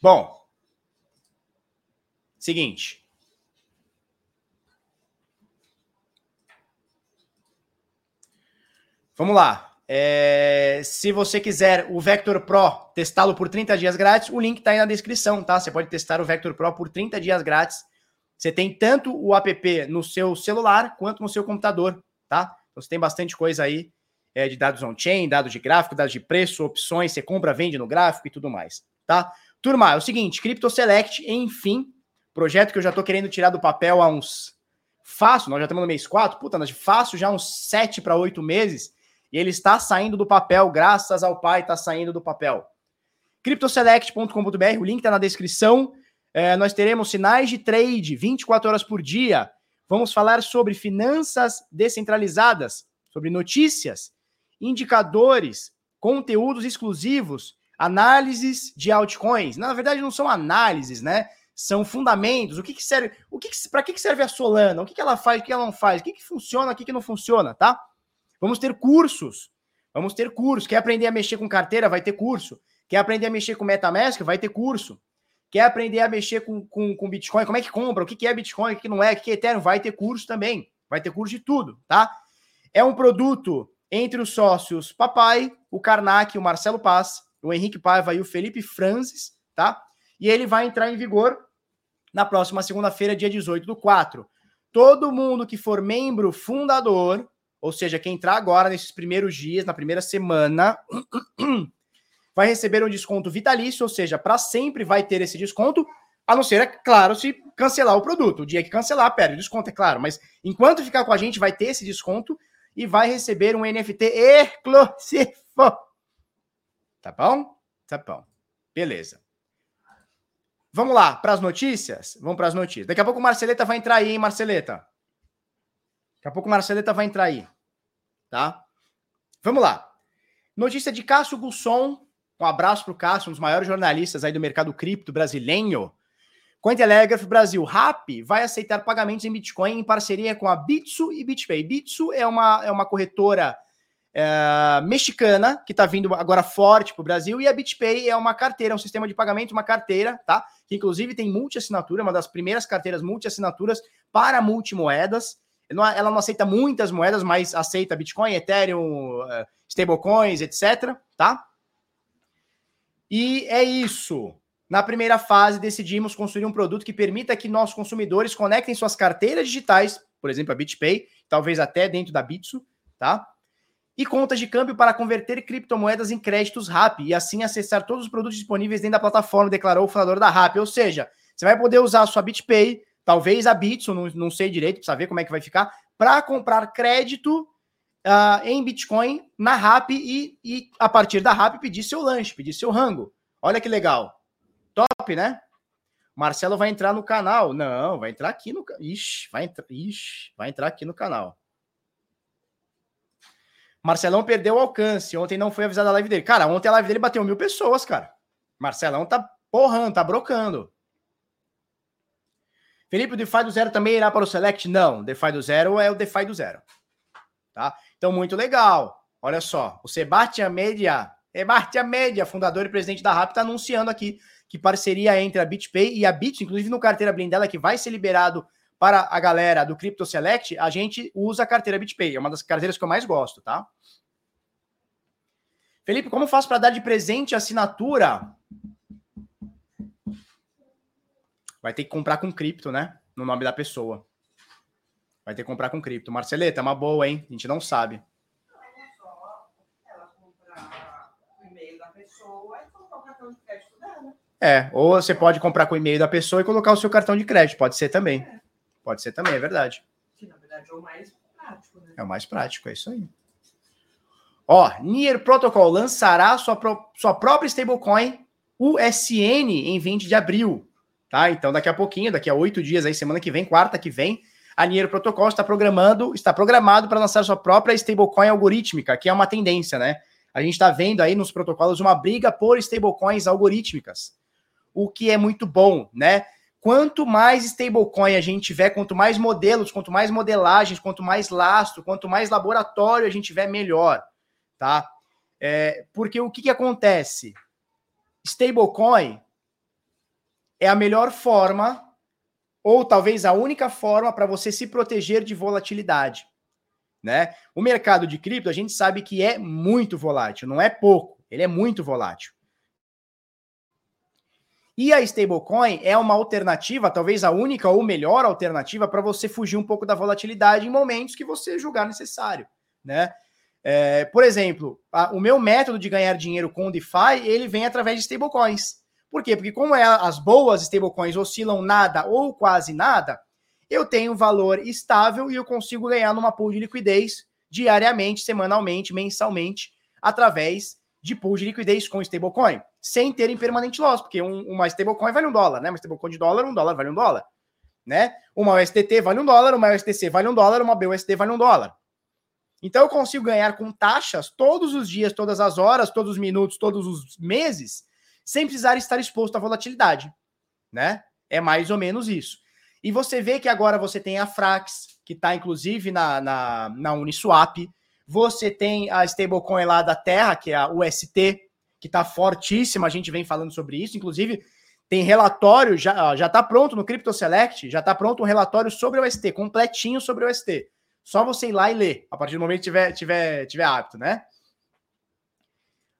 Bom, seguinte. Vamos lá. É, se você quiser o Vector Pro, testá-lo por 30 dias grátis, o link está aí na descrição, tá? Você pode testar o Vector Pro por 30 dias grátis. Você tem tanto o app no seu celular quanto no seu computador, tá? Então, você tem bastante coisa aí é, de dados on-chain, dados de gráfico, dados de preço, opções, você compra, vende no gráfico e tudo mais, tá? Turma, é o seguinte, Crypto Select, enfim, projeto que eu já tô querendo tirar do papel há uns fácil, nós já estamos no mês 4, puta, nós fácil já uns 7 para 8 meses, e ele está saindo do papel, graças ao pai, está saindo do papel. Cryptoselect.com.br, o link está na descrição. É, nós teremos sinais de trade 24 horas por dia. Vamos falar sobre finanças descentralizadas, sobre notícias, indicadores, conteúdos exclusivos, análises de altcoins. Na verdade, não são análises, né? São fundamentos. O que, que serve? O que, que para que, que serve a Solana? O que, que ela faz? O que ela não faz? O que, que funciona? O que, que não funciona? Tá? Vamos ter cursos. Vamos ter cursos. Quer aprender a mexer com carteira? Vai ter curso. Quer aprender a mexer com MetaMask? Vai ter curso. Quer aprender a mexer com, com, com Bitcoin? Como é que compra? O que, que é Bitcoin? O que, que não é? O que, que é Ethereum? Vai ter curso também. Vai ter curso de tudo, tá? É um produto entre os sócios Papai, o Karnak, o Marcelo Paz, o Henrique Paiva e o Felipe Francis, tá? E ele vai entrar em vigor na próxima segunda-feira, dia 18 do 4. Todo mundo que for membro fundador, ou seja, quem entrar agora nesses primeiros dias, na primeira semana, *clears throat* vai receber um desconto vitalício, ou seja, para sempre vai ter esse desconto, a não ser, é claro, se cancelar o produto. O dia que cancelar, perde o desconto, é claro. Mas enquanto ficar com a gente, vai ter esse desconto e vai receber um NFT exclusivo. Tá bom? Tá bom. Beleza. Vamos lá, para as notícias? Vamos para as notícias. Daqui a pouco o Marceleta vai entrar aí, hein, Marceleta? Daqui a pouco o Marceleta vai entrar aí. Tá? Vamos lá. Notícia de Cássio Gusson. Um abraço para o Cássio, um dos maiores jornalistas aí do mercado cripto brasileiro. Cointelegraph Brasil, RAP vai aceitar pagamentos em Bitcoin em parceria com a Bitsu e BitPay. Bitsu é uma, é uma corretora é, mexicana, que está vindo agora forte para o Brasil, e a BitPay é uma carteira, um sistema de pagamento, uma carteira, tá? Que inclusive tem multi-assinatura, uma das primeiras carteiras multi-assinaturas para multimoedas. Ela não aceita muitas moedas, mas aceita Bitcoin, Ethereum, é, stablecoins, etc. Tá? E é isso. Na primeira fase, decidimos construir um produto que permita que nossos consumidores conectem suas carteiras digitais, por exemplo, a BitPay, talvez até dentro da Bitso, tá? E contas de câmbio para converter criptomoedas em créditos RAP e assim acessar todos os produtos disponíveis dentro da plataforma, declarou o fundador da RAP. Ou seja, você vai poder usar a sua BitPay, talvez a Bitso, não, não sei direito, precisa ver como é que vai ficar, para comprar crédito uh, em Bitcoin na RAP e, e a partir da RAP pedir seu lanche, pedir seu rango. Olha que legal. Top, né? Marcelo vai entrar no canal. Não, vai entrar aqui no. Ixi, vai entrar. Ixi, vai entrar aqui no canal. Marcelão perdeu o alcance. Ontem não foi avisada a live dele. Cara, ontem a live dele bateu mil pessoas, cara. Marcelão tá porrando, tá brocando. Felipe, o DeFi do zero também irá para o Select? Não, DeFi do zero é o DeFi do zero. Tá? Então, muito legal. Olha só, o Sebastião Media, Sebastião Media, fundador e presidente da RAP, está anunciando aqui que parceria entre a BitPay e a Bit, inclusive no carteira blindada que vai ser liberado para a galera do Crypto Select, a gente usa a carteira BitPay. É uma das carteiras que eu mais gosto, tá? Felipe, como faço para dar de presente assinatura? Vai ter que comprar com cripto, né? No nome da pessoa. Vai ter que comprar com cripto. Marceleta, é uma boa, hein? A gente não sabe. É, ou você pode comprar com o e-mail da pessoa e colocar o seu cartão de crédito. Pode ser também. Pode ser também, é verdade. Que na verdade é o mais prático, né? É o mais prático, é isso aí. Ó, Nier Protocol lançará sua, pro, sua própria stablecoin USN em 20 de abril. Tá? Então, daqui a pouquinho, daqui a oito dias, aí, semana que vem, quarta que vem, a Nier Protocol está programando, está programado para lançar sua própria stablecoin algorítmica, que é uma tendência, né? A gente está vendo aí nos protocolos uma briga por stablecoins algorítmicas, o que é muito bom, né? Quanto mais stablecoin a gente tiver, quanto mais modelos, quanto mais modelagens, quanto mais lastro, quanto mais laboratório a gente tiver, melhor, tá? É, porque o que, que acontece? Stablecoin é a melhor forma, ou talvez a única forma para você se proteger de volatilidade, né? O mercado de cripto, a gente sabe que é muito volátil, não é pouco, ele é muito volátil. E a stablecoin é uma alternativa, talvez a única ou melhor alternativa para você fugir um pouco da volatilidade em momentos que você julgar necessário, né? É, por exemplo, a, o meu método de ganhar dinheiro com o DeFi, ele vem através de stablecoins. Por quê? Porque como é, as boas stablecoins oscilam nada ou quase nada, eu tenho valor estável e eu consigo ganhar numa pool de liquidez diariamente, semanalmente, mensalmente, através de pool de liquidez com stablecoin sem terem permanente loss, porque um, uma stablecoin vale um dólar, né? Uma stablecoin de dólar, um dólar vale um dólar, né? Uma USDT vale um dólar, uma USDC vale um dólar, uma BUSD vale um dólar. Então eu consigo ganhar com taxas todos os dias, todas as horas, todos os minutos, todos os meses, sem precisar estar exposto à volatilidade, né? É mais ou menos isso. E você vê que agora você tem a Frax, que está inclusive na, na, na Uniswap, você tem a stablecoin lá da Terra, que é a UST, que está fortíssima, a gente vem falando sobre isso, inclusive tem relatório, já, já tá pronto no Crypto Select, já está pronto um relatório sobre o ST, completinho sobre o ST. Só você ir lá e ler, a partir do momento que tiver, tiver, tiver apto, né?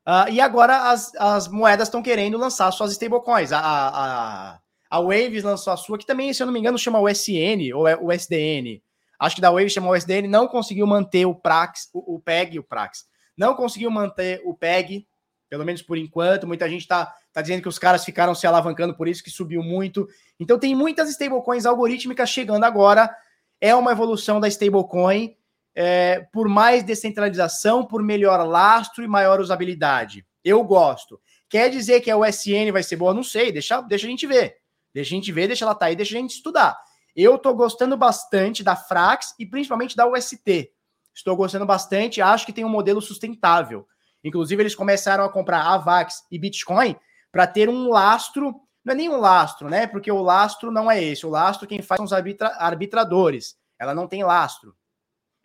Uh, e agora as, as moedas estão querendo lançar suas stablecoins. A, a, a Waves lançou a sua, que também, se eu não me engano, chama o SN ou é o SDN. Acho que da Waves chama o SDN, não conseguiu manter o Prax, o, o PEG, o Prax. Não conseguiu manter o PEG, pelo menos por enquanto. Muita gente está tá dizendo que os caras ficaram se alavancando por isso que subiu muito. Então tem muitas stablecoins algorítmicas chegando agora. É uma evolução da stablecoin é, por mais descentralização, por melhor lastro e maior usabilidade. Eu gosto. Quer dizer que a USN vai ser boa? Não sei, deixa, deixa a gente ver. Deixa a gente ver, deixa ela tá aí, deixa a gente estudar. Eu tô gostando bastante da Frax e principalmente da UST. Estou gostando bastante, acho que tem um modelo sustentável. Inclusive, eles começaram a comprar AVAX e Bitcoin para ter um lastro. Não é nem um lastro, né? Porque o lastro não é esse. O lastro quem faz são os arbitra arbitradores. Ela não tem lastro.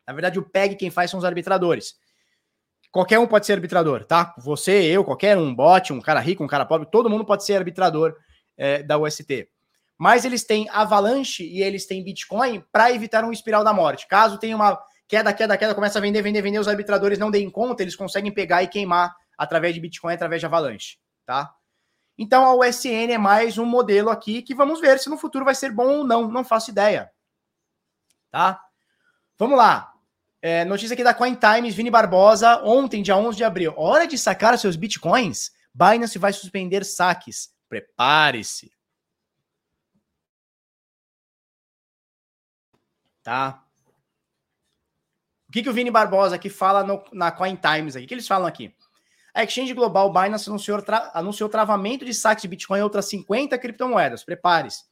Na verdade, o PEG quem faz são os arbitradores. qualquer um pode ser arbitrador, tá? Você, eu, qualquer um, bot, um cara rico, um cara pobre, todo mundo pode ser arbitrador é, da UST. Mas eles têm Avalanche e eles têm Bitcoin para evitar um espiral da morte. Caso tenha uma queda, queda, queda, começa a vender, vender, vender, os arbitradores não deem conta, eles conseguem pegar e queimar através de Bitcoin, através de Avalanche, tá? Então a USN é mais um modelo aqui que vamos ver se no futuro vai ser bom ou não, não faço ideia. Tá? Vamos lá. É, notícia aqui da Coin Times, Vini Barbosa, ontem, dia 11 de abril. Hora de sacar seus bitcoins? Binance vai suspender saques. Prepare-se. Tá? O que, que o Vini Barbosa aqui fala no, na Coin Times aqui? O que eles falam aqui? A exchange global Binance anunciou, tra anunciou travamento de saques de Bitcoin e outras 50 criptomoedas. Prepare-se.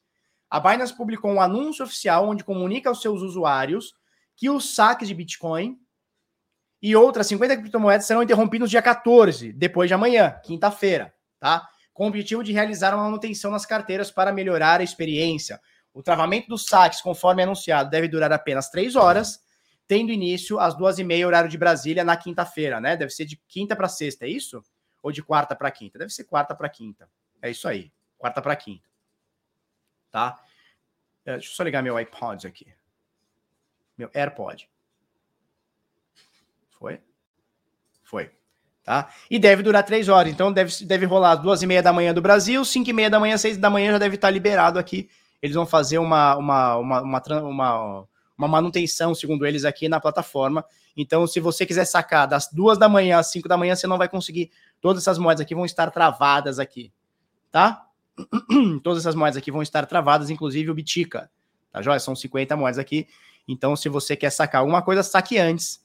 A Binance publicou um anúncio oficial onde comunica aos seus usuários que os saques de Bitcoin e outras 50 criptomoedas serão interrompidos dia 14, depois de amanhã, quinta-feira, tá? Com o objetivo de realizar uma manutenção nas carteiras para melhorar a experiência. O travamento dos saques, conforme anunciado, deve durar apenas três horas tendo início às duas e meia, horário de Brasília, na quinta-feira, né? Deve ser de quinta para sexta, é isso? Ou de quarta para quinta? Deve ser quarta para quinta. É isso aí, quarta para quinta. Tá? É, deixa eu só ligar meu iPod aqui. Meu AirPod. Foi? Foi. Tá? E deve durar três horas. Então deve, deve rolar às duas e meia da manhã do Brasil, cinco e meia da manhã, seis da manhã já deve estar liberado aqui. Eles vão fazer uma, uma, uma, uma, uma manutenção, segundo eles, aqui na plataforma. Então, se você quiser sacar das duas da manhã às cinco da manhã, você não vai conseguir. Todas essas moedas aqui vão estar travadas aqui, tá? *clears throat* Todas essas moedas aqui vão estar travadas, inclusive o Bitica, tá joia? São 50 moedas aqui. Então, se você quer sacar alguma coisa, saque antes.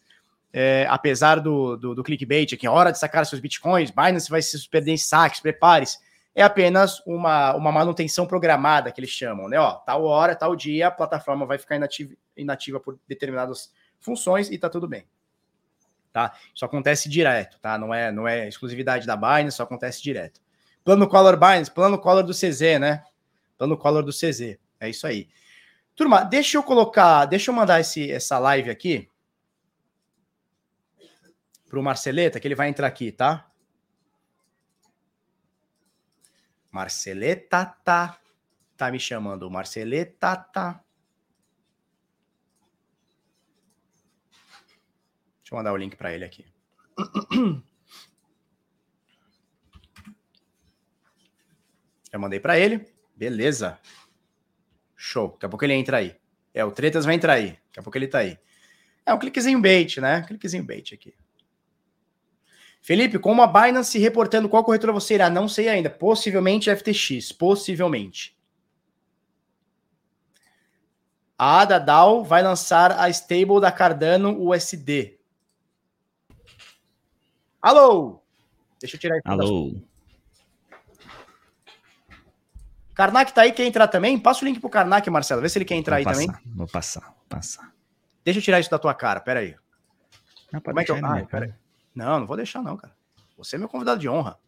É, apesar do, do, do clickbait aqui, hora de sacar seus bitcoins, Binance vai se perder em saques, prepare-se é apenas uma, uma manutenção programada que eles chamam, né? Ó, tal hora, tal dia, a plataforma vai ficar inativa, inativa por determinadas funções e tá tudo bem. Tá? Isso acontece direto, tá? Não é, não é exclusividade da Binance, isso acontece direto. Plano Color Binance, plano Color do CZ, né? Plano Color do CZ. É isso aí. Turma, deixa eu colocar, deixa eu mandar esse, essa live aqui pro Marceleta, que ele vai entrar aqui, tá? Marceleta tá, tá me chamando. Marceleta tá. Deixa eu mandar o link para ele aqui. *clears throat* Já mandei para ele. Beleza. Show. Daqui a pouco ele entra aí. É, o Tretas vai entrar aí. Daqui a pouco ele tá aí. É um cliquezinho bait, né? Cliquezinho bait aqui. Felipe, como a Binance reportando qual corretora você irá? Não sei ainda. Possivelmente FTX. Possivelmente. A Ada DAO vai lançar a stable da Cardano USD. Alô? Deixa eu tirar isso. Alô? Karnak tá aí, quer entrar também? Passa o link pro Karnak, Marcelo. Vê se ele quer entrar vou aí passar, também. Vou passar, vou passar. Deixa eu tirar isso da tua cara, pera aí. Não, Como é que eu... Ai, pera aí. Não, não vou deixar, não, cara. Você é meu convidado de honra.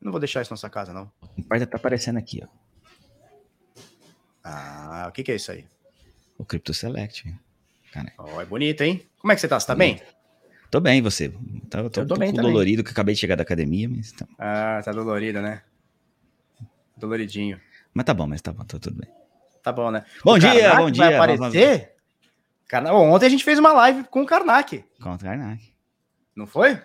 Não vou deixar isso na sua casa, não. O pai tá aparecendo aqui, ó. Ah, o que, que é isso aí? O Crypto Select. Cara. Oh, é bonito, hein? Como é que você tá? Você tá bem? Tô bem, você? Tá, tô, eu tô, tô bem dolorido, que acabei de chegar da academia, mas... Tá... Ah, tá dolorido, né? Doloridinho. Mas tá bom, mas tá bom, tá tudo bem. Tá bom, né? Bom o dia, Karnak bom dia. Vai aparecer? Vamos... Ontem a gente fez uma live com o Karnak. Com o Karnak. Não foi?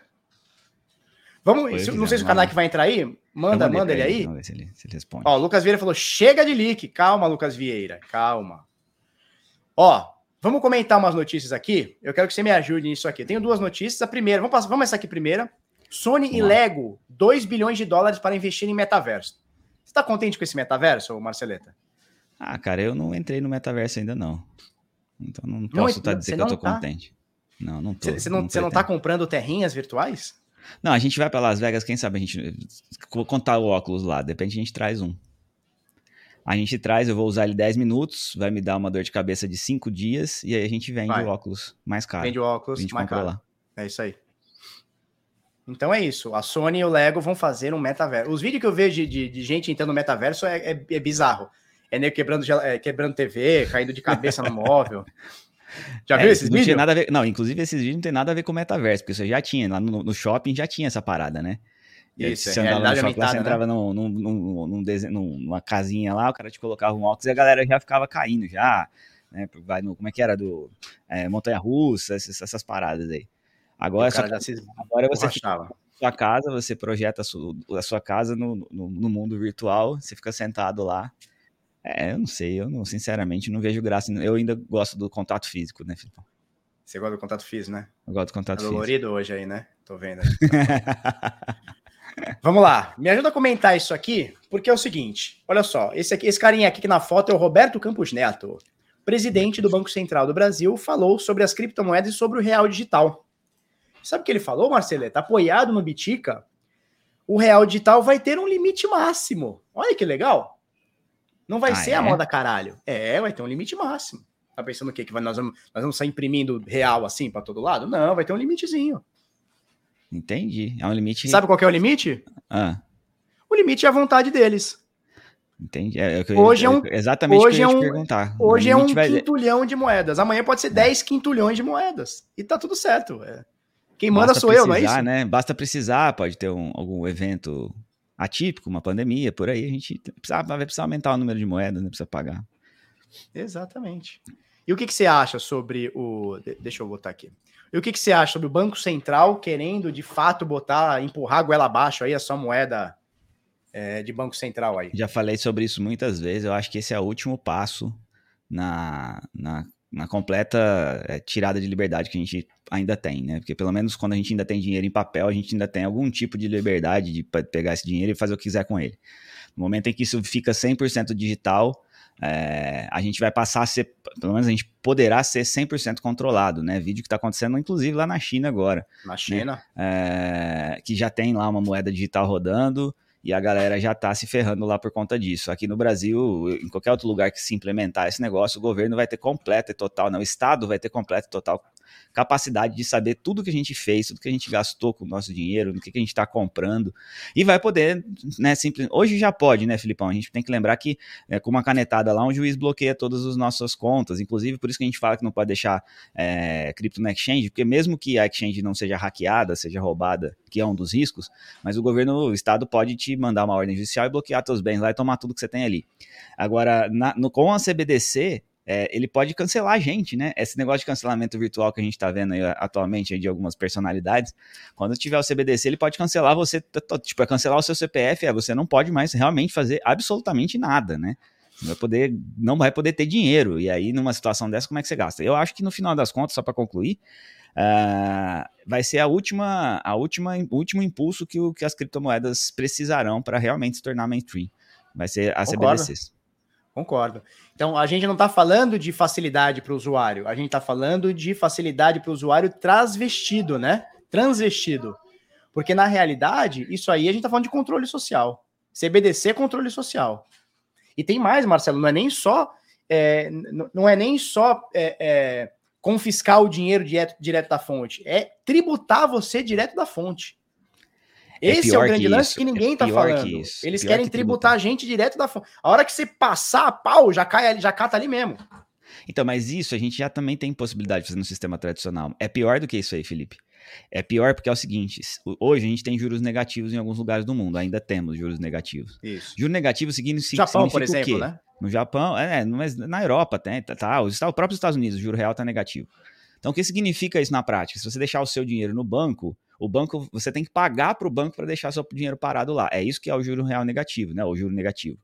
Vamos, foi, se, não sei se o Kanak vai entrar aí. Manda, manda ele, ele aí. Vamos ver se ele, se ele responde. Ó, o Lucas Vieira falou: chega de leak. Calma, Lucas Vieira, calma. Ó, vamos comentar umas notícias aqui. Eu quero que você me ajude nisso aqui. tenho duas notícias. A primeira, vamos, passar, vamos essa aqui primeira. Sony vamos e Lego, 2 bilhões de dólares para investir em metaverso. Você está contente com esse metaverso, Marceleta? Ah, cara, eu não entrei no metaverso ainda, não. Então não posso estar tá dizer que eu tô tá. contente. Não, não tô. Você não, não, não tá comprando terrinhas virtuais? Não, a gente vai para Las Vegas, quem sabe a gente contar o óculos lá, depende a gente traz um. A gente traz, eu vou usar ele 10 minutos, vai me dar uma dor de cabeça de 5 dias e aí a gente vende vai. o óculos mais caro. Vende o óculos mais caro. Lá. É isso aí. Então é isso. A Sony e o Lego vão fazer um metaverso. Os vídeos que eu vejo de, de, de gente entrando no metaverso é, é, é bizarro. É nego quebrando, é, quebrando TV, caindo de cabeça no móvel. *laughs* Já É, viu esses não tinha vídeos? nada a ver. Não, inclusive esses vídeos não tem nada a ver com metaverso, porque você já tinha, lá no, no shopping já tinha essa parada, né? E aí Isso, é você andava no shopping, lá, você né? entrava num, num, num, num desen- num- numa casinha lá, o cara te colocava um óculos e a galera já ficava caindo já, né? Vai no, como é que era? Do é, montanha-russa, essas, essas paradas aí. Agora, o só, agora você fica sua casa, você projeta a sua, a sua casa no, no, no mundo virtual, você fica sentado lá. É, eu não sei, eu não, sinceramente não vejo graça. Eu ainda gosto do contato físico, né, Filipão? Você gosta do contato físico, né? Eu gosto do Tá contato físico. dolorido hoje aí, né? Tô vendo. *laughs* Vamos lá, me ajuda a comentar isso aqui, porque é o seguinte: olha só, esse, aqui, esse carinha aqui na foto é o Roberto Campos Neto, presidente do Banco Central do Brasil, falou sobre as criptomoedas e sobre o real digital. Sabe o que ele falou, Marceleta? Apoiado no Bitica, o real digital vai ter um limite máximo. Olha que legal. Não vai Ah, ser é? a moda caralho. É, vai ter um limite máximo. Tá pensando o quê? Que vai- nós, vamos, nós vamos sair imprimindo real assim para todo lado? Não, vai ter um limitezinho. Entendi. É um limite. Sabe qual que é o limite? Ah, O limite é a vontade deles. entendi. É, é eu- Hoje é um- exatamente o hoje que eu é ia um- te perguntar. Hoje é um vai- quintulhão de moedas. Amanhã pode ser 10 quintulhões de moedas. E tá tudo certo. é. Quem manda basta sou eu, não é precisar, isso? Né? Basta precisar, pode ter um- algum evento atípico, uma pandemia, por aí, a gente precisa, vai precisar aumentar o número de moedas, né? Precisa pagar. Exatamente. E o que, que você acha sobre o. de- Deixa eu botar aqui. E o que, que você acha sobre o Banco Central querendo de fato botar, empurrar a goela abaixo aí a sua moeda é, de Banco Central aí? Já falei sobre isso muitas vezes. Eu acho que esse é o último passo na, na, na completa eh, tirada de liberdade que a gente ainda tem, né? Porque pelo menos quando a gente ainda tem dinheiro em papel, a gente ainda tem algum tipo de liberdade de pe- pegar esse dinheiro e fazer o que quiser com ele. No momento em que isso fica 100% digital, eh, a gente vai passar a ser, pelo menos a gente poderá ser 100% controlado, né? Vídeo que está acontecendo, inclusive, lá na China agora Na China? é, que já tem lá uma moeda digital rodando e a galera já tá se ferrando lá por conta disso. Aqui no Brasil, em qualquer outro lugar que se implementar esse negócio, o governo vai ter completa e total, não, o Estado vai ter completa e total capacidade de saber tudo que a gente fez, tudo que a gente gastou com o nosso dinheiro, no que, que a gente está comprando, e vai poder, né, simples... Hoje já pode, né, Filipão? A gente tem que lembrar que é, com uma canetada lá, um juiz bloqueia todas as nossas contas, inclusive por isso que a gente fala que não pode deixar é, cripto na exchange, porque mesmo que a exchange não seja hackeada, seja roubada, que é um dos riscos, mas o governo, o Estado pode te mandar uma ordem judicial e bloquear teus bens lá e tomar tudo que você tem ali. Agora, na- no, com a CBDC, é, ele pode cancelar a gente, né? Esse negócio de cancelamento virtual que a gente tá vendo aí atualmente aí de algumas personalidades, quando tiver o CBDC, ele pode cancelar você, tipo, é cancelar o seu CPF, é, você não pode mais realmente fazer absolutamente nada, né? Vai poder, não vai poder ter dinheiro. E aí, numa situação dessa, como é que você gasta? Eu acho que no final das contas, só para concluir, ah, vai ser a última, a última, o último impulso que, o, que as criptomoedas precisarão para realmente se tornar mainstream. Vai ser a Concordo. CBDCs. Concordo. Então, a gente não está falando de facilidade para o usuário, a gente está falando de facilidade para o usuário transvestido, né? Transvestido. Porque, na realidade, isso aí a gente está falando de controle social. CBDC é controle social. E tem mais, Marcelo, não é nem só. é, não é nem só é, é, confiscar o dinheiro direto, direto da fonte, é tributar você direto da fonte. É Esse é, o pior grande que lance isso, que ninguém é tá que falando. isso, Eles querem que tributar a gente direto da fonte. A hora que você passar a pau, já cai ali, já cata ali mesmo. Então, mas isso a gente já também tem possibilidade de fazer no sistema tradicional. É pior do que isso aí, Felipe. É pior porque é o seguinte: hoje a gente tem juros negativos em alguns lugares do mundo, ainda temos juros negativos. Isso. Juro negativo significa, Japão, por significa o exemplo, né? No Japão, é, mas na Europa tem, tá, tá, os Estados- próprios Estados Unidos, o juro real tá negativo. Então, o que significa isso na prática? Se você deixar o seu dinheiro no banco, o banco, você tem que pagar para o banco para deixar seu dinheiro parado lá. É isso que é o juro real negativo, né? O juro negativo.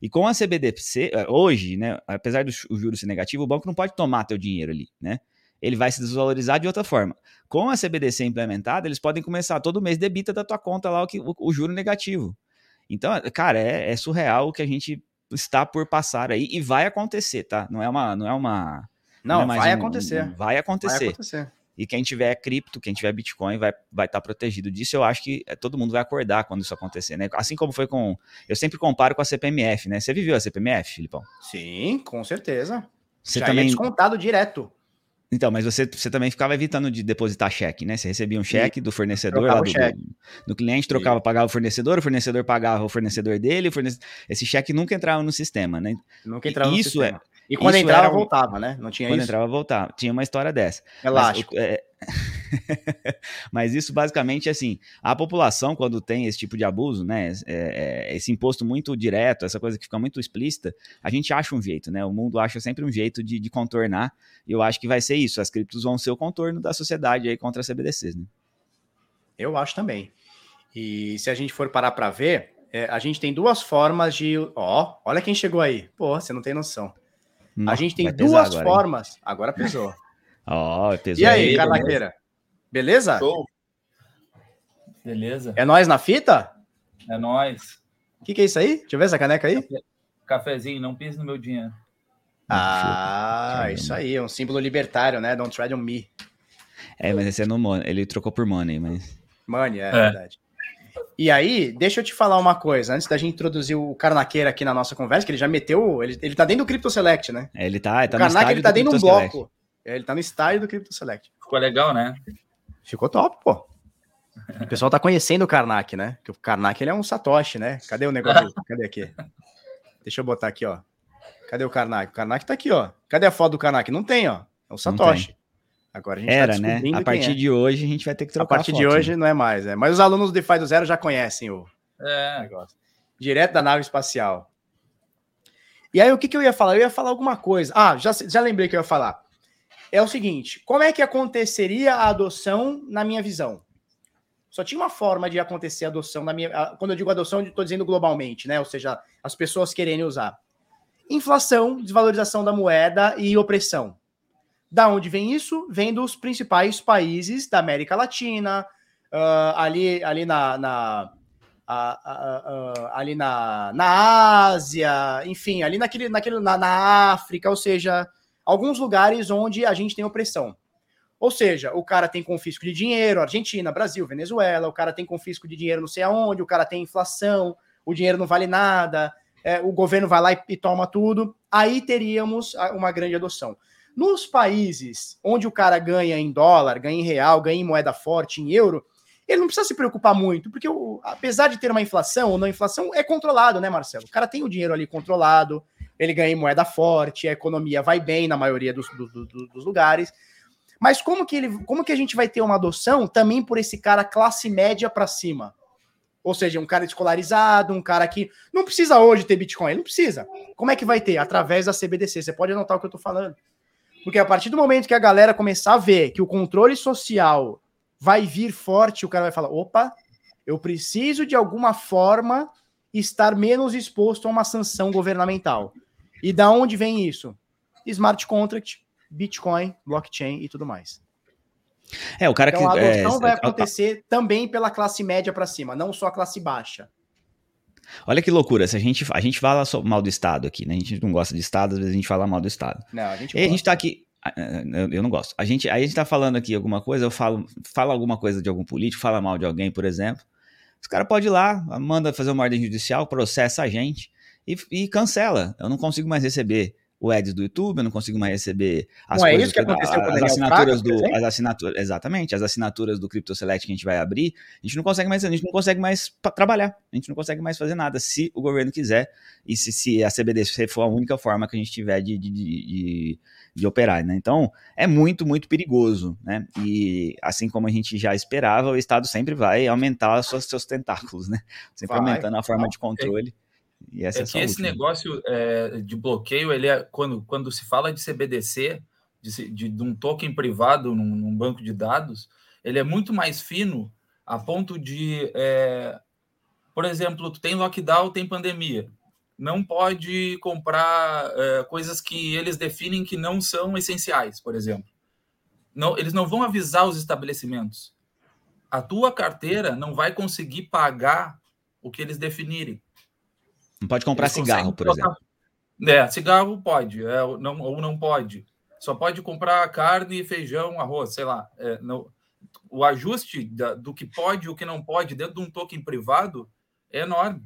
E com a CBDC, eh, hoje, né, apesar do juro ser negativo, o banco não pode tomar teu dinheiro ali, né? Ele vai se desvalorizar de outra forma. Com a CBDC implementada, eles podem começar todo mês debita da tua conta lá o, que, o, o juro negativo. Então, cara, é, é surreal o que a gente está por passar aí e vai acontecer, tá? Não é uma, não é uma, Não, é mais vai um- acontecer. vai Vai acontecer. E quem tiver cripto, quem tiver Bitcoin, vai estar vai tá protegido disso. Eu acho que eh, todo mundo vai acordar quando isso acontecer, né? Assim como foi com. Eu sempre comparo com a CPMF, né? Você viveu a CPMF, Filipão? Sim, com certeza. Você Já também. descontado direto. Então, mas você, você também ficava evitando de depositar cheque, né? Você recebia um cheque do fornecedor lá do, do, do cliente, trocava, pagava o fornecedor, o fornecedor pagava o fornecedor dele, o fornece- esse cheque nunca entrava no sistema, né? Nunca entrava no isso sistema. E quando Isso entrava, um- voltava, né? Não tinha Quando isso? entrava, voltava. Tinha uma história dessa. Mas, Elástico. o- é- *laughs* Mas isso basicamente assim, a população quando tem esse tipo de abuso, né, é- é- esse imposto muito direto, essa coisa que fica muito explícita, a gente acha um jeito, né? O mundo acha sempre um jeito de, de contornar. E eu acho que vai ser isso. As criptos vão ser o contorno da sociedade aí contra as CBDCs, né? Eu acho também. E se a gente for parar para ver, é, a gente tem duas formas de. Ó, olha quem chegou aí. Pô, você não tem noção. A gente tem duas agora, hein? formas. Agora pesou. *laughs* Ó, pesou E aí, aí, Carnaqueira? Beleza? Show. Beleza? É nós na fita? É nóis. O que, que é isso aí? Deixa eu ver essa caneca aí. Cafezinho, não pise no meu dinheiro. Ah, isso aí, é um símbolo libertário, né? Don't tread on me. É, mas esse é no Money. Ele trocou por Money, mas. Money, é, É. verdade. E aí, deixa eu te falar uma coisa, antes da gente introduzir o Carnaqueira aqui na nossa conversa, que ele já meteu. Ele, ele tá dentro do Crypto Select, né? É, ele tá, ele tá o no Karnak, ele tá do dentro de um bloco. É, Ele tá no estádio do Crypto Select. Ficou legal, né? Ficou top, pô. O pessoal tá conhecendo o Karnak, né? Que o Karnak ele é um Satoshi, né? Cadê o negócio? *laughs* Cadê aqui? Deixa eu botar aqui, ó. Cadê o Karnak? O Karnak tá aqui, ó. Cadê a foto do Karnak? Não tem, ó. É o Satoshi. Agora a gente Era, tá né? A partir é. de hoje a gente vai ter que A trocar partir foto, de né? hoje não é mais, é. Mas os alunos do DeFi do Zero já conhecem o É. negócio. Direto da nave espacial. E aí, o que, que eu ia falar? Eu ia falar alguma coisa. Ah, já, já lembrei que eu ia falar. É o seguinte: como é que aconteceria a adoção na minha visão? Só tinha uma forma de acontecer a adoção na minha. a- Quando eu digo adoção, eu estou dizendo globalmente, né? Ou seja, as pessoas querendo usar. Inflação, desvalorização da moeda e opressão. Da onde vem isso? Vem dos principais países da América Latina, ah, ali, ali na, na- ali na, na Ásia, enfim, ali naquele, naquele, na, na África, ou seja, alguns lugares onde a gente tem opressão. Ou seja, o cara tem confisco de dinheiro, Argentina, Brasil, Venezuela, o cara tem confisco de dinheiro não sei aonde, o cara tem inflação, o dinheiro não vale nada, é, o governo vai lá e, e toma tudo. Aí teríamos uma grande adoção. Nos países onde o cara ganha em dólar, ganha em real, ganha em moeda forte, em euro, ele não precisa se preocupar muito, porque o- apesar de ter uma inflação ou não inflação, é controlado, né, Marcelo? O cara tem o dinheiro ali controlado, ele ganha em moeda forte, a economia vai bem na maioria dos, do- do- do- dos lugares. Mas como que, ele, como que a gente vai ter uma adoção também por esse cara classe média para cima? Ou seja, um cara escolarizado, um cara que não precisa hoje ter Bitcoin, ele não precisa. Como é que vai ter? Através da CBDC. Você pode anotar o que eu tô falando. Porque a partir do momento que a galera começar a ver que o controle social vai vir forte, o cara vai falar: opa, eu preciso de alguma forma estar menos exposto a uma sanção governamental. E da onde vem isso? Smart contract, Bitcoin, blockchain e tudo mais. É, o cara Então a que. é, adoção vai a- a- acontecer também pela classe média para cima, não só a classe baixa. Olha que loucura, se a gente, a gente fala mal do Estado aqui, né? A gente não gosta de Estado, às vezes a gente fala mal do Estado. Não, a gente, E aí a gente tá aqui. ah, ah, Eu não gosto. A gente, aí a gente tá falando aqui alguma coisa, eu falo, fala alguma coisa de algum político, fala mal de alguém, por exemplo. Os caras podem ir lá, manda fazer uma ordem judicial, processa a gente e, e cancela. Eu não consigo mais receber o ads do YouTube, eu não consigo mais receber as Não é coisas isso que aconteceu com as assinaturas do as assinaturas, exatamente, as assinaturas do Crypto Select que a gente vai abrir, a gente não consegue mais, a gente não consegue mais trabalhar. A gente não consegue mais fazer nada se o governo quiser e se, se a CBDC for a única forma que a gente tiver de, de, de, de- operar, né? Então, é muito, muito perigoso, né? E assim como a gente já esperava, o Estado sempre vai aumentar os seus, seus tentáculos, né? Sempre Vai. aumentando a forma de controle. E essa é, É que esse última. negócio é, de bloqueio, ele é quando, quando se fala de CBDC, de, de, de um token privado num, num banco de dados, ele é muito mais fino a ponto de, é, por exemplo, tu tem lockdown, tem pandemia, não pode comprar é, coisas que eles definem que não são essenciais, por exemplo. Não, eles não vão avisar os estabelecimentos. A tua carteira não vai conseguir pagar o que eles definirem. Não pode comprar Eles cigarro, por exemplo. É, cigarro pode, é, ou não, ou não pode. Só pode comprar carne, feijão, arroz, sei lá. É, não- o ajuste da- do que pode e o que não pode dentro de um token privado é enorme.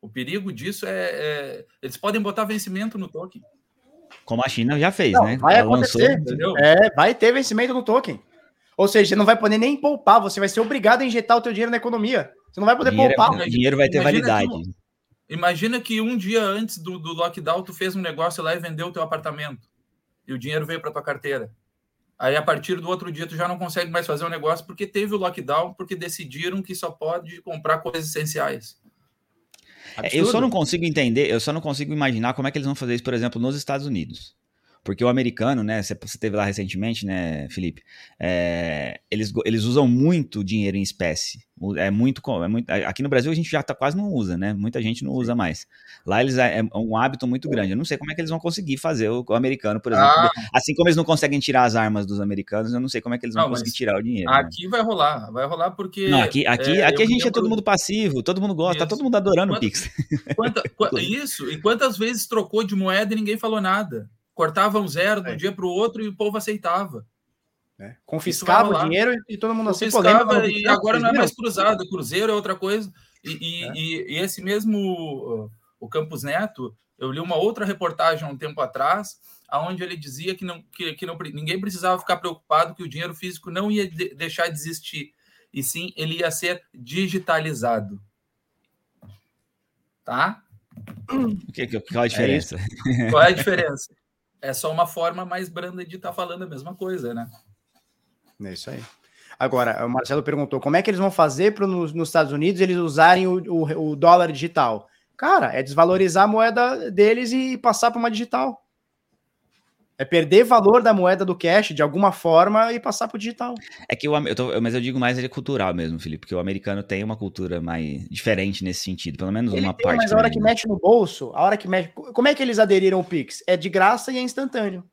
O perigo disso é, é- Eles podem botar vencimento no token, Como a China já fez, Não, né? vai Ela lançou- acontecer. entendeu? É, vai ter vencimento no token. Ou seja, você não vai poder nem poupar, você vai ser obrigado a injetar o teu dinheiro na economia. Você não vai poder dinheiro, é- poupar. dinheiro vai ter Imagina validade. que Imagina que um dia antes do, do lockdown tu fez um negócio lá e vendeu o teu apartamento e o dinheiro veio para tua carteira. Aí, a partir do outro dia, tu já não consegue mais fazer o negócio porque teve o lockdown, porque decidiram que só pode comprar coisas essenciais. É, eu só não consigo entender, eu só não consigo imaginar como é que eles vão fazer isso, por exemplo, nos Estados Unidos. Porque o americano, né? Você, teve lá recentemente, né, Felipe? É, eles, eles usam muito dinheiro em espécie. É muito, é muito. Aqui no Brasil a gente já tá, quase não usa, né? Muita gente não usa mais. Lá eles é, é um hábito muito grande. Eu não sei como é que eles vão conseguir fazer o, o americano, por exemplo. Ah. Assim como eles não conseguem tirar as armas dos americanos, eu não sei como é que eles vão não, conseguir tirar o dinheiro. Né? Aqui né? vai rolar, vai rolar porque. Não, aqui, aqui, é, aqui a gente lembro... é todo mundo passivo, todo mundo gosta, tá todo mundo adorando Quanta, o *laughs* Pix. Quanta, isso, e quantas vezes trocou de moeda e ninguém falou nada? Cortavam zero de um é. dia para o outro e o povo aceitava. É. Confiscava o dinheiro e todo mundo assim, Confiscava e agora não é mais cruzado, cruzeiro é outra coisa. E, e, é. e, e esse mesmo, o Campos Neto, eu li uma outra reportagem há um tempo atrás, aonde ele dizia que, não, que, que não, ninguém precisava ficar preocupado que o dinheiro físico não ia de, deixar de existir, e sim ele ia ser digitalizado. Tá? O que, qual a é diferença? É qual é a diferença? É só uma forma mais branda de estar tá falando a mesma coisa, né? É isso aí. Agora, o Marcelo perguntou como é que eles vão fazer para nos, nos Estados Unidos eles usarem o, o, o, dólar digital. Cara, é desvalorizar a moeda deles e passar para uma digital. É perder valor da moeda do cash de alguma forma e passar para o digital. É que o, eu tô, mas eu digo mais ele é cultural mesmo, Felipe, porque o americano tem uma cultura mais diferente nesse sentido, pelo menos ele uma tem, parte. Mas a hora que mete no bolso, a hora que mete. Como é que eles aderiram ao Pix? É de graça e é instantâneo.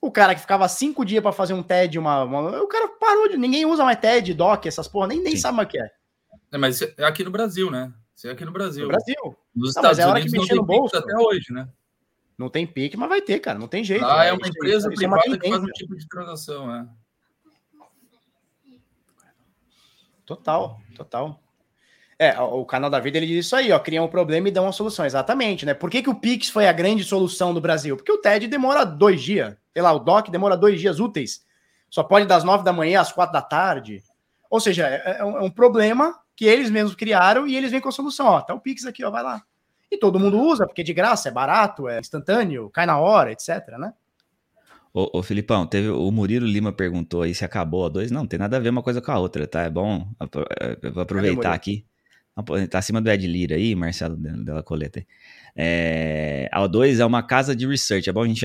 O cara que ficava cinco dias para fazer um TED, uma, uma, O cara parou de. Ninguém usa mais TED, DOC, essas porra, nem, nem sabe o que é. é. Mas é aqui no Brasil, né? Isso é aqui no Brasil. No Brasil. Nos não, Estados é Unidos não tem no bolso. até hoje, né? Não tem pique, mas vai ter, cara. Não tem jeito. Ah, é uma empresa é privada que faz um tipo de transação, é. Total, total. É, o canal da vida ele diz isso aí, ó, cria um problema e dá uma solução, exatamente, né? Por que, que o Pix foi a grande solução do Brasil? Porque o TED demora dois dias, sei lá, o DOC demora dois dias úteis, só pode das nove da manhã às quatro da tarde. Ou seja, é, é um, é um problema que eles mesmos criaram e eles vêm com a solução, ó, tá o Pix aqui, ó, vai lá. E todo mundo usa, porque é de graça, é barato, é instantâneo, cai na hora, etc, né? Ô, ô Filipão, teve, o Murilo Lima perguntou aí se acabou a dois. Não, tem nada a ver uma coisa com a outra, tá? É bom vou aproveitar aqui. Tá acima do Ed Lira aí, Marcelo Della Coleta. É, a O2 é uma casa de research. É bom a gente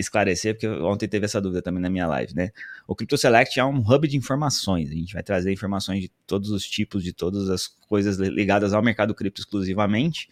esclarecer, porque ontem teve essa dúvida também na minha live, né? O Crypto Select é um hub de informações. A gente vai trazer informações de todos os tipos, de todas as coisas ligadas ao mercado cripto exclusivamente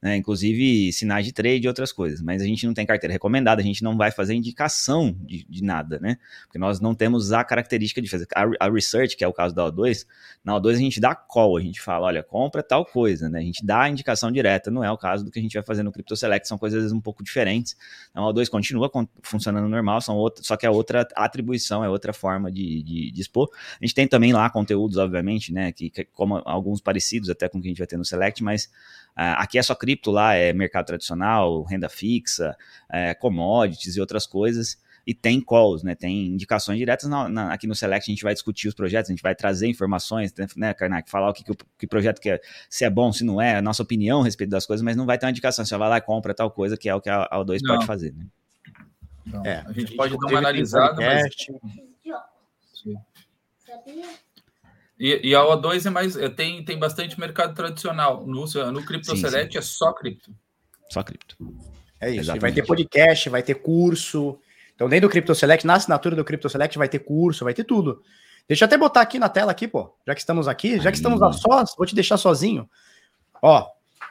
né? inclusive sinais de trade e outras coisas. Mas a gente não tem carteira recomendada, a gente não vai fazer indicação de, de nada, né? Porque nós não temos a característica de fazer. A, a, research, que é o caso da O2, na O2 a gente dá call, a gente fala, olha, compra tal coisa, né? A gente dá a indicação direta, não é o caso do que a gente vai fazer no Crypto Select, são coisas um pouco diferentes. Então a O2 continua funcionando normal, são outra, só que é outra atribuição, é outra forma de, de, de, expor. A gente tem também lá conteúdos, obviamente, né? Que, que como alguns parecidos até com o que a gente vai ter no Select, mas aqui é só cripto, lá é mercado tradicional, renda fixa, é, commodities e outras coisas. E tem calls, né? Tem indicações diretas na, na, aqui no Select. A gente vai discutir os projetos, a gente vai trazer informações, né, Karnak? Falar o que, que, que projeto que é, se é bom, se não é, a nossa opinião a respeito das coisas, mas não vai ter uma indicação. Você vai lá e compra tal coisa, que é o que a, a O2 não. pode fazer, né? Não. É, a gente pode dar uma analisada, mas... Sabia? E, e, a O2 é mais, é, tem, tem bastante mercado tradicional. No, no CryptoSelect é só cripto. Só cripto. É isso. vai ter podcast, vai ter curso. Então, dentro do CryptoSelect, na assinatura do CryptoSelect, vai ter curso, vai ter tudo. Deixa eu até botar aqui na tela, aqui, pô. Já que estamos aqui, já que estamos a sós, vou te deixar sozinho. Ó,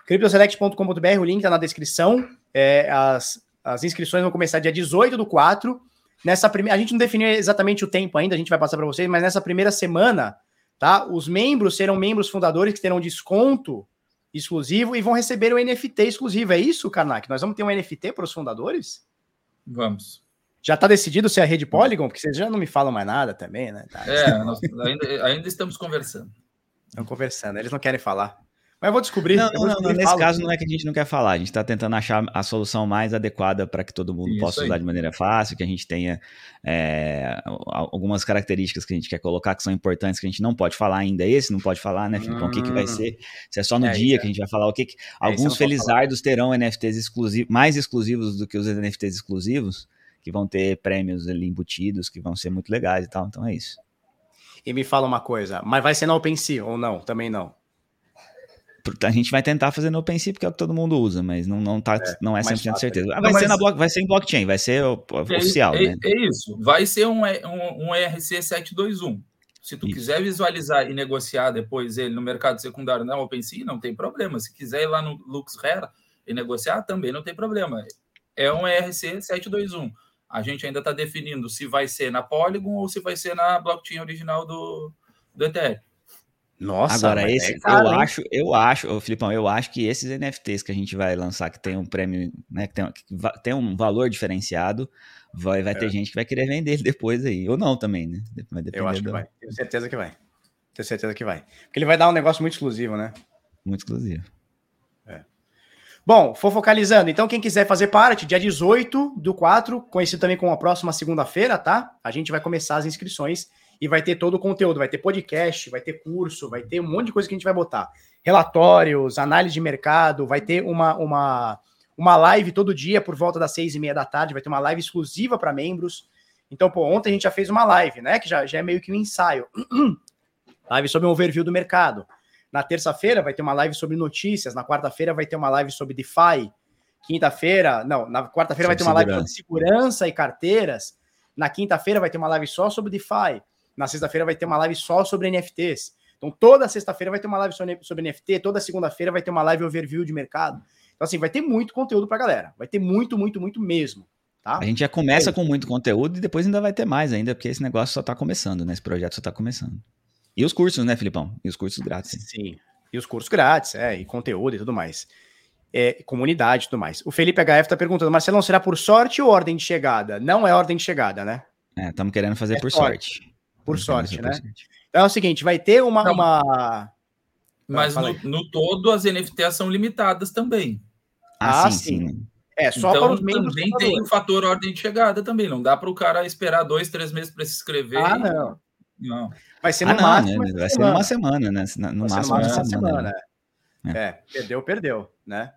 cryptoselect.com.br, o link tá na descrição. É, as, as inscrições vão começar dia 18 do 4. Nessa primeira, a gente não definiu exatamente o tempo ainda, a gente vai passar para vocês, mas nessa primeira semana tá? Os membros serão membros fundadores que terão desconto exclusivo e vão receber o NFT exclusivo. É isso, Karnak? Nós vamos ter um NFT para os fundadores? Vamos. Já está decidido se é a rede Polygon? Porque vocês já não me falam mais nada também, né? Tá. É, ainda, ainda estamos conversando. Estão conversando, eles não querem falar. Mas eu vou descobrir. Não, não, vou não, descobrir nesse falo. caso não é que a gente não quer falar, a gente está tentando achar a solução mais adequada para que todo mundo Isso possa aí. usar de maneira fácil, que a gente tenha é, al- algumas características que a gente quer colocar que são importantes, que a gente não pode falar ainda. Esse não pode falar, né, Filipão? O que, que vai Hum. ser? Se é só no É, dia isso que a gente vai falar o que. que- É, alguns felizardos terão NFTs exclusivos, mais exclusivos do que os NFTs exclusivos, que vão ter prêmios ali embutidos, que vão ser muito legais e tal. Então é isso. E me fala uma coisa, mas vai ser na OpenSea ou não? Também não. A gente vai tentar fazer no OpenSea porque é o que todo mundo usa, mas não, não, tá, não é mais 100% fácil. certeza. Ah, Não, vai, ser na block, vai ser em blockchain, vai ser o- o- É, oficial, é, né? é isso. Vai ser um, um, um ERC 721. Se tu Isso. quiser visualizar e negociar depois ele no mercado secundário na OpenSea, não tem problema. Se quiser ir lá no LuxRare e negociar, também não tem problema. É um ERC 721. A gente ainda está definindo se vai ser na Polygon ou se vai ser na blockchain original do, do Ethereum. Nossa, Agora, esse, é caro, eu hein? acho, eu acho, Filipão, eu acho que esses NFTs que a gente vai lançar, que tem um prêmio, né, que tem, que tem um valor diferenciado, vai, vai ter É. gente que vai querer vender *laughs* depois aí. Ou não também, né? Eu acho que do- vai. Tenho certeza que vai. Tenho certeza que vai. Porque ele vai dar um negócio muito exclusivo, né? Muito exclusivo. Bom, fofocalizando. Então, quem quiser fazer parte, dia 18 do 4, conhecido também como a próxima segunda-feira, tá? A gente vai começar as inscrições e vai ter todo o conteúdo. Vai ter podcast, vai ter curso, vai ter um monte de coisa que a gente vai botar. Relatórios, análise de mercado, vai ter uma, uma, uma live todo dia por volta das seis e meia da tarde. Vai ter uma live exclusiva para membros. Então, pô, ontem a gente já fez uma live, né? Que já, já é meio que um ensaio. live sobre um overview do mercado. Na terça-feira vai ter uma live sobre notícias. Na quarta-feira vai ter uma live sobre DeFi. Quinta-feira, não, na quarta-feira vai ter uma live sobre segurança e carteiras. Na quinta-feira vai ter uma live só sobre DeFi. Na sexta-feira vai ter uma live só sobre NFTs. Então, toda sexta-feira vai ter uma live sobre NFT, toda segunda-feira vai ter uma live overview de mercado. Então, assim, vai ter muito conteúdo pra galera. Vai ter muito, muito, muito mesmo. Tá? A gente já começa com muito conteúdo e depois ainda vai ter mais ainda, porque esse negócio só tá começando, né? Esse projeto só tá começando. E os cursos, né, Filipão? E os cursos grátis. Sim. E os cursos grátis, é, e conteúdo e tudo mais. É, comunidade e tudo mais. O Felipe HF tá perguntando, Marcelão, será por sorte ou ordem de chegada? Não é ordem de chegada, né? É, estamos querendo fazer É por sorte. sorte. Por sorte, né? Então é o seguinte, vai ter uma... Não. uma... Mas fala no, no todo, as NFTs são limitadas também. Ah, Ah, sim, sim. É, só então, para os membros também tem o fator ordem de chegada também. Não dá para o cara esperar dois, três meses para se inscrever. Ah, e- não. Não. Vai ser Ah, no não, máximo né? Vai ser semana. numa semana, né? No Vai máximo uma semana. semana. né? É. perdeu, perdeu, né?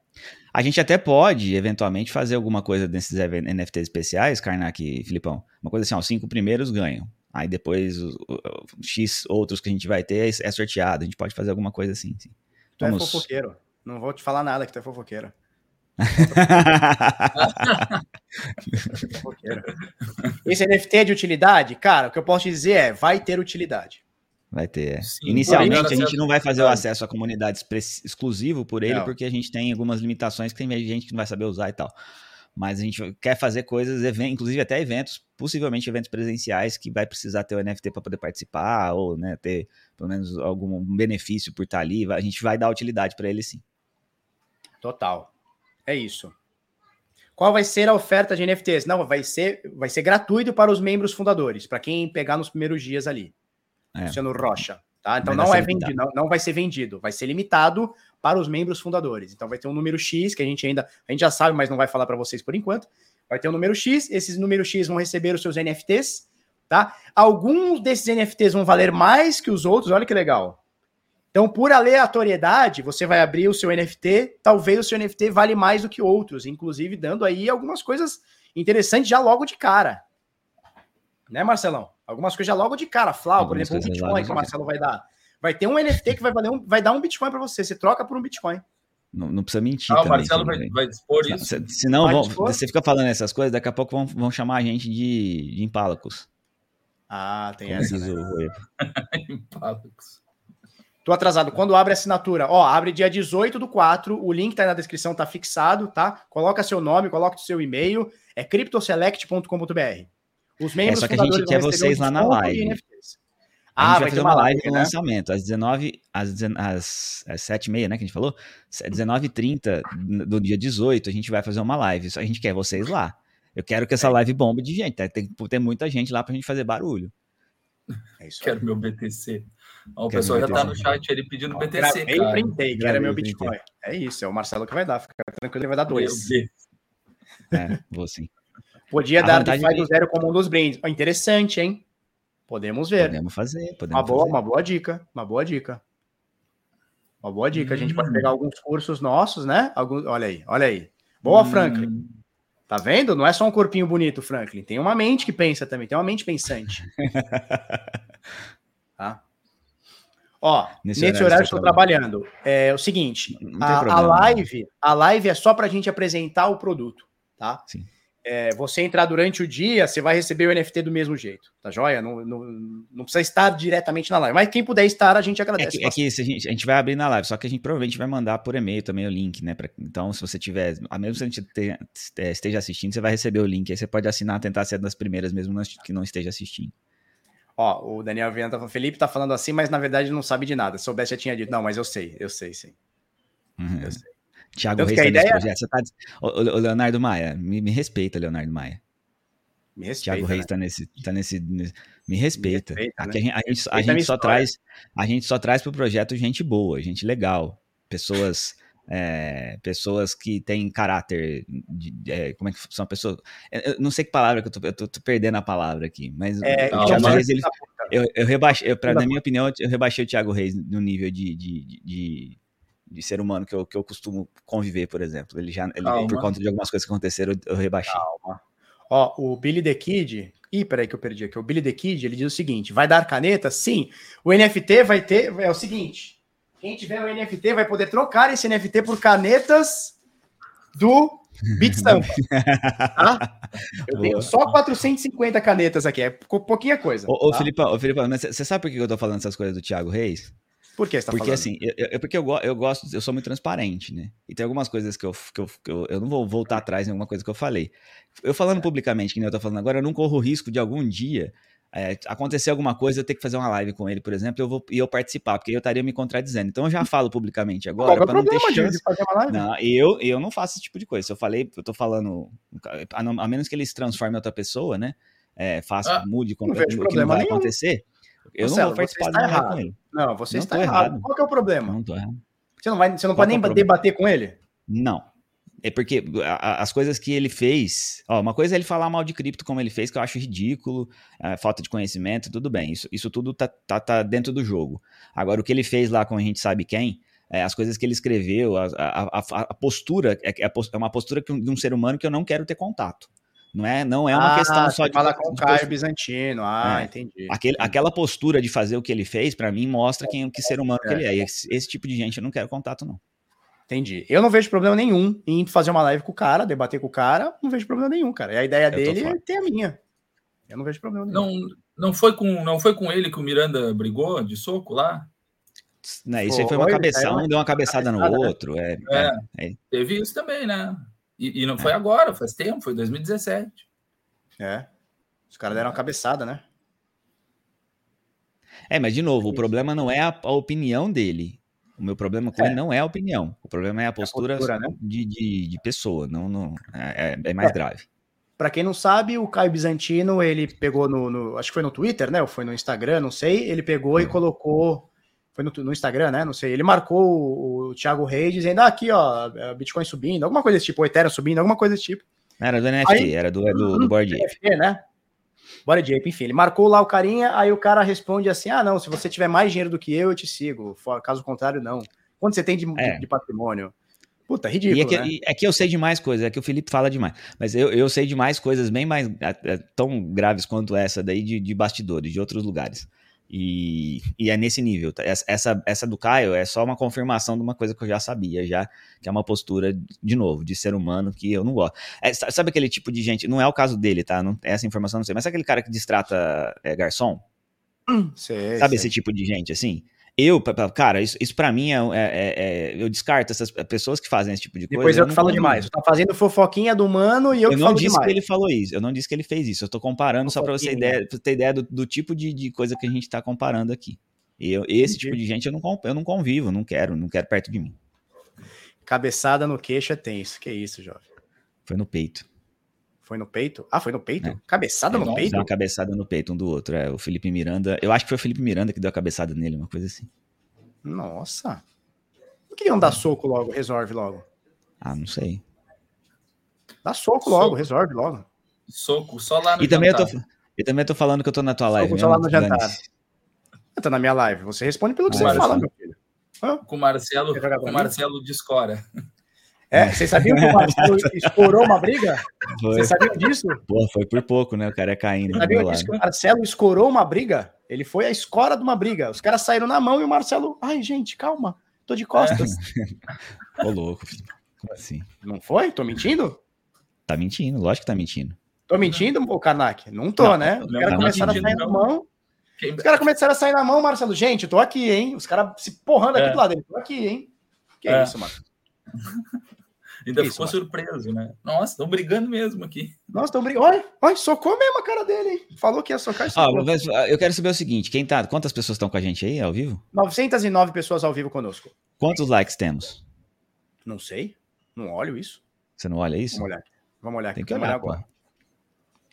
A gente até pode, eventualmente, fazer alguma coisa desses NFTs especiais, Karnak e Filipão. Uma coisa assim, ó, os cinco primeiros ganham. Aí depois os, o- o- X outros que a gente vai ter é sorteado. A gente pode fazer alguma coisa assim. sim. Tu é Vamos. fofoqueiro. Não vou te falar nada que tu é fofoqueiro. *laughs* Esse NFT é de utilidade? Cara, o que eu posso te dizer é, vai ter utilidade. Vai ter. é. Sim, Inicialmente, a gente não vai fazer o acesso à comunidade exclusivo por ele, Não. porque a gente tem algumas limitações que tem gente que não vai saber usar e tal. Mas a gente quer fazer coisas, inclusive até eventos, possivelmente eventos presenciais, que vai precisar ter o NFT para poder participar, ou né, ter pelo menos algum benefício por estar ali. A gente vai dar utilidade para ele sim. Total. É isso. Qual vai ser a oferta de NFTs? Não, vai ser, vai ser gratuito para os membros fundadores, para quem pegar nos primeiros dias ali. É. Luciano Rocha. Tá? Então Mas não vai é vendido, não, não vai ser vendido, vai ser limitado para os membros fundadores. Então vai ter um número X que a gente ainda, a gente já sabe, mas não vai falar para vocês por enquanto. Vai ter um número X, esses números X vão receber os seus NFTs, tá? Alguns desses NFTs vão valer mais que os outros, olha que legal. Então, por aleatoriedade, você vai abrir o seu NFT, talvez o seu NFT vale mais do que outros, inclusive dando aí algumas coisas interessantes já logo de cara. Né, Marcelão? Algumas coisas já logo de cara. Flau, por exemplo, um Bitcoin que o Marcelo vai dar. Vai ter um NFT que vai, valer um, vai dar um Bitcoin para você. Você troca por um Bitcoin. Não, não precisa mentir Ah, o também. Marcelo vai, Felipe. vai dispor isso. se- Senão, Pode vão- dispor. você fica falando essas coisas, daqui a pouco vão, vão chamar a gente de, de empálacos. Ah, tem Como essa. Né? o. *laughs* Impactos. Tô atrasado. Quando abre a assinatura? Ó, abre dia 18 do 4. O link tá aí na descrição, tá fixado, tá? Coloca seu nome, coloca o seu e-mail. É cryptoselect.com.br. Os membros É, só que a gente quer vocês lá na live. A gente vai fazer uma live no né? lançamento, às 19 às, 19 às, às 7h30, né, que a gente falou? 19h30 do dia 18, a gente vai fazer uma live. Só a gente quer vocês lá. Eu quero que essa É. live bombe de gente, tá? tem que ter muita gente lá pra gente fazer barulho. É isso aí. Quero meu BTC. Ó, o Quero pessoal meu já tá no BTC. chat ali pedindo Ó, BTC, Gravei e cara. printei, que era Gravei meu e printei. Bitcoin. É isso, é o Marcelo que vai dar. Fica tranquilo, ele vai dar Meu dois. Deus. É, vou sim. Podia A dar vantagem DeFi de- do zero como um dos brindes. Interessante, hein? Podemos ver. Podemos fazer, podemos Uma boa, fazer. uma boa dica, uma boa dica. Uma boa dica. A gente pode Hum. pegar alguns cursos nossos, né? Alguns, olha aí, olha aí. Boa, Hum, Franklin. Tá vendo? Não é só um corpinho bonito, Franklin. Tem uma mente que pensa também. Tem uma mente pensante. *laughs* tá? Ó, Nesse nesse, horário horário, você estou tá trabalhando. É o seguinte, a, a live, a live é só para a gente apresentar o produto, tá? Sim. É, você entrar durante o dia, você vai receber o NFT do mesmo jeito, tá joia? Não, não, não precisa estar diretamente na live, mas quem puder estar, a gente É agradece. que, é que a, gente, a gente vai abrir na live, só que a gente provavelmente vai mandar por e-mail também o link, né? pra- então, se você tiver, a mesmo se a gente te- é, esteja assistindo, você vai receber o link. Aí você pode assinar, tentar ser das primeiras, mesmo que não esteja assistindo. Ó, o Daniel Viana tá falando, Felipe tá falando assim, mas na verdade não sabe de nada. Se soubesse, já tinha dito. Não, mas eu sei, eu sei, sim. Uhum. Eu sei. Tiago Tanto Reis que a tá nesse projeto. Você tá, ô, ô, ô, Leonardo Maia, me, me respeita, Leonardo Maia. Me respeita. Tiago Reis né? tá nesse, tá nesse, nesse- me respeita. respeita, Aqui né? a gente, a gente- a Respeita a gente só história. traz, a gente só traz pro projeto gente boa, gente legal, pessoas, é, pessoas que têm caráter, de- é, como é que são pessoas? Eu não sei que palavra que eu tô, eu tô, tô perdendo a palavra aqui, mas É, o Não, Thiago Reis, ele, eu, eu rebaixei, eu, pra, na minha opinião, eu rebaixei o Thiago Reis no nível de, de, de, de- ser humano que eu, que eu costumo conviver, por exemplo. Ele já, ele, Calma. por conta de algumas coisas que aconteceram, eu, eu rebaixei. Ó, o Billy the Kid. Ih, peraí que eu perdi aqui. O Billy the Kid, ele diz o seguinte: vai dar caneta? Sim. O NFT vai ter. É o seguinte: quem tiver o NFT vai poder trocar esse NFT por canetas do Beat Sampa. *laughs* tá? Eu Boa. tenho só 450 canetas aqui. É pou- pouquinha coisa. Ô, ô tá? Filipão, ô, Filipão, mas você sabe por que eu tô falando essas coisas do Thiago Reis? Por que você tá porque falando? assim, eu, eu- porque eu, eu gosto, eu sou muito transparente, né? E tem algumas coisas que eu, que eu, que eu, eu não vou voltar atrás em alguma coisa que eu falei. Eu falando publicamente, que nem eu tô falando agora, eu não corro o risco de algum dia é, acontecer alguma coisa, eu ter que fazer uma live com ele, por exemplo, eu vou, e eu participar, porque eu estaria me contradizendo. Então eu já falo publicamente agora, é para não ter chance. de fazer uma live? Não, eu, eu não faço esse tipo de coisa. Se eu falei, eu tô falando, a, não- a menos que ele se transforme em outra pessoa, né? É, faça, Ah, mude o que não vai nenhum. acontecer. Eu Marcelo, não vou você participar está da live errado. Não, você Não está errado. errado. Qual que é o problema? Não tô errado. Você não, vai, você não Qual pode é nem problema? debater com ele? Não. É porque as coisas que ele fez. Ó, uma coisa é ele falar mal de cripto como ele fez, que eu acho ridículo, é, falta de conhecimento, tudo bem. Isso, isso tudo tá, tá, tá dentro do jogo. Agora, o que ele fez lá com a gente sabe quem, é, as coisas que ele escreveu, a, a- a- a postura, é, é é uma postura de um ser humano que eu não quero ter contato. Não é, não é uma Ah, questão só de. fala com o Caio. Bizantino. Ah, É. entendi. Aquele, aquela postura de fazer o que ele fez, pra mim, mostra quem, que ser humano que ele é. E esse, esse tipo de gente eu não quero contato, não. Entendi. Eu não vejo problema nenhum em fazer uma live com o cara, debater com o cara, não vejo problema nenhum, cara. E a ideia dele é ter a minha. Eu não vejo problema nenhum. Não, não, foi com, não foi com ele que o Miranda brigou de soco lá? Né, isso aí foi uma Foi, cabeçada, é uma um deu uma cabeçada no cabeçada, né? outro. É, É. é, é. Teve isso também, né? E, e não foi agora, faz tempo, foi 2017. É. Os caras deram uma cabeçada, né? É, mas de novo, o problema não é a, a opinião dele. O meu problema com É. ele não é a opinião. O problema é a postura, postura, né? de, de, de pessoa. Não, não, é, é- é mais É. grave. Pra quem não sabe, o Caio Bizantino, ele pegou no, no- Acho que foi no Twitter, né? Ou foi no Instagram, não sei. Ele pegou e Foi. colocou. Foi no, no Instagram, né? Não sei. Ele marcou o, o Thiago Reis dizendo: ah, aqui, ó, é, Bitcoin subindo, alguma coisa desse tipo, o Ethereum subindo, alguma coisa desse tipo. Era do NFT, Aí- era do, do, do Board Ape. Né? Bora de Ape, enfim. Ele marcou lá o carinha, aí o cara responde assim: ah, não, se você tiver mais dinheiro do que eu, eu te sigo. Caso contrário, não. Quanto você tem de, É. de patrimônio? Puta, E ridículo, é que, né? e é que eu sei de mais coisas, é que o Felipe fala demais. Mas eu, eu sei de mais coisas bem mais é, é, tão graves quanto essa daí de, de bastidores, de outros lugares. E, e é nesse nível. tá? Essa- Essa, do Caio é só uma confirmação de uma coisa que eu já sabia, já, que é uma postura, de novo, de ser humano que eu não gosto. É, sa- sabe aquele tipo de gente, não é o caso dele, tá? Não, essa informação eu não sei, mas sabe aquele cara que distrata é, garçom? Sei, Sabe sei. esse tipo de gente, assim? Eu, cara, isso, isso pra mim é, é- é- é- Eu descarto essas pessoas que fazem esse tipo de coisa. Depois eu não que falo demais. Tá fazendo fofoquinha do mano e eu, Eu, que não falo disse demais. que ele falou isso, eu não disse que ele fez isso. Eu tô comparando só pra você Fofoquinha. ideia, pra ter ideia do, do tipo de, de coisa que a gente tá comparando aqui. Eu, esse Entendi. tipo de gente eu não, eu não convivo, não quero, não quero perto de mim. Cabeçada no queixo é tenso. Que isso, jovem. Foi no peito. Foi no peito? Ah, foi no peito? É. Cabeçada no Nossa, peito? Uma cabeçada no peito um do outro. É, o Felipe Miranda. Eu acho que foi o Felipe Miranda que deu a cabeçada nele, uma coisa assim. Nossa. Por que não dá soco logo? Resolve logo. Ah, não sei. Dá soco logo, Soco. resolve logo. Soco, só lá no E também, eu tô, jantar. e também eu tô falando que eu tô na tua Soco live. só lá no jantar. dane-se. Tá na minha live. Você responde pelo que você Mas- fala, meu filho. Com o Marcelo, com? Marcelo de Escora. É, vocês sabiam que o Marcelo *laughs* estourou uma briga? Foi, Vocês sabiam disso? Pô, foi por pouco, né? O cara é caindo Sabiam lado. disso que o Marcelo escorou uma briga? Ele foi a escora de uma briga. Os caras saíram na mão e o Marcelo. Ai, gente, calma. Tô de costas. *laughs* Ô, louco, filho. Como assim? Não foi? Tô mentindo? Tá mentindo, lógico que tá mentindo. Tô mentindo, ô Karnak? Não tô, Não, né? Os caras tá começaram a sair na mão. Quem- Os caras começaram a sair na mão, Marcelo. Gente, tô aqui, hein? Os caras se porrando aqui É. do lado dele. Tô aqui, hein? Que É. isso, mano? Ainda Isso, ficou Marcelo. surpreso, né? Nossa, estão brigando mesmo aqui. Nossa, tão brigando. Olha, olha, socou mesmo a cara dele, hein? Falou que ia socar e Ó, socou. mas, ah, eu quero saber o seguinte: quem tá. Quantas pessoas estão com a gente aí ao vivo? 909 pessoas ao vivo conosco. Quantos likes temos? Não sei. Não olho isso. Você não olha isso? Vamos olhar aqui. Vamos olhar aqui. Tem que Vamos olhar, olhar agora.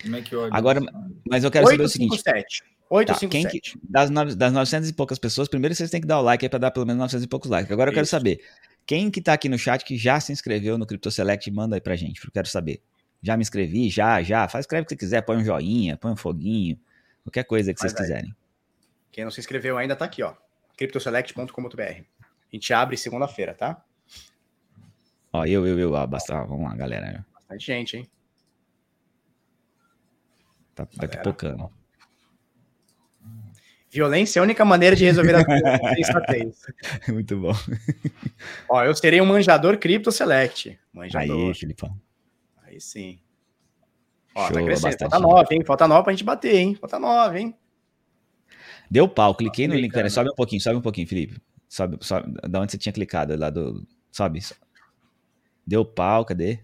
Como é que olha? Agora, mas eu quero saber o seguinte: 857. Tá, quem 857. que, das, nove- das 900 e poucas pessoas, primeiro vocês têm que dar o like aí pra dar pelo menos 900 e poucos likes. Agora eu quero Isso. saber, quem que tá aqui no chat que já se inscreveu no Crypto Select, manda aí pra gente, eu quero saber. Já me inscrevi? Já, já. Faz escreve o que você quiser, põe um joinha, põe um foguinho, qualquer coisa que Faz vocês aí. quiserem. Quem não se inscreveu ainda tá aqui, ó. cryptoselect.com.br. A gente abre segunda-feira, tá? Ó, eu, eu, eu, ó, basta, ó, vamos lá, galera. Bastante gente, hein? Tá, tá pipocando. Violência é a única maneira de resolver a. Sensatez. *laughs* Muito bom. Ó, eu serei um manjador Crypto Select. Manjador. Aí, Filipão. Aí sim. Ó, Show, tá crescendo. bastante Falta nove, hein? Falta nove pra gente bater, hein? Falta nove, hein? Deu pau, cliquei no Tá link. Peraí, brincando. sobe um pouquinho, sobe um pouquinho, Felipe. Sobe, sobe. Da onde você tinha clicado? Lá do. Sobe. Deu pau, cadê?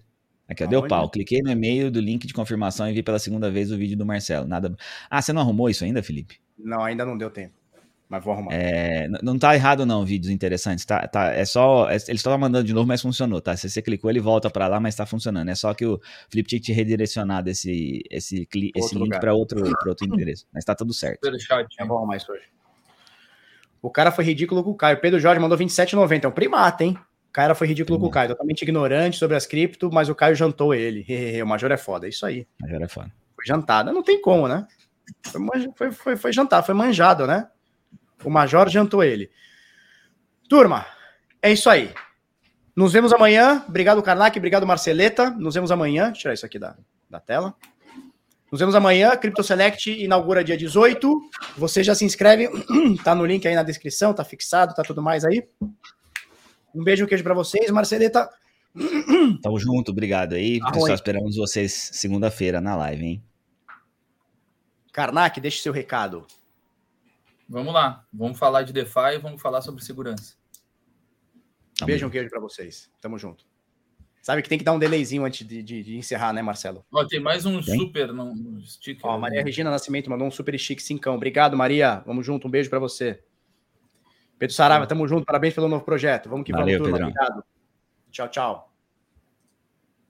Aqui, ó, deu pau. Cliquei no e-mail do link de confirmação e vi pela segunda vez o vídeo do Marcelo. Nada. Ah, você não arrumou isso ainda, Felipe? Não, ainda não deu tempo. Mas vou arrumar. É, não tá errado, não, vídeos interessantes. Tá, tá, é só. é- eles estavam mandando de novo, mas funcionou, tá? Se você clicou, ele volta pra lá, mas tá funcionando. É só que o Felipe tinha que te redirecionar desse, esse, cli- esse link pra outro, pra outro endereço. Mas tá tudo certo. Superchat. Eu vou arrumar isso hoje. O cara foi ridículo com o Caio. Pedro Jorge mandou 27,90. É um primata, hein? O cara foi ridículo com o Caio. Totalmente ignorante sobre as cripto, mas o Caio jantou ele. *laughs* O Major é foda. É isso aí. Mas era foda. Foi jantada. Não tem como, né? Foi, foi, foi, jantar, foi manjado, né? O Major jantou ele. Turma, é isso aí. Nos vemos amanhã. Obrigado, Karnak. Obrigado, Marceleta. Nos vemos amanhã. Tirar isso aqui da, da tela. Nos vemos amanhã. Crypto Select inaugura dia 18. Você já se inscreve. *clears throat* tá no link aí na descrição, tá fixado, tá tudo mais aí. Um beijo, um queijo pra vocês. Marceleta, *clears throat* Tamo junto, obrigado aí. Pessoal, esperamos vocês segunda-feira na live, hein? Karnak, deixe seu recado. Vamos lá. Vamos falar de DeFi e vamos falar sobre segurança. Tamo Beijo, um queijo pra vocês. Tamo junto. Sabe que tem que dar um delayzinho antes de, de- de encerrar, né, Marcelo? Ó, tem mais um Tem? super no, no sticker. Ó, Maria Regina Nascimento mandou um super chique cincão. Obrigado, Maria. Vamos junto, um beijo pra você. Pedro Saraiva, tamo junto. Parabéns pelo novo projeto. Vamos que Valeu, vamos, turma. Pedrão. Obrigado. Tchau, tchau.